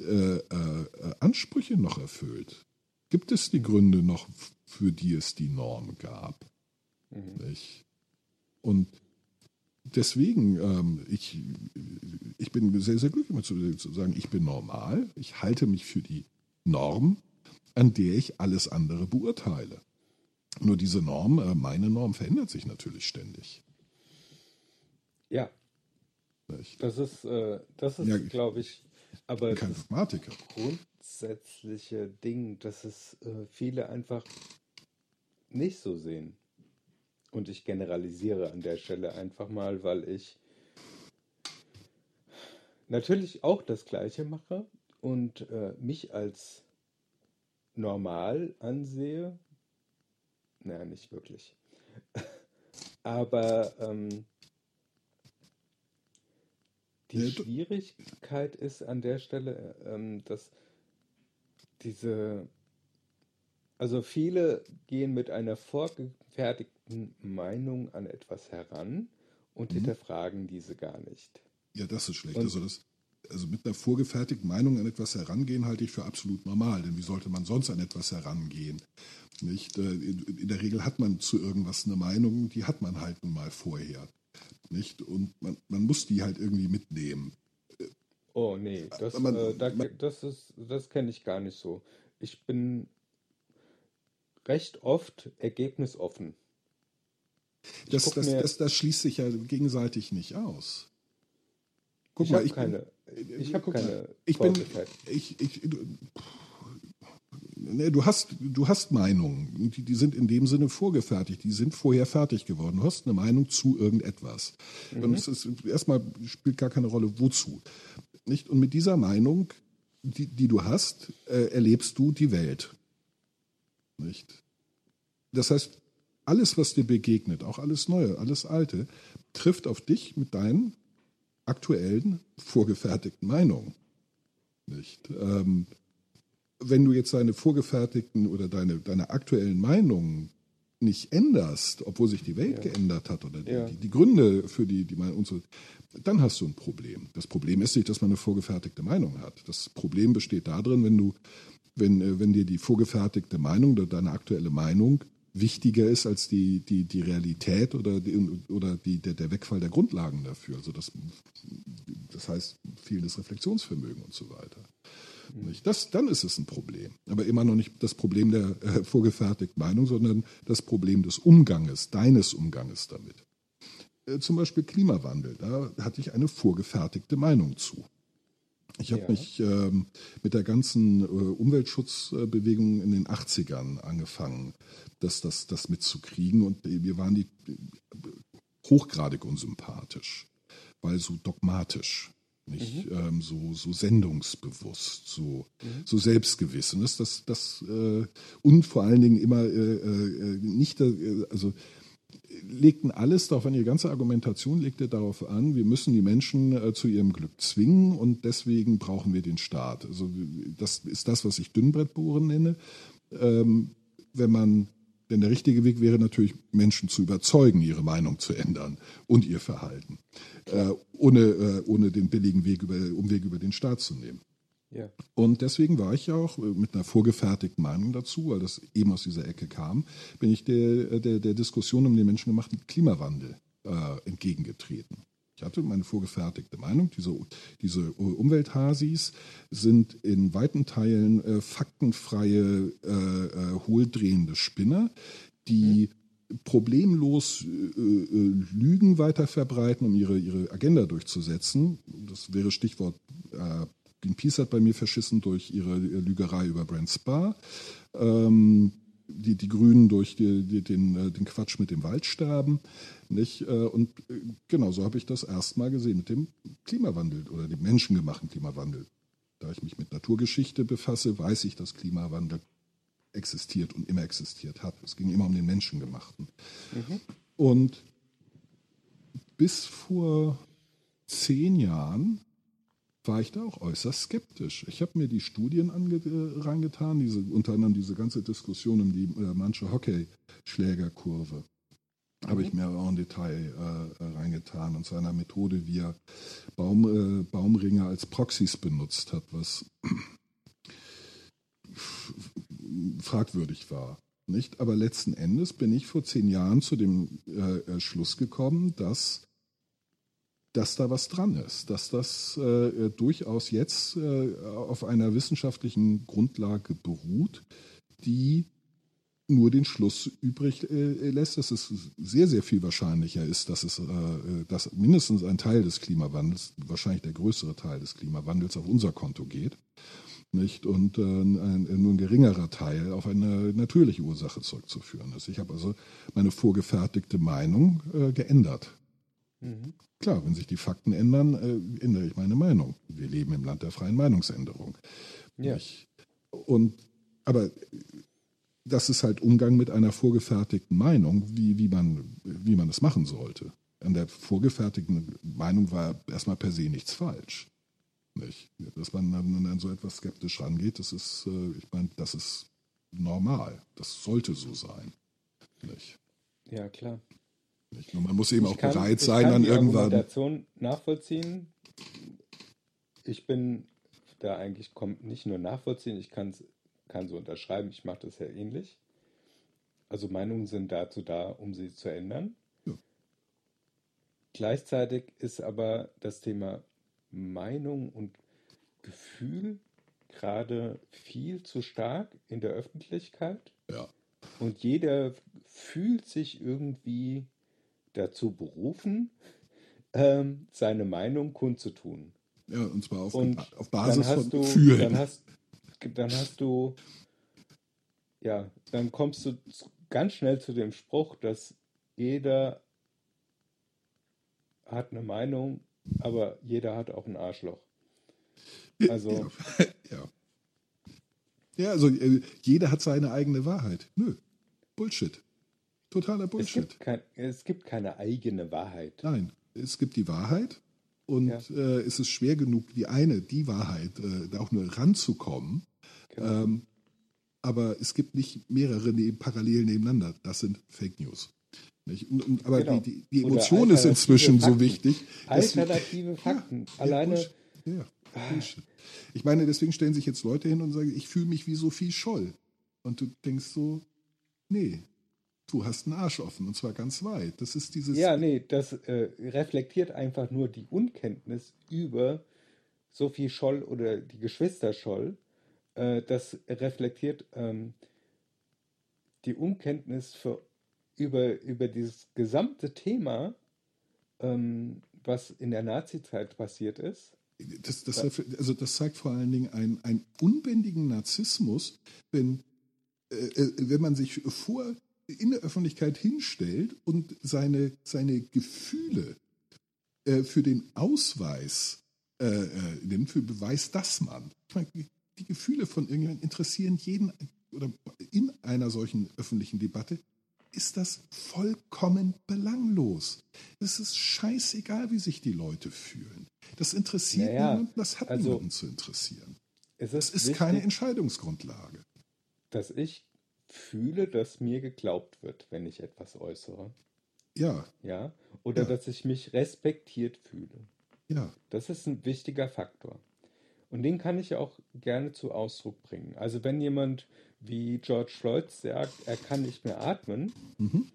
S4: äh, äh, Ansprüche noch erfüllt? Gibt es die Gründe noch, für die es die Norm gab? Nicht? Und deswegen, ähm, ich, ich bin sehr, sehr glücklich zu, zu sagen, ich bin normal, ich halte mich für die Norm, an der ich alles andere beurteile. Nur diese Norm, äh, meine Norm verändert sich natürlich ständig.
S3: Ja,
S4: Nicht?
S3: das ist, äh, das ist,
S4: Ja,
S3: glaube ich, aber
S4: kein
S3: das
S4: Dogmatiker.
S3: grundsätzliche Ding, dass es äh, viele einfach nicht so sehen. Und ich generalisiere an der Stelle einfach mal, weil ich natürlich auch das Gleiche mache und äh, mich als normal ansehe. Naja, nicht wirklich. Aber ähm, die Schwierigkeit ist an der Stelle, ähm, dass diese, also viele gehen mit einer vorgefertigten Meinung an etwas heran und
S4: Mhm.
S3: hinterfragen diese gar nicht.
S4: Ja, das ist schlecht.
S3: Und-
S4: also, das, also mit einer vorgefertigten Meinung an etwas herangehen, halte ich für absolut normal. Denn wie sollte man sonst an etwas herangehen? Nicht? Äh, In, in der Regel hat man zu irgendwas eine Meinung, die hat man halt nun mal vorher. Nicht? Und man, man muss die halt irgendwie mitnehmen.
S3: Oh nee, das,
S4: man-
S3: äh, da,
S4: man-
S3: das ist, das kenne ich gar nicht so. Ich bin recht oft ergebnisoffen. Ich
S4: Das, das,
S3: mir-
S4: das, das schließt sich ja gegenseitig nicht aus. Guck
S3: ich
S4: mal, ich bin-
S3: keine, ich habe keine
S4: ich bin, ich, ich, du, nee, du hast, du hast Meinungen, die, die sind in dem Sinne vorgefertigt, die sind vorher fertig geworden. Du hast eine Meinung zu irgendetwas. Und es ist erstmal spielt gar keine Rolle, wozu. Nicht? Und mit dieser Meinung, die, die du hast, äh, erlebst du die Welt. Nicht? Das heißt, alles, was dir begegnet, auch alles Neue, alles Alte, trifft auf dich mit deinen aktuellen, vorgefertigten Meinungen. Nicht? Ähm, wenn du jetzt deine vorgefertigten oder deine, deine aktuellen Meinungen nicht änderst, obwohl sich die Welt
S3: Ja.
S4: geändert hat oder die,
S3: Ja.
S4: die, die Gründe für die, die Meinung und so, dann hast du ein Problem. Das Problem ist nicht, dass man eine vorgefertigte Meinung hat. Das Problem besteht darin, wenn du, wenn, äh, wenn dir die vorgefertigte Meinung oder deine aktuelle Meinung wichtiger ist als die, die, die Realität oder, die, oder die, der, der Wegfall der Grundlagen dafür. Also das, das heißt fehlendes Reflexionsvermögen und so weiter. Nicht? Das, dann ist es ein Problem. Aber immer noch nicht das Problem der äh, vorgefertigten Meinung, sondern das Problem des Umganges, deines Umganges damit. Äh, zum Beispiel Klimawandel, da hatte ich eine vorgefertigte Meinung zu. Ich habe
S3: Ja.
S4: mich ähm, mit der ganzen äh, Umweltschutzbewegung in den 80ern angefangen, das, das, das mitzukriegen. Und äh, wir waren die äh, hochgradig unsympathisch, weil so dogmatisch, nicht ähm, so, so sendungsbewusst, so, so selbstgewiss. Und das, das, das äh, und vor allen Dingen immer äh, äh, nicht, äh, also legten alles darauf an, ihre ganze Argumentation legte darauf an, wir müssen die Menschen äh, zu ihrem Glück zwingen und deswegen brauchen wir den Staat. Also das ist das, was ich Dünnbrettbohren nenne. Ähm, wenn man, denn der richtige Weg wäre natürlich, Menschen zu überzeugen, ihre Meinung zu ändern und ihr Verhalten, äh, ohne, äh, ohne den billigen Weg über, Umweg über den Staat zu nehmen.
S3: Ja.
S4: Und deswegen war ich ja auch äh, mit einer vorgefertigten Meinung dazu, weil das eben aus dieser Ecke kam, bin ich der, der, der Diskussion um den menschengemachten Klimawandel äh, entgegengetreten. Ich hatte meine vorgefertigte Meinung, diese, diese Umwelthasis sind in weiten Teilen äh, faktenfreie, äh, äh, hohldrehende Spinner, die problemlos äh, äh, Lügen weiter verbreiten, um ihre, ihre Agenda durchzusetzen. Das wäre Stichwort äh, Greenpeace hat bei mir verschissen durch ihre Lügerei über Brand Spa. Ähm, die, die Grünen durch die, die, den, äh, den Quatsch mit dem Waldsterben. Nicht? Äh, Und äh, genau so habe ich das erstmal gesehen mit dem Klimawandel oder dem menschengemachten Klimawandel. Da ich mich mit Naturgeschichte befasse, weiß ich, dass Klimawandel existiert und immer existiert hat. Es ging immer um den Menschengemachten. Und bis vor zehn Jahren war ich da auch äußerst skeptisch. Ich habe mir die Studien äh, reingetan, diese, unter anderem diese ganze Diskussion um die äh, manche Hockeyschlägerkurve. habe ich mir auch ein Detail äh, reingetan und seiner Methode, wie er Baum, äh, Baumringe als Proxys benutzt hat, was fragwürdig war. Nicht? Aber letzten Endes bin ich vor zehn Jahren zu dem äh, Schluss gekommen, dass, dass da was dran ist, dass das äh, durchaus jetzt äh, auf einer wissenschaftlichen Grundlage beruht, die nur den Schluss übrig äh, lässt, dass es sehr, sehr viel wahrscheinlicher ist, dass es äh, dass mindestens ein Teil des Klimawandels, wahrscheinlich der größere Teil des Klimawandels auf unser Konto geht nicht und äh, ein, nur ein geringerer Teil auf eine natürliche Ursache zurückzuführen ist. Ich habe also meine vorgefertigte Meinung äh, geändert. Mhm. Klar, wenn sich die Fakten ändern, äh, ändere ich meine Meinung. Wir leben im Land der freien Meinungsänderung. Ja. Ich, und aber das ist halt Umgang mit einer vorgefertigten Meinung, wie, wie, man, wie man es machen sollte. An der vorgefertigten Meinung war erstmal per se nichts falsch. Nicht? Dass man dann an so etwas skeptisch rangeht, das ist, äh, ich meine, das ist normal. Das sollte so sein. Nicht?
S3: Ja, klar.
S4: Man muss eben ich auch kann, bereit sein, an irgendwann.
S3: Argumentation nachvollziehen. Ich bin da eigentlich kommt nicht nur nachvollziehen, ich kann kann so unterschreiben, ich mache das ja ähnlich. Also Meinungen sind dazu da, um sie zu ändern. Ja. Gleichzeitig ist aber das Thema Meinung und Gefühl gerade viel zu stark in der Öffentlichkeit.
S4: Ja.
S3: Und jeder fühlt sich irgendwie dazu berufen, ähm, seine Meinung kundzutun.
S4: Ja, und zwar auf, und auf Basis von du, Gefühlen.
S3: Dann hast, dann hast du, ja, dann kommst du ganz schnell zu dem Spruch, dass jeder hat eine Meinung aber jeder hat auch ein Arschloch. Also.
S4: Ja. Ja, also äh, jeder hat seine eigene Wahrheit. Nö. Bullshit. Totaler Bullshit.
S3: Es gibt, kein, es gibt keine eigene Wahrheit.
S4: Nein, es gibt die Wahrheit und ja. äh, es ist schwer genug, die eine, die Wahrheit, äh, da auch nur ranzukommen. Genau. Ähm, aber es gibt nicht mehrere neben, parallel nebeneinander. Das sind Fake News. Und, und, aber genau. die, die, Emotion ist inzwischen Fakten. so wichtig.
S3: Alternative sie, Fakten. Ja, Alleine.
S4: Ja, ich meine, deswegen stellen sich jetzt Leute hin und sagen, ich fühle mich wie Sophie Scholl. Und du denkst so, nee, du hast einen Arsch offen und zwar ganz weit. Das ist dieses.
S3: Ja, nee, das äh, reflektiert einfach nur die Unkenntnis über Sophie Scholl oder die Geschwister Scholl. Äh, das reflektiert ähm, die Unkenntnis für über, über dieses gesamte Thema, ähm, was in der Nazizeit passiert ist.
S4: Das, das, also das zeigt vor allen Dingen einen, einen unbändigen Narzissmus, wenn, äh, äh, wenn man sich vor in der Öffentlichkeit hinstellt und seine, seine Gefühle äh, für den Ausweis äh, äh nimmt, für Beweis, dass man. Ich meine, die Gefühle von irgendjemandem interessieren jeden oder in einer solchen öffentlichen Debatte ist das vollkommen belanglos. Es ist scheißegal, wie sich die Leute fühlen. Das interessiert naja, niemanden, das hat also, niemanden zu interessieren. Es ist, ist wichtig, keine Entscheidungsgrundlage.
S3: Dass ich fühle, dass mir geglaubt wird, wenn ich etwas äußere.
S4: Ja.
S3: Ja. Oder ja. dass ich mich respektiert fühle.
S4: Ja.
S3: Das ist ein wichtiger Faktor. Und den kann ich auch gerne zu Ausdruck bringen. Also wenn jemand wie George Floyd sagt, er kann nicht mehr atmen mhm.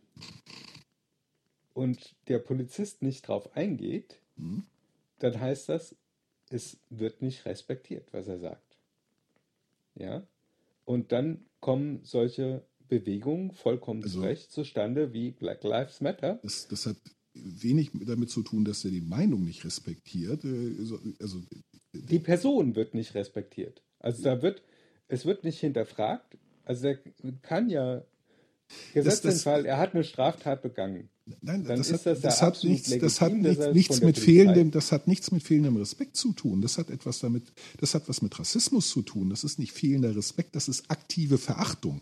S3: und der Polizist nicht drauf eingeht, mhm. dann heißt das, es wird nicht respektiert, was er sagt. Ja? Und dann kommen solche Bewegungen vollkommen also, recht zustande wie Black Lives Matter.
S4: Das, das, hat wenig damit zu tun, dass er die Meinung nicht respektiert. Äh, also,
S3: die Person wird nicht respektiert. Also da wird, es wird nicht hinterfragt. Also der kann ja Gesetzentfall, er hat eine Straftat begangen.
S4: Nein, dann das, hat, das, das hat nichts, legitim, das hat nichts, nichts mit fehlendem, das hat nichts mit fehlendem Respekt zu tun. Das hat etwas damit, das hat was mit Rassismus zu tun. Das ist nicht fehlender Respekt, das ist aktive Verachtung.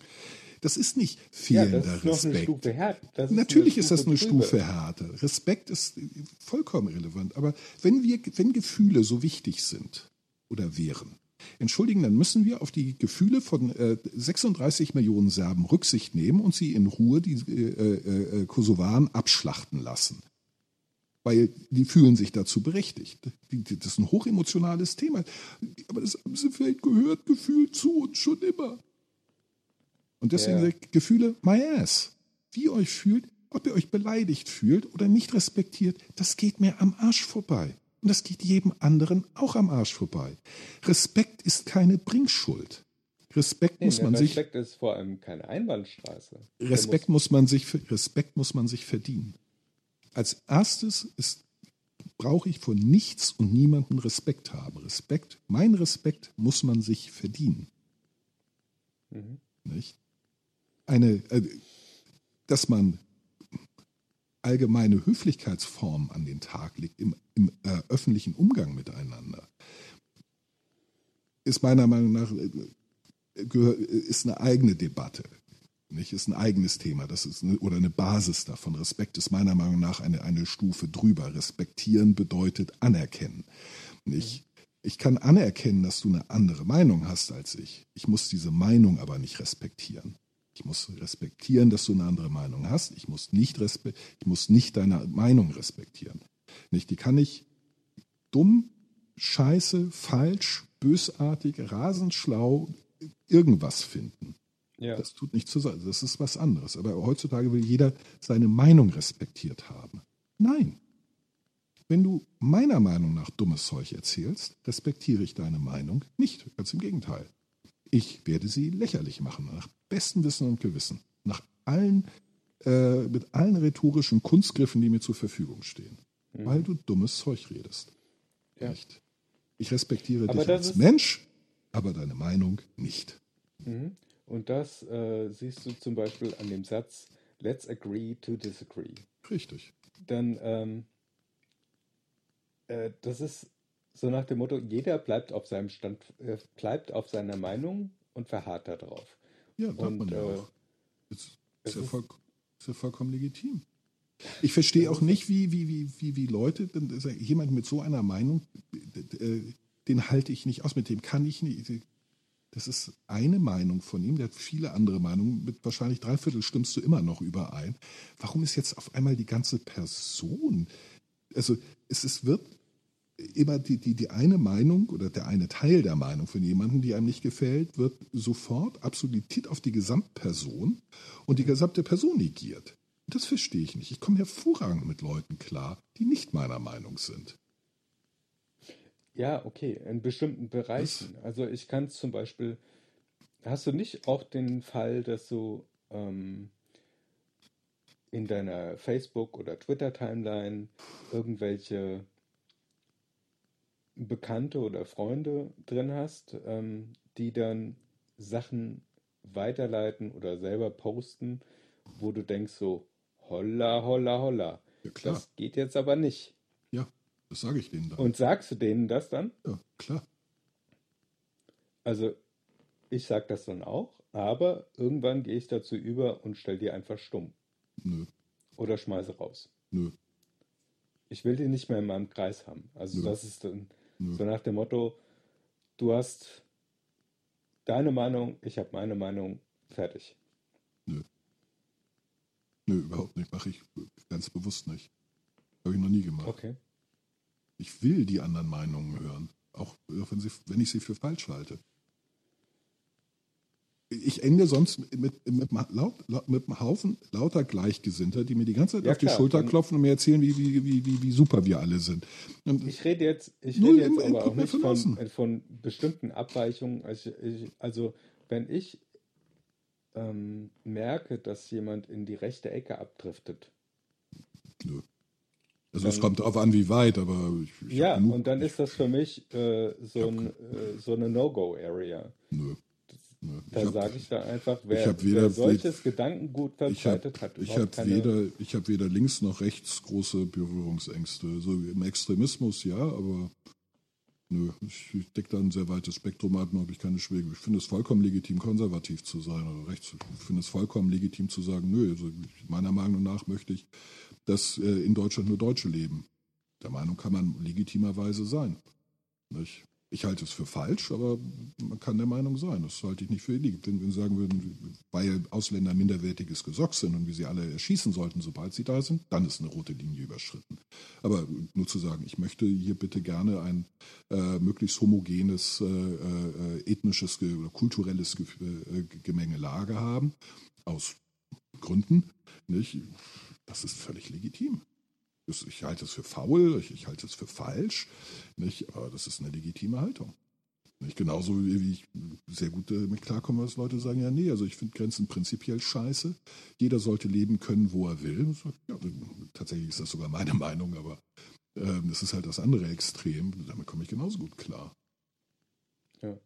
S4: Das ist nicht fehlender ja, das ist Respekt. Noch eine Stufe Ist Natürlich ist das eine. Stufe härter. Respekt ist vollkommen relevant. Aber wenn wir, wenn Gefühle so wichtig sind oder wären, Entschuldigen, dann müssen wir auf die Gefühle von äh, 36 Millionen Serben Rücksicht nehmen und sie in Ruhe die äh, äh, Kosovaren abschlachten lassen. Weil die fühlen sich dazu berechtigt. Das ist ein hochemotionales Thema. Aber das Amsefeld gehört gefühlt zu uns schon immer. Und deswegen ich, Gefühle, my ass. Wie ihr euch fühlt, ob ihr euch beleidigt fühlt oder nicht respektiert, das geht mir am Arsch vorbei. Und das geht jedem anderen auch am Arsch vorbei. Respekt ist keine Bringschuld. Respekt
S3: Nee,
S4: muss man sich,
S3: Respekt ist vor allem keine Einbahnstraße.
S4: Respekt muss man sich, Respekt muss man sich verdienen. Als erstes ist, brauche ich von nichts und niemandem Respekt haben. Respekt, mein Respekt muss man sich verdienen.
S3: Mhm.
S4: Nicht? Eine, äh, dass man allgemeine Höflichkeitsformen an den Tag legt im, im äh, öffentlichen Umgang miteinander, ist meiner Meinung nach äh, ist eine eigene Debatte. Nicht, ist ein eigenes Thema. Das ist eine, oder eine Basis davon. Respekt ist meiner Meinung nach eine, eine Stufe drüber. Respektieren bedeutet anerkennen. Nicht? Ich kann anerkennen, dass du eine andere Meinung hast als ich. Ich muss diese Meinung aber nicht respektieren. Ich muss respektieren, dass du eine andere Meinung hast. Ich muss nicht, respe ich muss nicht deine Meinung respektieren. Nicht? Die kann ich dumm, scheiße, falsch, bösartig, rasend schlau, irgendwas finden.
S3: Ja.
S4: Das tut nicht zur Sache. Das ist was anderes. Aber heutzutage will jeder seine Meinung respektiert haben. Nein. Wenn du meiner Meinung nach dummes Zeug erzählst, respektiere ich deine Meinung nicht. Ganz im Gegenteil. Ich werde sie lächerlich machen, nach bestem Wissen und Gewissen. Nach allen, äh, mit allen rhetorischen Kunstgriffen, die mir zur Verfügung stehen. Weil du dummes Zeug redest.
S3: Ja.
S4: Nicht? Ich respektiere
S3: Aber
S4: dich als Mensch, aber deine Meinung nicht.
S3: Mhm. Und das äh, siehst du zum Beispiel an dem Satz, let's agree to disagree.
S4: Richtig.
S3: Dann, ähm, äh, das ist so nach dem Motto, jeder bleibt auf seinem Stand, äh, bleibt auf seiner Meinung und verharrt darauf.
S4: Ja, darf
S3: Und,
S4: man ja
S3: äh,
S4: auch. Ist,
S3: es
S4: ist, ja voll, ist ja vollkommen legitim. Ich verstehe auch nicht, wie, wie, wie, wie, wie Leute, ja jemand mit so einer Meinung, äh, den halte ich nicht aus, mit dem kann ich nicht. Das ist eine Meinung von ihm, der hat viele andere Meinungen, mit wahrscheinlich drei Viertel stimmst du immer noch überein. Warum ist jetzt auf einmal die ganze Person? Also es ist, wird immer die, die, die eine Meinung oder der eine Teil der Meinung von jemandem, die einem nicht gefällt, wird sofort absolutiert auf die Gesamtperson und die gesamte Person negiert. Das verstehe ich nicht. Ich komme hervorragend mit Leuten klar, die nicht meiner Meinung sind.
S3: Ja, okay, in bestimmten Bereichen. Also ich kann zum Beispiel, hast du nicht auch den Fall, dass du ähm, in deiner Facebook- oder Twitter-Timeline irgendwelche Bekannte oder Freunde drin hast, ähm, die dann Sachen weiterleiten oder selber posten, wo du denkst so, holla, holla, holla.
S4: Ja, klar.
S3: Das geht jetzt aber nicht.
S4: Ja, das sage ich denen dann.
S3: Und sagst du denen das dann?
S4: ja, klar.
S3: Also, ich sag das dann auch, aber irgendwann gehe ich dazu über und stell die einfach stumm
S4: Nö,
S3: oder schmeiße raus.
S4: nö,
S3: Ich will die nicht mehr in meinem Kreis haben. Also,
S4: Nö.
S3: das ist dann
S4: nö.
S3: so nach dem Motto, du hast deine Meinung, ich habe meine Meinung, fertig.
S4: Nö, überhaupt nicht. Mache ich ganz bewusst nicht. Habe ich noch nie gemacht.
S3: Okay.
S4: Ich will die anderen Meinungen hören. Auch wenn, sie, wenn ich sie für falsch halte. Ich ende sonst mit, mit, laut, laut, mit einem Haufen lauter Gleichgesinnter, die mir die ganze Zeit
S3: Ja,
S4: auf die
S3: klar,
S4: Schulter klopfen und mir erzählen, wie, wie, wie, wie, wie super wir alle sind. Und
S3: Ich rede jetzt, ich rede jetzt aber auch nicht von,
S4: verlassen.
S3: von bestimmten Abweichungen. Also, ich, also wenn ich ähm, merke, dass jemand in die rechte Ecke abdriftet,
S4: nö. Also es
S3: Dann-
S4: kommt darauf an, wie weit, aber ich, ich
S3: ja, und dann ist das für mich äh, so, ein, äh, so eine No-Go-Area.
S4: Nö.
S3: Da sage ich dann einfach, wer,
S4: weder-
S3: wer solches Gedankengut
S4: habe
S3: verbreitet hat,
S4: ich
S3: überhaupt
S4: hab
S3: keine-
S4: weder, ich hab weder links noch rechts große Berührungsängste. So im Extremismus ja, aber nö, ich, ich decke da ein sehr weites Spektrum ab, habe ich keine Schwäche. Ich finde es vollkommen legitim, konservativ zu sein oder rechts. Ich finde es vollkommen legitim zu sagen, nö, also meiner Meinung nach möchte ich, dass äh, in Deutschland nur Deutsche leben. Der Meinung kann man legitimerweise sein. Nicht? Ich halte es für falsch, aber man kann der Meinung sein. Das halte ich nicht für illegal. Wenn wir sagen würden, weil Ausländer minderwertiges Gesocks sind und wir sie alle erschießen sollten, sobald sie da sind, dann ist eine rote Linie überschritten. Aber nur zu sagen, ich möchte hier bitte gerne ein äh, möglichst homogenes äh, äh, ethnisches oder kulturelles Ge äh, Gemengelage haben, aus Gründen, nicht? das ist völlig legitim. Ich halte es für faul, ich, ich halte es für falsch, nicht? aber das ist eine legitime Haltung. Nicht? Genauso wie ich sehr gut damit klarkomme, dass Leute sagen, ja nee, also ich finde Grenzen prinzipiell scheiße. Jeder sollte leben können, wo er will. Ja, tatsächlich ist das sogar meine Meinung, aber ähm, das ist halt das andere Extrem. Damit komme ich genauso gut klar. Ja.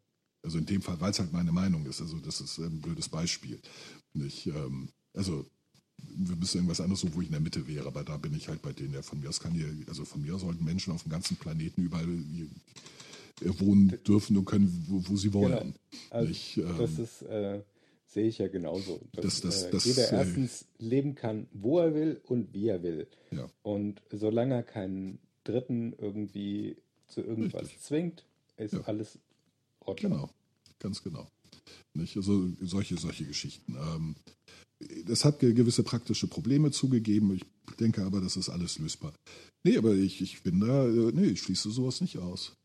S4: Also in dem Fall, weil es halt meine Meinung ist. Also das ist ein blödes Beispiel. Nicht, ähm, also wir müssen irgendwas anderes suchen, wo ich in der Mitte wäre, aber da bin ich halt bei denen, ja, von mir aus kann hier, also von mir aus sollten Menschen auf dem ganzen Planeten überall äh, wohnen dürfen und können, wo, wo sie wollen. Genau.
S3: Also ich, ähm, das ist, äh, sehe ich ja genauso.
S4: Dass, das,
S3: äh,
S4: das,
S3: jeder erstens leben kann, wo er will und wie er will.
S4: Ja.
S3: Und solange er keinen Dritten irgendwie zu irgendwas Richtig. zwingt, ist ja. alles
S4: ordentlich. Genau, ganz genau. Nicht? Also solche, solche Geschichten. Ähm, das hat gewisse praktische Probleme zugegeben. Ich denke aber, das ist alles lösbar. Nee, aber ich, ich bin da, äh, nee, ich schließe sowas nicht aus.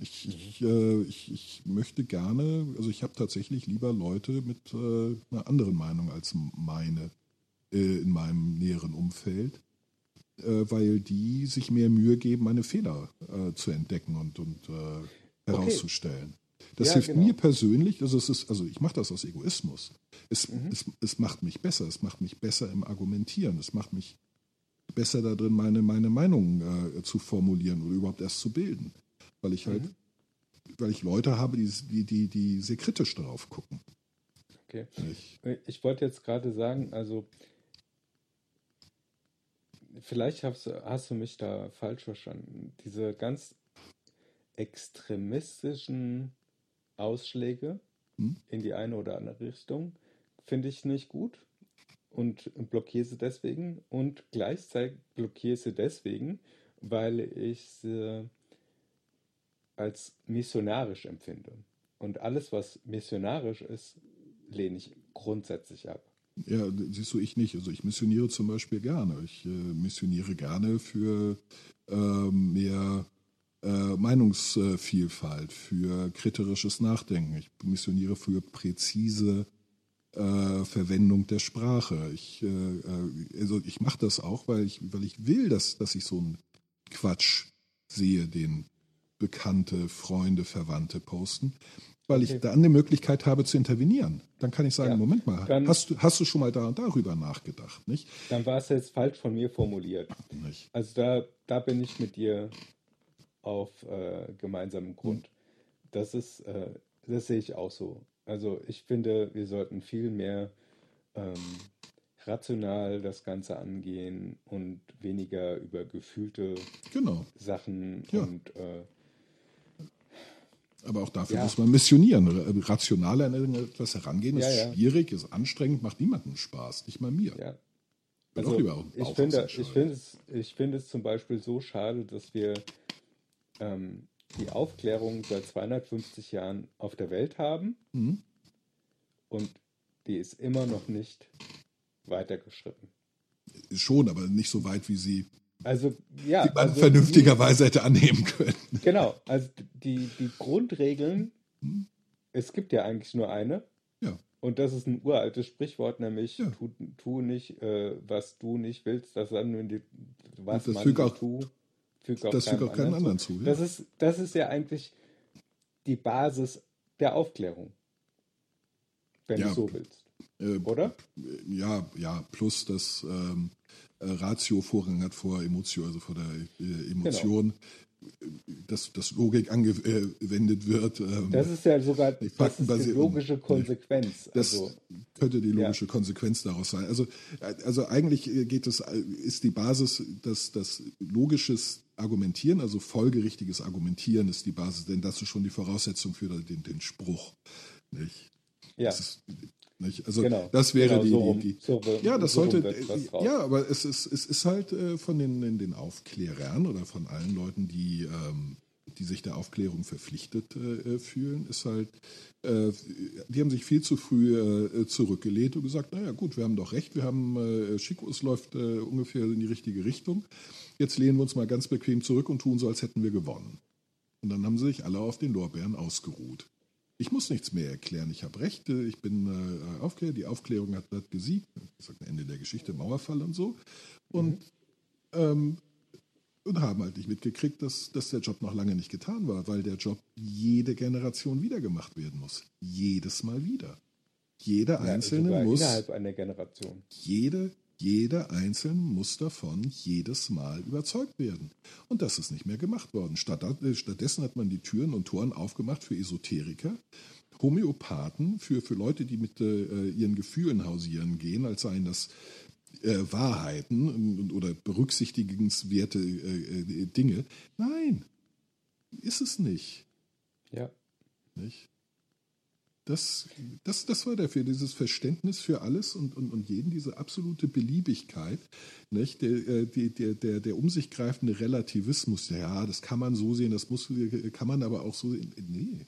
S4: Ich, ich, äh, ich, ich möchte gerne, also ich habe tatsächlich lieber Leute mit äh, einer anderen Meinung als meine äh, in meinem näheren Umfeld, äh, weil die sich mehr Mühe geben, meine Fehler äh, zu entdecken und, und herauszustellen. Okay. Das ja, hilft genau. mir persönlich, also es ist, also ich mache das aus Egoismus. Es, mhm. es, es macht mich besser, es macht mich besser im Argumentieren, es macht mich besser darin, meine, meine Meinung äh, zu formulieren oder überhaupt erst zu bilden. Weil ich halt, mhm. weil ich Leute habe, die, die, die, die sehr kritisch darauf gucken.
S3: Okay. Ich, ich wollte jetzt gerade sagen, also vielleicht hast, hast du mich da falsch verstanden. Diese ganz extremistischen Ausschläge hm? in die eine oder andere Richtung finde ich nicht gut und blockiere sie deswegen und gleichzeitig blockiere sie deswegen, weil ich sie als missionarisch empfinde. Und alles, was missionarisch ist, lehne ich grundsätzlich ab.
S4: Ja, siehst du, ich nicht. Also ich missioniere zum Beispiel gerne. Ich äh, missioniere gerne für äh, mehr Meinungsvielfalt, für kritisches Nachdenken. Ich missioniere für präzise äh, Verwendung der Sprache. Ich, äh, äh also ich mache das auch, weil ich, weil ich will, dass, dass ich so einen Quatsch sehe, den Bekannte, Freunde, Verwandte posten, weil okay. ich dann die Möglichkeit habe zu intervenieren. Dann kann ich sagen, ja, Moment mal, hast du, hast du schon mal da und darüber nachgedacht? Nicht?
S3: Dann war es jetzt falsch von mir formuliert. Nicht. Also da, da bin ich mit dir auf äh, gemeinsamem Grund. Das ist, äh, das sehe ich auch so. Also ich finde, wir sollten viel mehr ähm, rational das Ganze angehen und weniger über gefühlte
S4: genau.
S3: Sachen ja. und äh,
S4: aber auch dafür ja. muss man missionieren. Rational an etwas herangehen ist ja, schwierig, ist anstrengend, macht niemandem Spaß, nicht mal mir.
S3: Ja. Also, ich, finde, ich, finde es, ich finde es zum Beispiel so schade, dass wir ähm, die Aufklärung seit 250 Jahren auf der Welt haben mhm. und die ist immer noch nicht weitergeschritten.
S4: Schon, aber nicht so weit, wie sie
S3: also, ja,
S4: die man
S3: also
S4: vernünftigerweise hätte annehmen können.
S3: Genau, also die, die Grundregeln, mhm. es gibt ja eigentlich nur eine.
S4: Ja.
S3: Und das ist ein uraltes Sprichwort, nämlich ja. tu, tu nicht, äh, was du nicht willst, das dann, wenn du was
S4: das man
S3: auch, tu,
S4: fügt auch, das keinem, fügt auch keinen anderen zu. zu
S3: ja. das, ist, das ist ja eigentlich die Basis der Aufklärung, wenn ja, du so willst. Äh, Oder?
S4: Ja, ja, plus das ähm, äh, Ratio Vorrang hat vor Emotion, also vor der äh, Emotion. Dass, dass Logik angewendet wird.
S3: Ähm, das ist ja sogar das ist die logische Konsequenz.
S4: Das also, könnte die logische ja. Konsequenz daraus sein. Also, also eigentlich geht es, ist die Basis, dass das logisches Argumentieren, also folgerichtiges Argumentieren ist die Basis, denn das ist schon die Voraussetzung für den, den Spruch. Nicht?
S3: Ja. Das ist,
S4: nicht? Also genau, das wäre genau, die, die, so, die, ja, das so sollte, ja, aber es ist, es ist halt äh, von den, den Aufklärern oder von allen Leuten, die, ähm, die sich der Aufklärung verpflichtet äh, fühlen, ist halt, äh, die haben sich viel zu früh äh, zurückgelehnt und gesagt, naja gut, wir haben doch recht, wir haben, äh, Chico, es läuft äh, ungefähr in die richtige Richtung. Jetzt lehnen wir uns mal ganz bequem zurück und tun so, als hätten wir gewonnen. Und dann haben sie sich alle auf den Lorbeeren ausgeruht. Ich muss nichts mehr erklären. Ich habe Rechte, ich bin äh, Aufklärer, die Aufklärung hat, hat gesiegt. Ich sage Ende der Geschichte, Mauerfall und so. Und, mhm. ähm, und haben halt nicht mitgekriegt, dass, dass der Job noch lange nicht getan war, weil der Job jede Generation wieder gemacht werden muss. Jedes Mal wieder. Jeder ja, Einzelne muss.
S3: Innerhalb einer Generation.
S4: Jede jeder Einzelne muss davon jedes Mal überzeugt werden. Und das ist nicht mehr gemacht worden. Äh, stattdessen hat man die Türen und Toren aufgemacht für Esoteriker, Homöopathen, für, für Leute, die mit äh, ihren Gefühlen hausieren gehen, als seien das äh, Wahrheiten oder berücksichtigenswerte äh, äh, Dinge. Nein, ist es nicht.
S3: Ja.
S4: Nicht? Das, das, das war dafür, dieses Verständnis für alles und, und, und jeden, diese absolute Beliebigkeit, nicht? Der, äh, der, der, der um sich greifende Relativismus, ja, das kann man so sehen, das muss, kann man aber auch so sehen. Nee,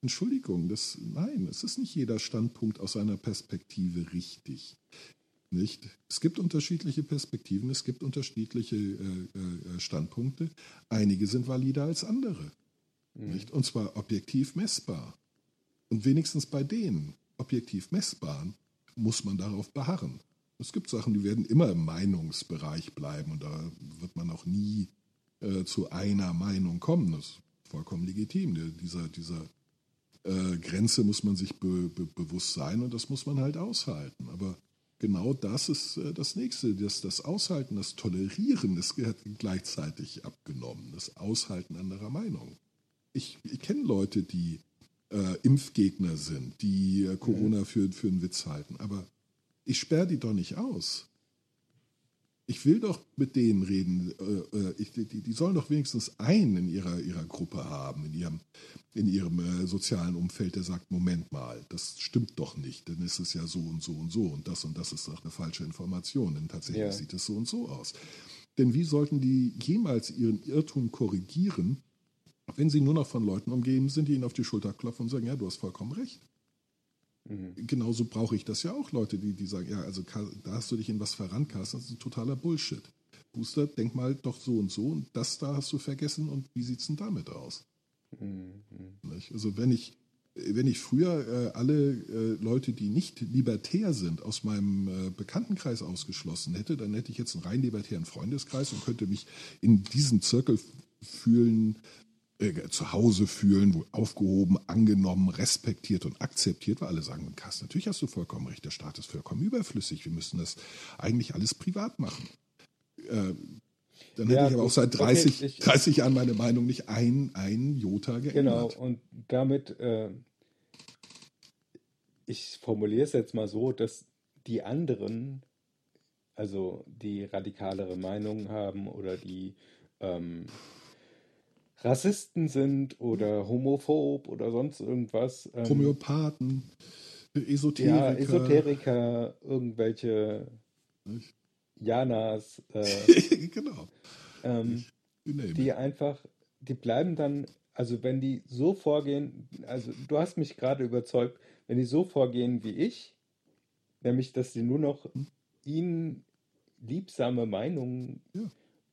S4: Entschuldigung, das, nein, es ist nicht jeder Standpunkt aus seiner Perspektive richtig. Nicht? Es gibt unterschiedliche Perspektiven, es gibt unterschiedliche äh, äh, Standpunkte. Einige sind valider als andere. Mhm. Nicht? Und zwar objektiv messbar. Und wenigstens bei denen, objektiv messbaren, muss man darauf beharren. Es gibt Sachen, die werden immer im Meinungsbereich bleiben und da wird man auch nie äh, zu einer Meinung kommen. Das ist vollkommen legitim. Der, dieser dieser äh, Grenze muss man sich be, be, bewusst sein und das muss man halt aushalten. Aber genau das ist äh, das Nächste. Das, das Aushalten, das Tolerieren, das hat gleichzeitig abgenommen. Das Aushalten anderer Meinung. Ich, ich kenne Leute, die äh, Impfgegner sind, die äh, Corona für, für einen Witz halten. Aber ich sperre die doch nicht aus. Ich will doch mit denen reden. Äh, äh ich, die, die, sollen doch wenigstens einen in ihrer, ihrer Gruppe haben, in ihrem, in ihrem äh, sozialen Umfeld, der sagt, Moment mal, das stimmt doch nicht, denn es ist ja so und so und so und das und das ist doch eine falsche Information, denn tatsächlich ja. sieht es so und so aus. Denn wie sollten die jemals ihren Irrtum korrigieren, wenn sie nur noch von Leuten umgeben sind, die ihnen auf die Schulter klopfen und sagen, ja, du hast vollkommen recht. Mhm. Genauso brauche ich das ja auch, Leute, die, die sagen, ja, also da hast du dich in was verrannt, Carsten, das ist ein totaler Bullshit. Booster, denk mal doch so und so und das da hast du vergessen und wie sieht es denn damit aus? Mhm. Also wenn ich, wenn ich früher äh, alle äh, Leute, die nicht libertär sind, aus meinem äh, Bekanntenkreis ausgeschlossen hätte, dann hätte ich jetzt einen rein libertären Freundeskreis und könnte mich in diesem Zirkel fühlen, äh, zu Hause fühlen, wo aufgehoben, angenommen, respektiert und akzeptiert, weil alle sagen, Carsten, natürlich hast du vollkommen recht, der Staat ist vollkommen überflüssig, wir müssen das eigentlich alles privat machen. Äh, dann ja, hätte ich aber auch seit 30, okay, ich, 30 Jahren meine Meinung nicht ein, ein Jota geändert.
S3: Genau, und damit, äh, ich formuliere es jetzt mal so, dass die anderen, also die radikalere Meinungen haben oder die ähm, Rassisten sind oder homophob oder sonst irgendwas.
S4: Ähm, Homöopathen, Esoteriker. Ja,
S3: Esoteriker, irgendwelche Nicht? Janas. Äh,
S4: genau.
S3: Ähm, die einfach, die bleiben dann, also wenn die so vorgehen, also du hast mich gerade überzeugt, wenn die so vorgehen wie ich, nämlich dass sie nur noch hm? ihnen liebsame Meinungen ja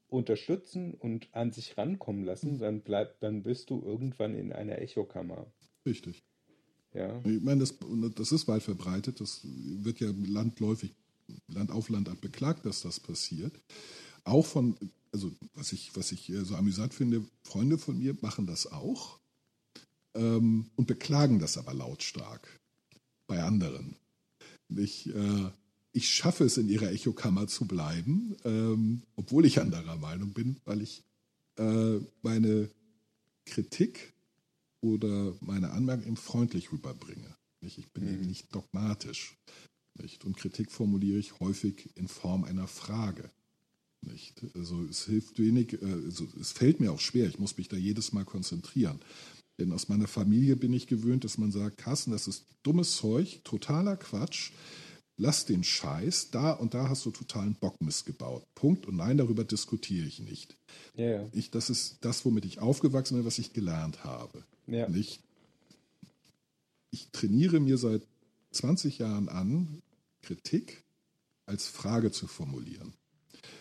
S3: unterstützen und an sich rankommen lassen, mhm. dann bleibt, dann bist du irgendwann in einer Echokammer.
S4: Richtig.
S3: Ja.
S4: Ich meine, das, das ist weit verbreitet. Das wird ja landläufig, Land auf Land ab beklagt, dass das passiert. Auch von, also was ich, was ich so amüsant finde, Freunde von mir machen das auch ähm, und beklagen das aber lautstark bei anderen. Ich, äh, ich schaffe es, in ihrer Echokammer zu bleiben, ähm, obwohl ich anderer Meinung bin, weil ich äh, meine Kritik oder meine Anmerkung freundlich rüberbringe. Ich bin mhm. eben nicht dogmatisch. Nicht? Und Kritik formuliere ich häufig in Form einer Frage. Nicht? Also es hilft wenig, äh, also es fällt mir auch schwer, ich muss mich da jedes Mal konzentrieren. Denn aus meiner Familie bin ich gewöhnt, dass man sagt, Carsten, das ist dummes Zeug, totaler Quatsch lass den Scheiß, da und da hast du totalen Bock missgebaut. Punkt. Und nein, darüber diskutiere ich nicht.
S3: Ja.
S4: Ich, das ist das, womit ich aufgewachsen bin, was ich gelernt habe.
S3: Ja.
S4: Nicht? Ich trainiere mir seit 20 Jahren an, Kritik als Frage zu formulieren.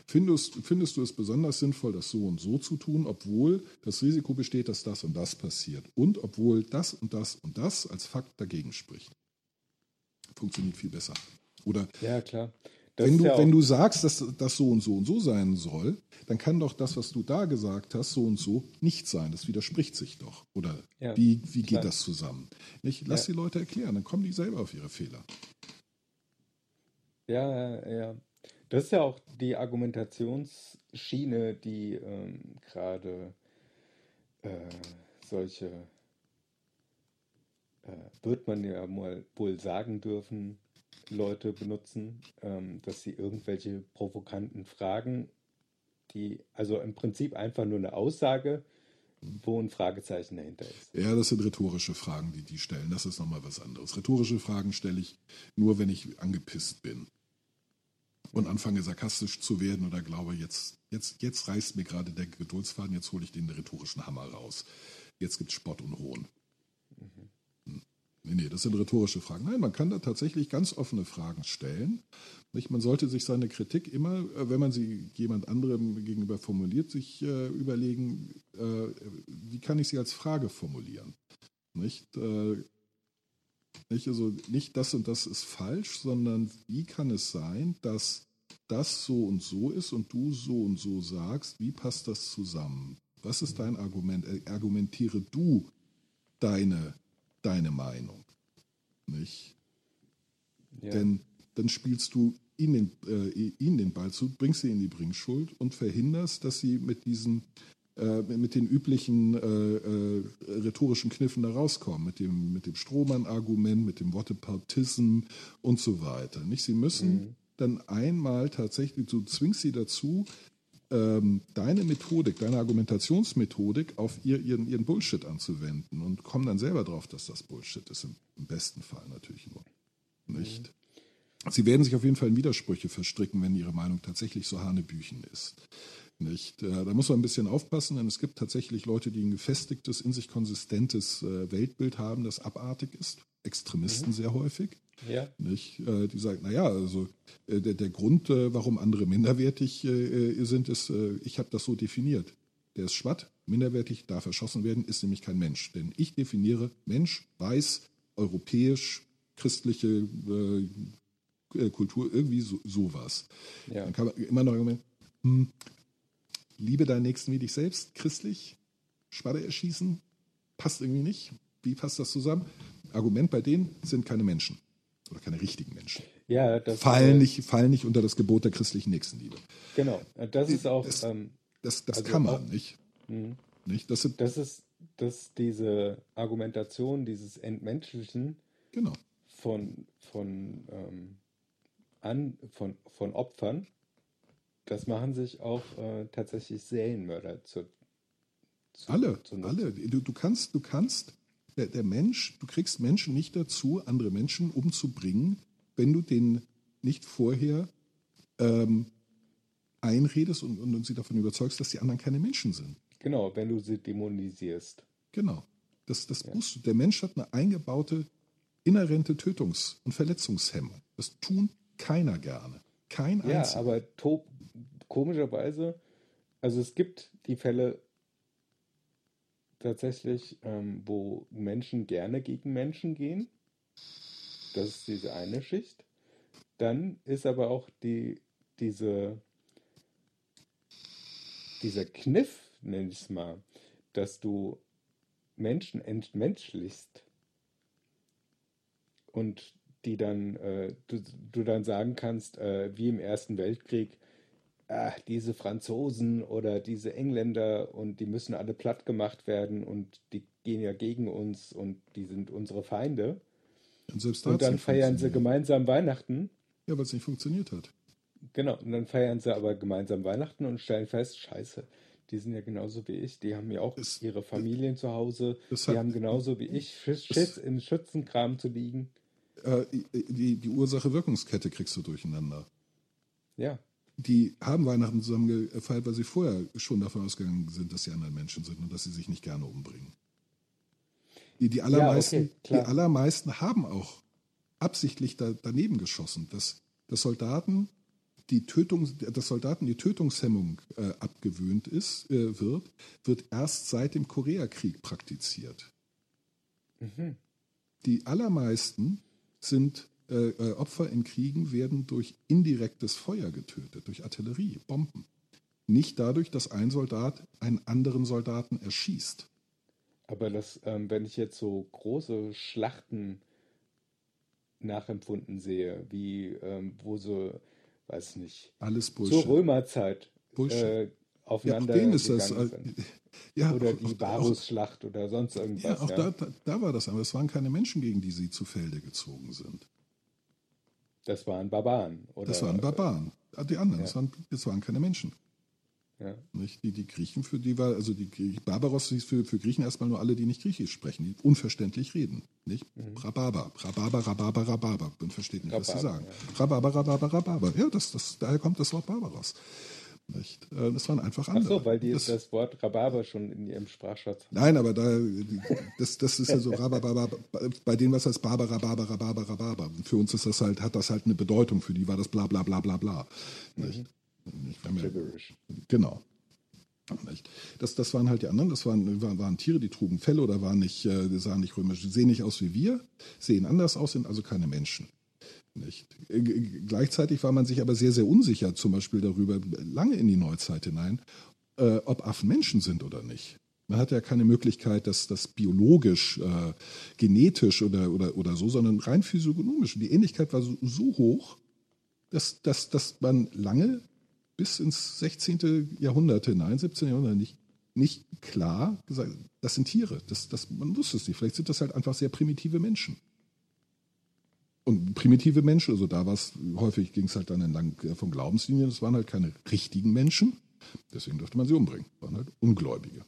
S4: Findest, findest du es besonders sinnvoll, das so und so zu tun, obwohl das Risiko besteht, dass das und das passiert und obwohl das und das und das als Fakt dagegen spricht? Funktioniert viel besser. Oder
S3: Ja, klar. Das
S4: wenn du,
S3: ja
S4: wenn du sagst, dass das so und so und so sein soll, dann kann doch das, was du da gesagt hast, so und so nicht sein. Das widerspricht sich doch. Oder
S3: Ja,
S4: wie, wie
S3: klar.
S4: geht das zusammen? Nicht? Lass
S3: Ja.
S4: die Leute erklären, dann kommen die selber auf ihre Fehler.
S3: Ja, ja, ja. Das ist ja auch die Argumentationsschiene, die ähm, gerade äh, solche, äh, wird man ja mal wohl sagen dürfen, Leute benutzen, ähm, dass sie irgendwelche provokanten Fragen, die, also im Prinzip einfach nur eine Aussage, wo ein Fragezeichen dahinter ist.
S4: Ja, das sind rhetorische Fragen, die die stellen. Das ist nochmal was anderes. Rhetorische Fragen stelle ich nur, wenn ich angepisst bin und anfange sarkastisch zu werden oder glaube, jetzt, jetzt, jetzt reißt mir gerade der Geduldsfaden, jetzt hole ich den rhetorischen Hammer raus. Jetzt gibt es Spott und Hohn. Nee, nee, das sind rhetorische Fragen. Nein, man kann da tatsächlich ganz offene Fragen stellen. Nicht? Man sollte sich seine Kritik immer, äh, wenn man sie jemand anderem gegenüber formuliert, sich äh, überlegen, äh, wie kann ich sie als Frage formulieren. Nicht? Äh, nicht, also nicht das und das ist falsch, sondern wie kann es sein, dass das so und so ist und du so und so sagst, wie passt das zusammen? Was ist dein Argument? Äh, Argumentiere du deine, deine Meinung. Nicht?
S3: Ja.
S4: Denn dann spielst du ihnen den, äh, ihnen den Ball zu, bringst sie in die Bringschuld und verhinderst, dass sie mit diesen äh, mit den üblichen äh, äh, rhetorischen Kniffen da rauskommen, mit dem, mit dem Strohmann-Argument, mit dem Wortepautism und so weiter. Nicht? Sie müssen dann einmal tatsächlich, du zwingst sie dazu, ähm, deine Methodik, deine Argumentationsmethodik auf ihr, ihren, ihren Bullshit anzuwenden und kommen dann selber drauf, dass das Bullshit ist, im, im besten Fall natürlich nur. Nicht? Sie werden sich auf jeden Fall in Widersprüche verstricken, wenn ihre Meinung tatsächlich so hanebüchen ist. Nicht? Äh, Da muss man ein bisschen aufpassen, denn es gibt tatsächlich Leute, die ein gefestigtes, in sich konsistentes äh, Weltbild haben, das abartig ist. Extremisten sehr häufig.
S3: ja.
S4: Nicht? Äh, Die sagen, naja, also der, der Grund, warum andere minderwertig sind, ist, ich habe das so definiert. Der ist schwatt, minderwertig, darf erschossen werden, ist nämlich kein Mensch. Denn ich definiere Mensch, weiß, europäisch, christliche Kultur, irgendwie so, sowas.
S3: Ja.
S4: Dann kann man immer noch argumentieren, hm, liebe deinen Nächsten wie dich selbst, christlich, Schwadde erschießen, passt irgendwie nicht. Wie passt das zusammen? Argument bei denen sind keine Menschen oder keine richtigen Menschen.
S3: Ja, das
S4: Fallen
S3: äh,
S4: nicht, fallen nicht unter das Gebot der christlichen Nächstenliebe.
S3: Genau, das ist auch,
S4: Das-
S3: ähm,
S4: Das, das
S3: Also
S4: kann man
S3: auch-
S4: nicht.
S3: mh.
S4: nicht. Das sind,
S3: das ist, dass diese Argumentation, dieses Entmenschlichen
S4: genau.
S3: von, von, ähm, an, von, von Opfern, das machen sich auch äh, tatsächlich Serienmörder zu, zu
S4: Alle,
S3: zu
S4: alle. Du, du kannst, du kannst, der, der Mensch, du kriegst Menschen nicht dazu, andere Menschen umzubringen, wenn du denen nicht vorher ähm, einredest und, und, und sie davon überzeugst, dass die anderen keine Menschen sind.
S3: Genau, wenn du sie dämonisierst.
S4: Genau. Das, das musst du. Der Mensch hat eine eingebaute inhärente Tötungs- und Verletzungshemmung. Das tun keiner gerne. Kein
S3: Ja,
S4: einziger.
S3: aber to komischerweise, also es gibt die Fälle tatsächlich, ähm, wo Menschen gerne gegen Menschen gehen. Das ist diese eine Schicht. Dann ist aber auch die, diese, dieser Kniff, nenn ich es mal, dass du Menschen entmenschlichst und die dann, äh, du, du dann sagen kannst, äh, wie im Ersten Weltkrieg, ah, diese Franzosen oder diese Engländer und die müssen alle platt gemacht werden und die gehen ja gegen uns und die sind unsere Feinde.
S4: und selbst
S3: Und dann feiern sie gemeinsam Weihnachten.
S4: Ja, weil es nicht funktioniert hat.
S3: Genau, und dann feiern sie aber gemeinsam Weihnachten und stellen fest, scheiße, die sind ja genauso wie ich, die haben ja auch
S4: Es-
S3: ihre Familien zu Hause,
S4: das
S3: die
S4: hat-
S3: haben genauso wie ich Schiss, Schiss im Schützenkram zu liegen.
S4: äh, die, die Ursache-Wirkungskette kriegst du durcheinander.
S3: Ja.
S4: Die haben Weihnachten zusammen gefeiert, weil sie vorher schon davon ausgegangen sind, dass sie anderen Menschen sind und dass sie sich nicht gerne umbringen. Die, die, allermeisten,
S3: okay, klar.
S4: die allermeisten haben auch absichtlich da, daneben geschossen, dass, dass Soldaten die Tötung, dass Soldaten die Tötungshemmung äh, abgewöhnt ist, äh, wird, wird erst seit dem Koreakrieg praktiziert. Die allermeisten sind äh, äh, Opfer in Kriegen werden durch indirektes Feuer getötet, durch Artillerie, Bomben. Nicht dadurch, dass ein Soldat einen anderen Soldaten erschießt.
S3: Aber das, ähm, wenn ich jetzt so große Schlachten nachempfunden sehe, wie ähm, wo so, weiß nicht,
S4: Alles
S3: zur. Römerzeit
S4: Bullshit.
S3: äh,
S4: Ja,
S3: aufeinander
S4: denen ist das. äh,
S3: sind.
S4: Ja,
S3: Oder
S4: auch-
S3: die Varusschlacht oder sonst
S4: Ja,
S3: irgendwas.
S4: auch
S3: ja.
S4: Da, da, da war das, aber es waren keine Menschen, gegen die sie zu Felde gezogen sind.
S3: Das waren Barbaren. Oder,
S4: Das waren Barbaren. Ah, Die anderen,
S3: Ja.
S4: das, waren, das waren keine Menschen.
S3: Ja.
S4: Nicht? Die, die Griechen, für die war, also die Barbaros hieß für, für Griechen erstmal nur alle, die nicht Griechisch sprechen, die unverständlich reden. Nicht? Rhabarber, Rhabarber, Rhabarber, Rhabarber. Man versteht nicht, was sie
S3: Rhabarber,
S4: sagen. Rhabarber, Rhabarber, Rhabarber. Ja, das, das, daher kommt das Wort Barbaros. Nicht? Äh, Das waren einfach
S3: Ach
S4: andere.
S3: so, weil die
S4: das,
S3: das, Wort Rhabarber schon in ihrem Sprachschatz haben.
S4: Nein, aber da, das, das ist ja so Rhabarber, bei denen was heißt Barber, Rhabarber, Rhabarber, Rhabarber. Und Für uns ist das halt, hat das halt eine Bedeutung, für die war das bla bla bla bla bla. Nicht? Nicht? Ja-
S3: Gibberish.
S4: Genau. Nicht? Das, das waren halt die anderen, das waren, waren, waren Tiere, die trugen Felle oder waren nicht, äh, sahen nicht römisch, die sehen nicht aus wie wir, sehen anders aus, sind also keine Menschen. Nicht? Äh, Gleichzeitig war man sich aber sehr, sehr unsicher, zum Beispiel darüber, lange in die Neuzeit hinein, äh, ob Affen Menschen sind oder nicht. Man hatte ja keine Möglichkeit, das, das biologisch, äh, genetisch oder, oder, oder so, sondern rein physiognomisch. Die Ähnlichkeit war so, so hoch, dass, dass, dass man lange bis ins 16. Jahrhundert hinein, 17. Jahrhundert nicht, nicht klar gesagt, das sind Tiere. Das, das, man wusste es nicht. Vielleicht sind das halt einfach sehr primitive Menschen. Und primitive Menschen, also da war es, häufig ging es halt dann entlang äh, von Glaubenslinien, das waren halt keine richtigen Menschen, deswegen durfte man sie umbringen, waren halt Ungläubige.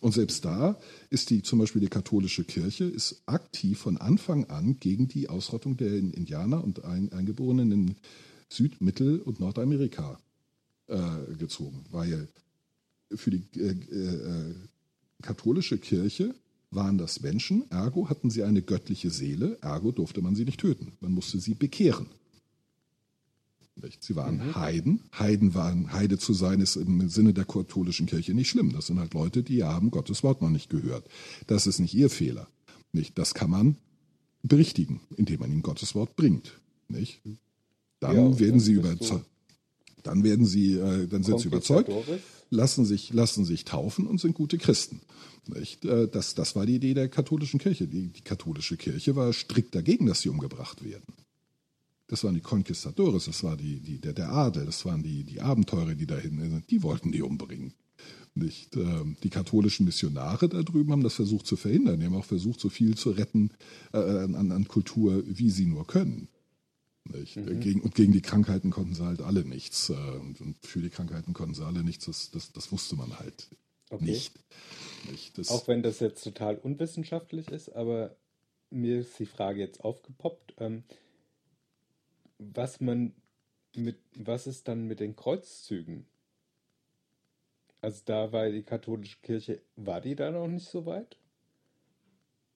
S4: Und selbst da ist die, zum Beispiel die katholische Kirche, ist aktiv von Anfang an gegen die Ausrottung der Indianer und Ein Eingeborenen in Süd-, Mittel- und Nordamerika äh, gezogen, weil für die äh, äh, katholische Kirche waren das Menschen, ergo hatten sie eine göttliche Seele, ergo durfte man sie nicht töten. Man musste sie bekehren. Sie waren Heiden. Heiden waren, Heide zu sein, ist im Sinne der katholischen Kirche nicht schlimm. Das sind halt Leute, die haben Gottes Wort noch nicht gehört. Das ist nicht ihr Fehler. Nicht? Das kann man berichtigen, indem man ihnen Gottes Wort bringt. Nicht? Dann
S3: Ja,
S4: werden
S3: dann
S4: sie
S3: bist
S4: überzeugt. Dann werden sie, dann sind sie überzeugt. Lassen sich, lassen sich taufen und sind gute Christen. Nicht? Äh, Das, das war die Idee der katholischen Kirche. Die, die katholische Kirche war strikt dagegen, dass sie umgebracht werden. Das waren die Conquistadores, das war die, die, der, der Adel, das waren die, die Abenteurer, die dahin sind. Die wollten die umbringen. Nicht? Ähm, Die katholischen Missionare da drüben haben das versucht zu verhindern. Die haben auch versucht, so viel zu retten äh, an, an Kultur, wie sie nur können. Nicht? Gegen, und gegen die Krankheiten konnten sie halt alle nichts. äh, Und, und für die Krankheiten konnten sie alle nichts. Das, das, das wusste man halt
S3: Okay.
S4: nicht. nicht? Das,
S3: Auch wenn das jetzt total unwissenschaftlich ist, aber mir ist die Frage jetzt aufgepoppt, ähm, was man mit, was ist dann mit den Kreuzzügen? Also da war die katholische Kirche, war die da noch nicht so weit?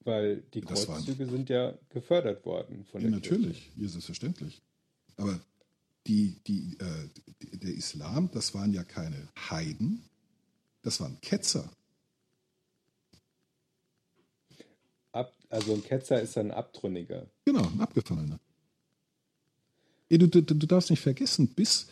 S3: Weil die
S4: waren-
S3: Kreuzzüge sind ja gefördert worden von
S4: ja,
S3: der
S4: natürlich, hier ist es verständlich. Aber die, die, äh, der Islam, das waren ja keine Heiden, das waren Ketzer.
S3: Ab, also ein Ketzer ist ein Abtrünniger.
S4: Genau, ein Abgefallener. Du, du, du darfst nicht vergessen, bis,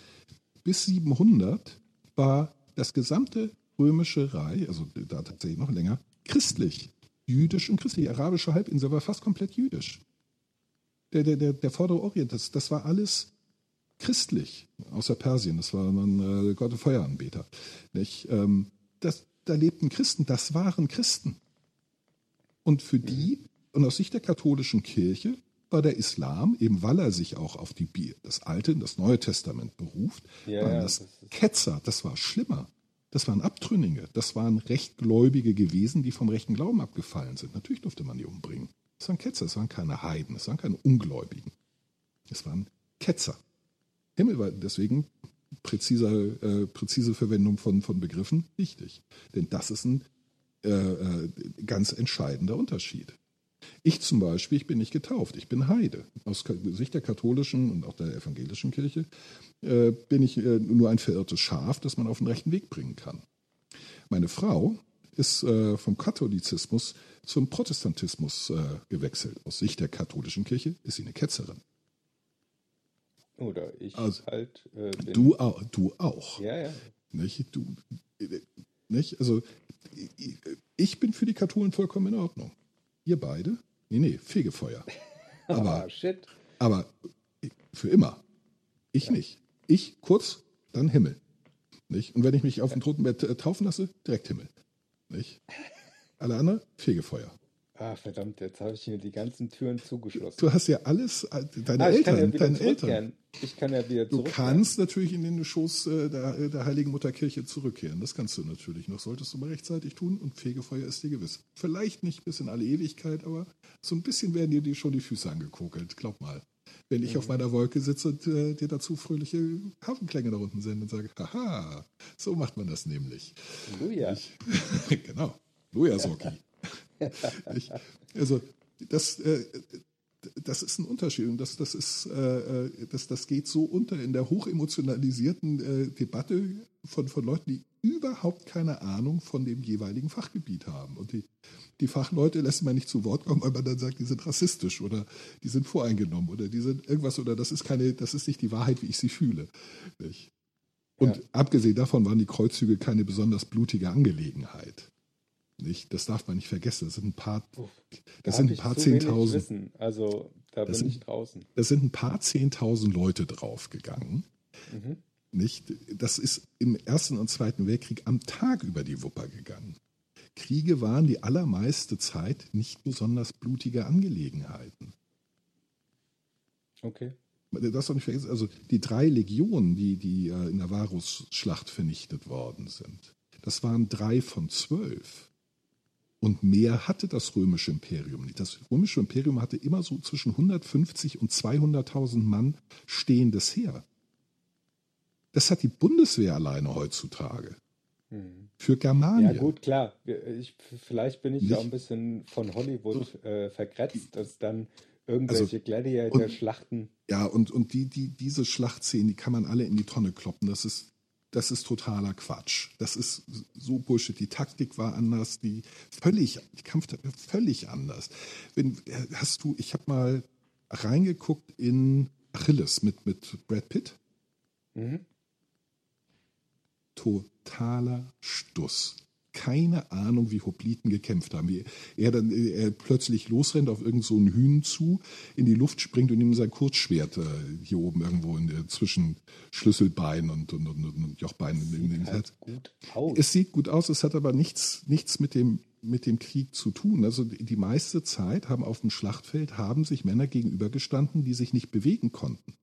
S4: bis 700 war das gesamte römische Reich, also da tatsächlich noch länger, christlich. Jüdisch und christlich. Die arabische Halbinsel war fast komplett jüdisch. Der, der, der, der Vordere Orient, das, das war alles christlich, außer Persien, das war man äh, Gott und Feueranbeter. Nicht? Ähm, das, da lebten Christen, das waren Christen. Und für die, und aus Sicht der katholischen Kirche, war der Islam, eben weil er sich auch auf die, das Alte und das Neue Testament beruft,
S3: Ja,
S4: waren das,
S3: das
S4: Ketzer, das war schlimmer. Das waren Abtrünnige, das waren Rechtgläubige gewesen, die vom rechten Glauben abgefallen sind. Natürlich durfte man die umbringen. Es waren Ketzer, es waren keine Heiden, es waren keine Ungläubigen. Es waren Ketzer. Himmel war deswegen präziser, äh, präzise Verwendung von, von Begriffen wichtig. Denn das ist ein äh, äh, ganz entscheidender Unterschied. Ich zum Beispiel, ich bin nicht getauft, ich bin Heide. Aus Sicht der katholischen und auch der evangelischen Kirche äh, bin ich äh, nur ein verirrtes Schaf, das man auf den rechten Weg bringen kann. Meine Frau ist äh, vom Katholizismus zum Protestantismus äh, gewechselt. Aus Sicht der katholischen Kirche ist sie eine Ketzerin.
S3: Oder ich
S4: Also,
S3: halt. Äh,
S4: Du, au- du auch.
S3: Ja, ja.
S4: Nicht? Du, äh, nicht? Also, ich- ich bin für die Katholen vollkommen in Ordnung. Ihr beide? Nee, nee, Fegefeuer. Aber,
S3: ah, shit.
S4: aber für immer. Ich nicht. Ich kurz, dann Himmel. Nicht? Und wenn ich mich auf dem Totenbett äh, taufen lasse, direkt Himmel. Nicht? Alle anderen, Fegefeuer.
S3: Ah, verdammt, jetzt habe ich mir die ganzen Türen zugeschlossen.
S4: Du hast ja alles, äh, deine
S3: ah, ich ja
S4: Eltern,
S3: wieder
S4: deine Eltern.
S3: Ich kann ja wieder
S4: Du kannst natürlich in den Schoß äh, der, der Heiligen Mutterkirche zurückkehren. Das kannst du natürlich noch. Solltest du mal rechtzeitig tun und Fegefeuer ist dir gewiss. Vielleicht nicht bis in alle Ewigkeit, aber so ein bisschen werden dir die, schon die Füße angekokelt. Glaub mal. Wenn ich auf meiner Wolke sitze und äh, dir dazu fröhliche Hafenklänge da unten sende und sage, haha, so macht man das nämlich.
S3: Halleluja.
S4: genau. Lujasoki. ich, also, das, äh, das ist ein Unterschied und das, das, ist, äh, äh, das, das geht so unter in der hochemotionalisierten äh, Debatte von, von Leuten, die überhaupt keine Ahnung von dem jeweiligen Fachgebiet haben. Und die, die Fachleute lässt man nicht zu Wort kommen, weil man dann sagt, die sind rassistisch oder die sind voreingenommen oder die sind irgendwas oder das ist keine, das ist nicht die Wahrheit, wie ich sie fühle. Nicht? Und
S3: Ja.
S4: abgesehen davon waren die Kreuzzüge keine besonders blutige Angelegenheit. Nicht? Das darf man nicht vergessen. Das sind ein paar,
S3: Da
S4: das
S3: hab
S4: sind ein paar Zehntausend,
S3: Wissen. Also, da
S4: Das
S3: bin
S4: sind-
S3: ich draußen.
S4: das sind ein paar Zehntausend Leute draufgegangen.
S3: Mhm.
S4: Nicht? Das ist im Ersten und Zweiten Weltkrieg am Tag über die Wupper gegangen. Kriege waren die allermeiste Zeit nicht besonders blutige Angelegenheiten.
S3: Okay.
S4: Doch nicht vergessen, also die drei Legionen, die, die äh, in der Varus-Schlacht vernichtet worden sind, das waren drei von zwölf. Und mehr hatte das römische Imperium nicht. Das römische Imperium hatte immer so zwischen 150 und 200.000 Mann stehendes Heer. Das hat die Bundeswehr alleine heutzutage.
S3: Mhm.
S4: Für
S3: Ja,
S4: Germanien.
S3: gut, klar. Ich, vielleicht bin ich
S4: Nicht-
S3: ja auch ein bisschen von Hollywood äh, verkratzt, dass dann irgendwelche
S4: Also,
S3: Gladiator-Schlachten.
S4: Ja, und, und die, die, diese Schlachtszenen, die kann man alle in die Tonne kloppen. Das ist, das ist totaler Quatsch. Das ist so Bullshit. Die Taktik war anders, die völlig, die Kampftaktik war völlig anders. Wenn, hast du, ich habe mal reingeguckt in Achilles mit, mit Brad Pitt.
S3: Mhm.
S4: Totaler Stuss. Keine Ahnung, wie Hopliten gekämpft haben. Wie er dann äh, er plötzlich losrennt auf irgend so einen Hühn zu, in die Luft springt und ihm sein Kurzschwert äh, hier oben irgendwo in der, zwischen Schlüsselbein und, und, und, und Jochbein in, in,
S3: Sieht halt gut aus.
S4: es sieht gut aus, es hat aber nichts, nichts mit, dem, mit dem Krieg zu tun. Also die die meiste Zeit haben auf dem Schlachtfeld haben sich Männer gegenübergestanden, die sich nicht bewegen konnten.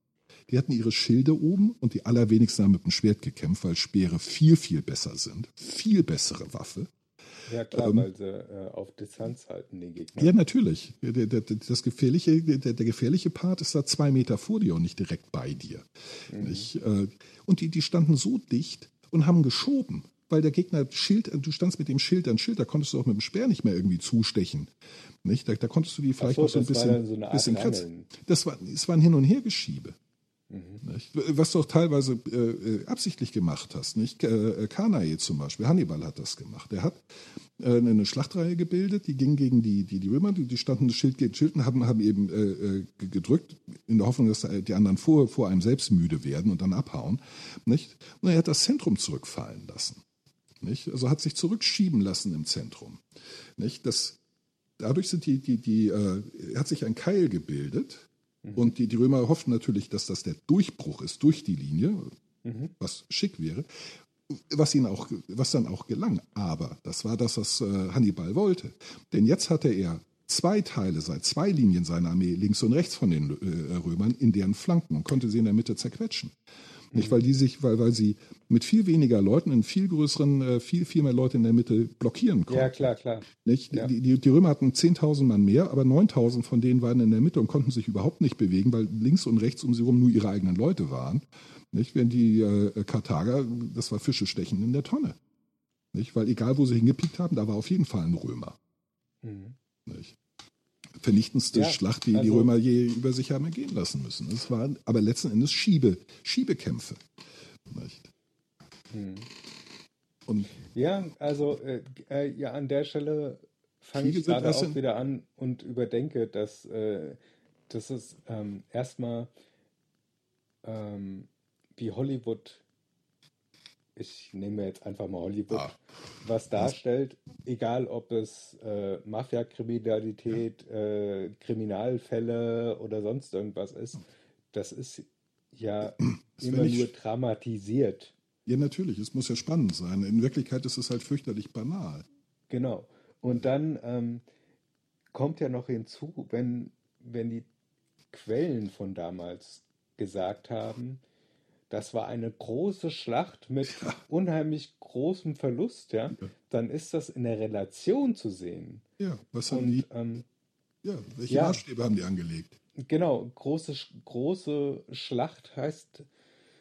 S4: Die hatten ihre Schilde oben und die allerwenigsten haben mit dem Schwert gekämpft, weil Speere viel, viel besser sind. Viel bessere Waffe.
S3: ja, klar,
S4: ähm,
S3: weil sie äh, auf Distanz halten, die Gegner.
S4: Ja, natürlich. Der, der, das gefährliche, der, der gefährliche Part ist da zwei Meter vor dir und nicht direkt bei dir. Nicht? Äh, Und die, die standen so dicht und haben geschoben, weil der Gegner Schild, du standst mit dem Schild an Schild, da konntest du auch mit dem Speer nicht mehr irgendwie zustechen. Nicht? Da, da konntest du die vielleicht
S3: so,
S4: noch so ein bisschen,
S3: so
S4: bisschen kratzen. Das war, es war ein Hin- und Hergeschiebe.
S3: Mhm.
S4: Was du auch teilweise äh, äh, absichtlich gemacht hast. Nicht? Äh, Kanae zum Beispiel, Hannibal hat das gemacht. Er hat äh, eine Schlachtreihe gebildet, die ging gegen die, die, die Römer, die, die standen Schild gegen Schild und haben, haben eben äh, äh, ge- gedrückt, in der Hoffnung, dass die anderen vor, vor einem selbst müde werden und dann abhauen. Nicht? Und er hat das Zentrum zurückfallen lassen. Nicht? Also hat sich zurückschieben lassen im Zentrum. Nicht? Das, dadurch sind die, die, die, hat sich ein Keil gebildet. Und die, die Römer hofften natürlich, dass das der Durchbruch ist durch die Linie, was schick wäre, was ihnen auch, was dann auch gelang. Aber das war das, was äh, Hannibal wollte. Denn jetzt hatte er zwei Teile, zwei Linien seiner Armee, links und rechts von den äh, Römern, in deren Flanken und konnte sie in der Mitte zerquetschen. Nicht, weil die sich, weil, weil sie mit viel weniger Leuten in viel größeren, äh, viel, viel mehr Leute in der Mitte blockieren konnten.
S3: Ja, klar, klar.
S4: Nicht?
S3: Ja.
S4: Die, die, die Römer hatten 10.000 Mann mehr, aber 9.000 von denen waren in der Mitte und konnten sich überhaupt nicht bewegen, weil links und rechts um sie herum nur ihre eigenen Leute waren. Nicht? Während die äh, Karthager, das war Fische stechen in der Tonne. Nicht? Weil egal, wo sie hingepiekt haben, da war auf jeden Fall ein Römer.
S3: Mhm.
S4: Nicht? Vernichtendste
S3: Ja,
S4: Schlacht, die die
S3: also-
S4: Römer je über sich haben ergehen lassen müssen. Es waren aber letzten Endes Schiebe, Schiebekämpfe.
S3: Mhm.
S4: Und
S3: Ja, also äh, äh, ja, an der Stelle fange ich gerade
S4: erst
S3: auch wieder an und überdenke, dass, äh, dass es ähm, erstmal ähm, wie Hollywood, ich nehme jetzt einfach mal Hollywood,
S4: Ah.
S3: was darstellt, egal ob es äh, Mafia-Kriminalität, äh, Kriminalfälle oder sonst irgendwas ist, das ist ja
S4: wär
S3: immer nur dramatisiert.
S4: ja, natürlich, es muss ja spannend sein. In Wirklichkeit ist es halt fürchterlich banal.
S3: Genau. Und dann ähm, kommt ja noch hinzu, wenn, wenn die Quellen von damals gesagt haben, das war eine große Schlacht mit unheimlich großem Verlust, ja, dann ist das in der Relation zu sehen.
S4: Ja, was haben
S3: Und
S4: die,
S3: ähm,
S4: ja, welche
S3: ja.
S4: Maßstäbe haben die angelegt?
S3: genau, große, große Schlacht heißt,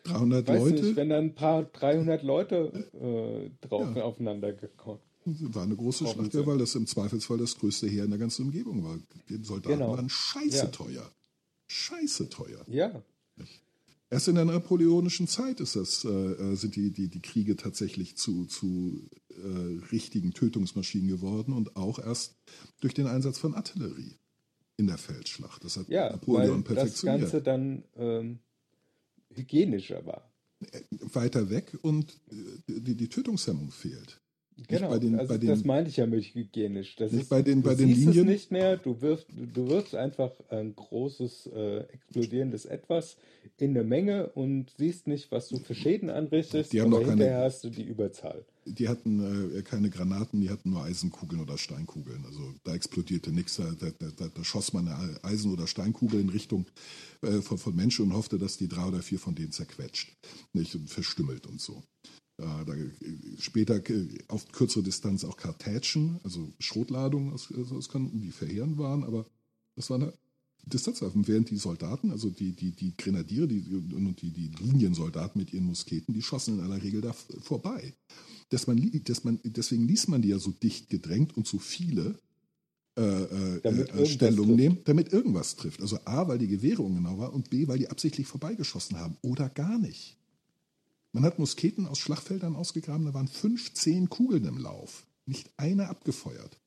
S4: 300
S3: weiß
S4: Leute?
S3: nicht, wenn dann ein paar 300 Leute äh, drauf
S4: Ja.
S3: aufeinander gekommen.
S4: War eine große Schlacht, ja, weil das im Zweifelsfall das größte Heer in der ganzen Umgebung war. Die Soldaten
S3: Genau.
S4: waren scheiße
S3: Ja.
S4: teuer. Scheiße teuer.
S3: Ja,
S4: Erst in der napoleonischen Zeit ist das, äh, äh, sind die, die, die Kriege tatsächlich zu, zu äh, richtigen Tötungsmaschinen geworden und auch erst durch den Einsatz von Artillerie in der Feldschlacht. Das hat
S3: ja,
S4: Napoleon
S3: weil das
S4: perfektioniert.
S3: Ganze dann ähm, hygienischer war.
S4: Weiter weg und äh, die, die Tötungshemmung fehlt.
S3: Genau,
S4: bei den-
S3: also
S4: bei den-
S3: das meinte ich ja mit hygienisch. Das
S4: Nicht
S3: ist,
S4: bei den-
S3: du
S4: bei den
S3: siehst
S4: Linien-
S3: es nicht mehr, du wirfst, du wirfst einfach ein großes, äh, explodierendes Etwas in eine Menge und siehst nicht, was du für Schäden anrichtest,
S4: Die haben
S3: aber
S4: keine-
S3: hast du die Überzahl.
S4: Die hatten äh, keine Granaten, die hatten nur Eisenkugeln oder Steinkugeln. Also da explodierte nichts. Da, da, da, da schoss man eine Eisen- oder Steinkugel in Richtung äh, von, von Menschen und hoffte, dass die drei oder vier von denen zerquetscht nicht? und verstümmelt und so. Äh, später äh, auf kürzere Distanz auch Kartätschen, also Schrotladungen aus, aus, aus Kanten, die verheerend waren, aber das war eine Distanzwaffen, während die Soldaten, also die, die, die Grenadiere die, und die, die Liniensoldaten mit ihren Musketen, die schossen in aller Regel da vorbei. Dass man, dass man, deswegen ließ man die ja so dicht gedrängt und so viele äh, äh, äh,
S3: trifft.
S4: nehmen, damit irgendwas trifft. Also A, weil die Gewehre ungenau war und B, weil die absichtlich vorbeigeschossen haben oder gar nicht. Man hat Musketen aus Schlachtfeldern ausgegraben, da waren 15 Kugeln im Lauf. Nicht eine abgefeuert.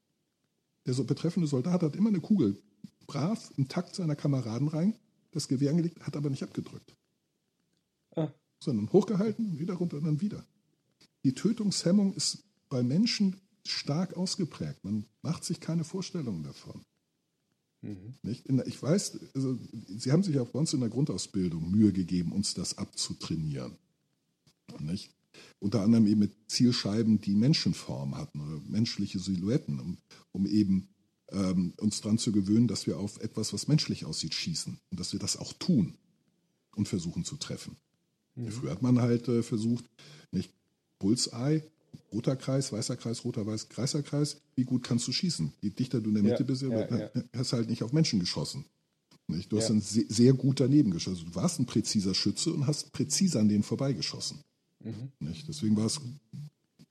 S4: Der so betreffende Soldat hat immer eine Kugel brav im Takt seiner Kameraden rein, das Gewehr angelegt, hat aber nicht abgedrückt.
S3: Ah.
S4: Sondern hochgehalten, wieder runter und dann wieder. Die Tötungshemmung ist bei Menschen stark ausgeprägt. Man macht sich keine Vorstellungen davon.
S3: Mhm.
S4: Nicht? Der, ich weiß, also, Sie haben sich auch bei uns in der Grundausbildung Mühe gegeben, uns das abzutrainieren. Nicht? Unter anderem eben mit Zielscheiben, die Menschenform hatten oder menschliche Silhouetten, um, um eben ähm, uns daran zu gewöhnen, dass wir auf etwas, was menschlich aussieht, schießen und dass wir das auch tun und versuchen zu treffen. Früher hat man halt äh, versucht, nicht Bullseye, roter Kreis, weißer Kreis, roter Weiß, kreiser Kreis, wie gut kannst du schießen? Je dichter du in der
S3: Ja,
S4: Mitte bist,
S3: ja, ja.
S4: hast du halt nicht auf Menschen geschossen. Nicht? Du hast
S3: Ja.
S4: dann sehr, sehr gut daneben geschossen. Du warst ein präziser Schütze und hast präzise an denen vorbeigeschossen.
S3: Mhm.
S4: Deswegen war es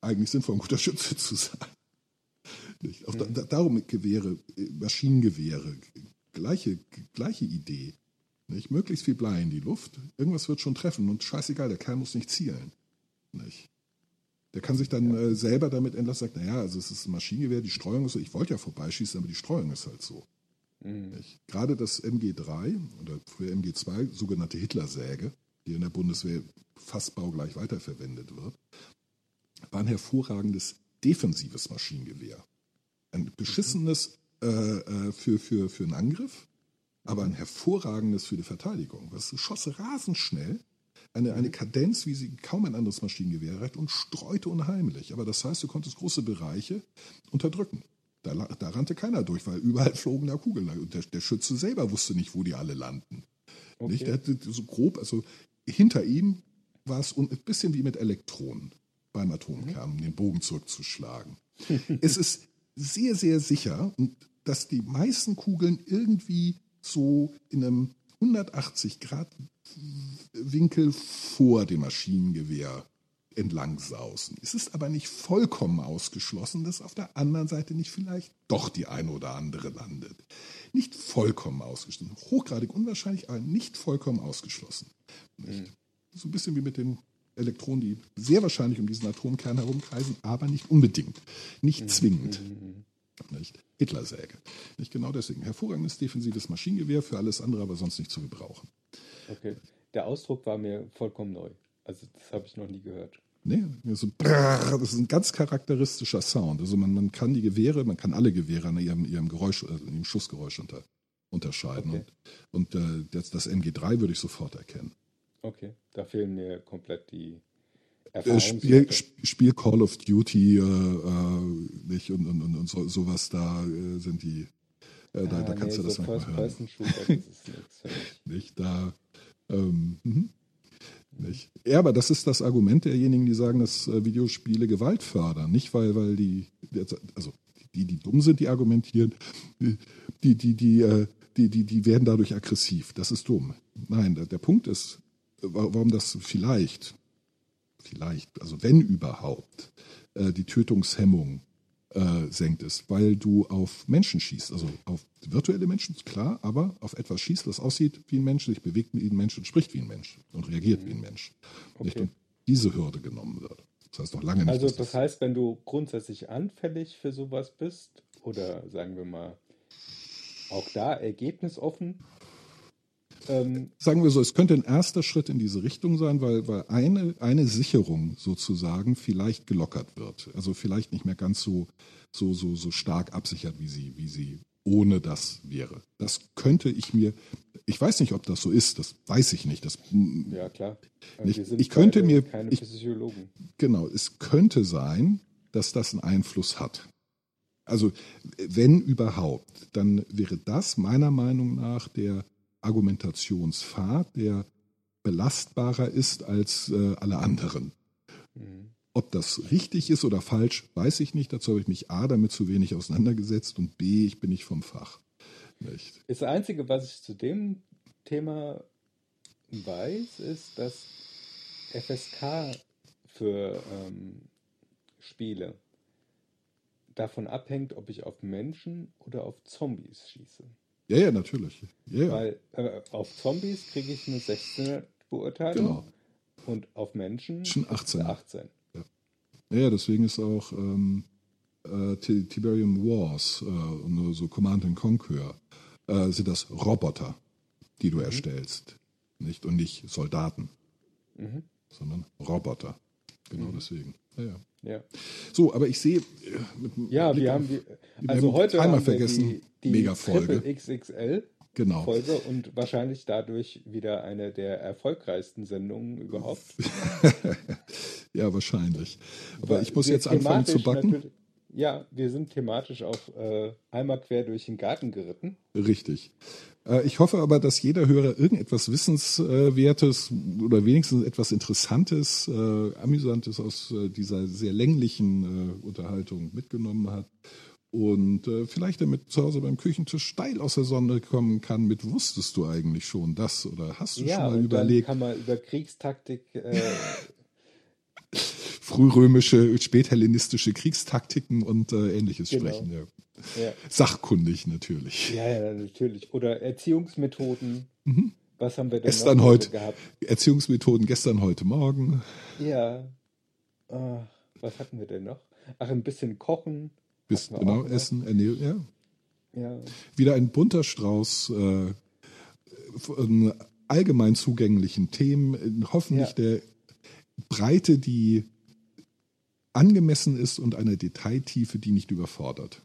S4: eigentlich sinnvoll, ein guter Schütze zu sein. Nicht? Auch
S3: Mhm.
S4: da, darum Gewehre, äh, Maschinengewehre, gleiche, gleiche Idee. Nicht? Möglichst viel Blei in die Luft, irgendwas wird schon treffen und scheißegal, der Kerl muss nicht zielen. Nicht? Der kann sich dann äh, selber damit entlassen, sagt, naja, also es ist ein Maschinengewehr, die Streuung ist so, ich wollte ja vorbeischießen, aber die Streuung ist halt so.
S3: Mhm.
S4: Gerade das MG3 oder früher MG2, sogenannte Hitlersäge, die in der Bundeswehr fast baugleich weiterverwendet wird, war ein hervorragendes defensives Maschinengewehr. Ein beschissenes äh, äh, für, für, für einen Angriff, aber ein hervorragendes für die Verteidigung. Das schoss rasend schnell, eine, eine Kadenz, wie sie kaum ein anderes Maschinengewehr erreicht und streute unheimlich. Aber das heißt, du konntest große Bereiche unterdrücken. Da, da rannte keiner durch, weil überall flogen da Kugeln. Und der, der Schütze selber wusste nicht, wo die alle landen. Nicht? Der hatte so grob, also hinter ihm war es ein bisschen wie mit Elektronen beim Atomkern, um den Bogen zurückzuschlagen. es ist sehr, sehr sicher, dass die meisten Kugeln irgendwie so in einem 180 Grad Winkel vor dem Maschinengewehr entlang sausen. Es ist aber nicht vollkommen ausgeschlossen, dass auf der anderen Seite nicht vielleicht doch die eine oder andere landet. Nicht vollkommen ausgeschlossen. Hochgradig unwahrscheinlich, aber nicht vollkommen ausgeschlossen. Nicht? So ein bisschen wie mit den Elektronen, die sehr wahrscheinlich um diesen Atomkern herumkreisen, aber nicht unbedingt, nicht zwingend. Nicht? Hitlersäge. Nicht genau deswegen. Hervorragendes defensives Maschinengewehr, für alles andere aber sonst nicht zu gebrauchen.
S3: Okay. Der Ausdruck war mir vollkommen neu. Also das habe ich noch nie gehört.
S4: Nee, so brrr, das ist ein ganz charakteristischer Sound. Also man, man kann die Gewehre, man kann alle Gewehre an ihrem, ihrem Geräusch, also ihrem Schussgeräusch unter, unterscheiden.
S3: Okay.
S4: Und, und äh, das, das MG3 würde ich sofort erkennen.
S3: Okay. Da fehlen mir komplett die
S4: Äh, Spiel, Spiel Call of Duty äh, äh, nicht und, und, und, und so, sowas, da äh, sind die, äh, da,
S3: Ah,
S4: da kannst
S3: nee,
S4: du das
S3: so
S4: manchmal hören. Nicht? Da, ähm, mhm. nicht? Ja, aber das ist das Argument derjenigen, die sagen, dass Videospiele Gewalt fördern. Nicht, weil, weil die, also die, die dumm sind, die argumentieren, die, die, die, die, die, die, werden dadurch aggressiv. Das ist dumm. Nein, der, der Punkt ist, warum das vielleicht, vielleicht, also wenn überhaupt, äh, die Tötungshemmung äh, senkt es, weil du auf Menschen schießt, also auf virtuelle Menschen, klar, aber auf etwas schießt, das aussieht wie ein Mensch, sich bewegt wie ein Mensch und spricht wie ein Mensch und reagiert wie ein Mensch. Nicht?
S3: Okay.
S4: Und diese Hürde genommen wird. Das heißt noch lange nicht,
S3: Also das heißt, wenn du grundsätzlich anfällig für sowas bist oder sagen wir mal auch da ergebnisoffen, ähm,
S4: sagen wir so, es könnte ein erster Schritt in diese Richtung sein, weil, weil eine, eine Sicherung sozusagen vielleicht gelockert wird. Also vielleicht nicht mehr ganz so, so, so, so stark absichert, wie sie, wie sie ohne das wäre. Das könnte ich mir, ich weiß nicht, ob das so ist, das weiß ich nicht. Das,
S3: ja klar.
S4: Nicht- ich könnte
S3: beide
S4: mir-
S3: keine
S4: ich-
S3: Psychologen.
S4: Genau, es könnte sein, dass das einen Einfluss hat. Also wenn überhaupt, dann wäre das meiner Meinung nach der Argumentationspfad, der belastbarer ist als äh, alle anderen.
S3: Mhm.
S4: Ob das richtig ist oder falsch, weiß ich nicht. Dazu habe ich mich A damit zu wenig auseinandergesetzt und B, ich bin nicht vom Fach. Nicht?
S3: Das Einzige, was ich zu dem Thema weiß, ist, dass FSK für ähm, Spiele davon abhängt, ob ich auf Menschen oder auf Zombies schieße.
S4: Ja, ja, natürlich. Ja, ja.
S3: Weil äh, auf Zombies kriege ich eine 16er Beurteilung
S4: Genau.
S3: und auf Menschen
S4: Schon
S3: ist es
S4: 18.
S3: eine 18.
S4: Ja, ja, deswegen ist auch ähm, äh, Ti- Tiberium Wars äh, und nur so Command and Conquer äh, sind das Roboter, die du erstellst. Nicht und nicht Soldaten,
S3: Mhm.
S4: sondern Roboter. Genau deswegen. Ja, ja.
S3: Ja,
S4: So, aber ich sehe. äh,
S3: ja
S4: Blick
S3: wir haben die, also
S4: haben
S3: heute
S4: Timer
S3: haben
S4: vergessen.
S3: die, die
S4: Mega Folge.
S3: XXL
S4: Genau.
S3: Folge und wahrscheinlich dadurch wieder eine der erfolgreichsten Sendungen überhaupt.
S4: ja, wahrscheinlich. Aber ich muss jetzt anfangen zu backen.
S3: Ja, wir sind thematisch auch äh, einmal quer durch den Garten geritten.
S4: Richtig. Äh, Ich hoffe aber, dass jeder Hörer irgendetwas Wissenswertes oder wenigstens etwas Interessantes, äh, Amüsantes aus äh, dieser sehr länglichen äh, Unterhaltung mitgenommen hat und äh, vielleicht damit zu Hause beim Küchentisch steil aus der Sonne kommen kann mit wusstest du eigentlich schon das oder hast du
S3: ja,
S4: schon mal
S3: und
S4: überlegt,
S3: dann kann man über Kriegstaktik
S4: frührömische, späthellenistische Kriegstaktiken und äh, ähnliches
S3: Genau.
S4: sprechen. Ja.
S3: Ja,
S4: Sachkundig natürlich.
S3: ja, ja, natürlich. Oder Erziehungsmethoden. Was haben wir denn
S4: Mhm. Gestern
S3: noch
S4: heute.
S3: gehabt?
S4: Erziehungsmethoden gestern, heute, morgen.
S3: Ja. Ah, was hatten wir denn noch? Ach, ein bisschen kochen.
S4: Bis, genau,
S3: noch.
S4: Essen, Ernährung, ja.
S3: Ja,
S4: Wieder ein bunter Strauß äh, von allgemein zugänglichen Themen, in hoffentlich
S3: Ja.
S4: der Breite, die angemessen ist und einer Detailtiefe, die nicht überfordert.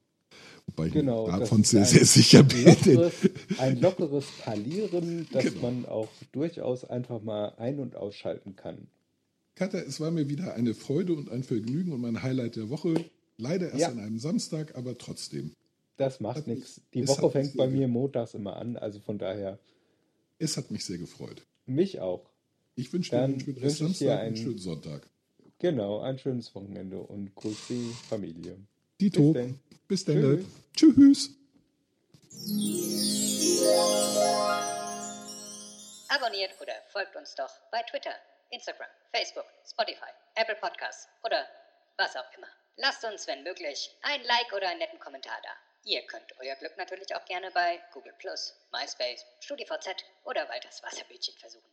S4: Ich mir
S3: genau. das
S4: davon sehr,
S3: ein
S4: sehr sicher bin.
S3: Lockeres, ein lockeres Parlieren, das
S4: Genau.
S3: man auch durchaus einfach mal ein- und ausschalten kann.
S4: Katja, es war mir wieder eine Freude und ein Vergnügen und mein Highlight der Woche. Leider erst
S3: Ja.
S4: an einem Samstag, aber trotzdem.
S3: Das macht nichts. Die Woche fängt bei mir montags immer an, also von daher
S4: Es hat mich sehr gefreut.
S3: mich auch.
S4: Ich wünsche dir einen schönen
S3: ich
S4: Samstag, einen
S3: einen-
S4: schönen Sonntag.
S3: Genau, ein schönes Wochenende und grüß die Familie.
S4: Dito.
S3: Bis denn.
S4: Bis dann. Tschüss.
S5: Abonniert oder folgt uns doch bei Twitter, Instagram, Facebook, Spotify, Apple Podcasts oder was auch immer. Lasst uns, wenn möglich, ein Like oder einen netten Kommentar da. Ihr könnt euer Glück natürlich auch gerne bei Google MySpace, StudiVZ oder Walters Wasserbütchen versuchen.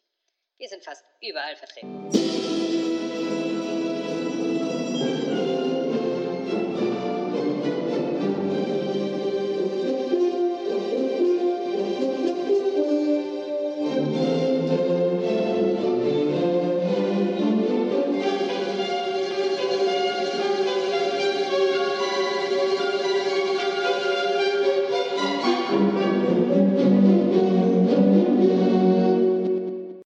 S5: Wir sind fast überall vertreten.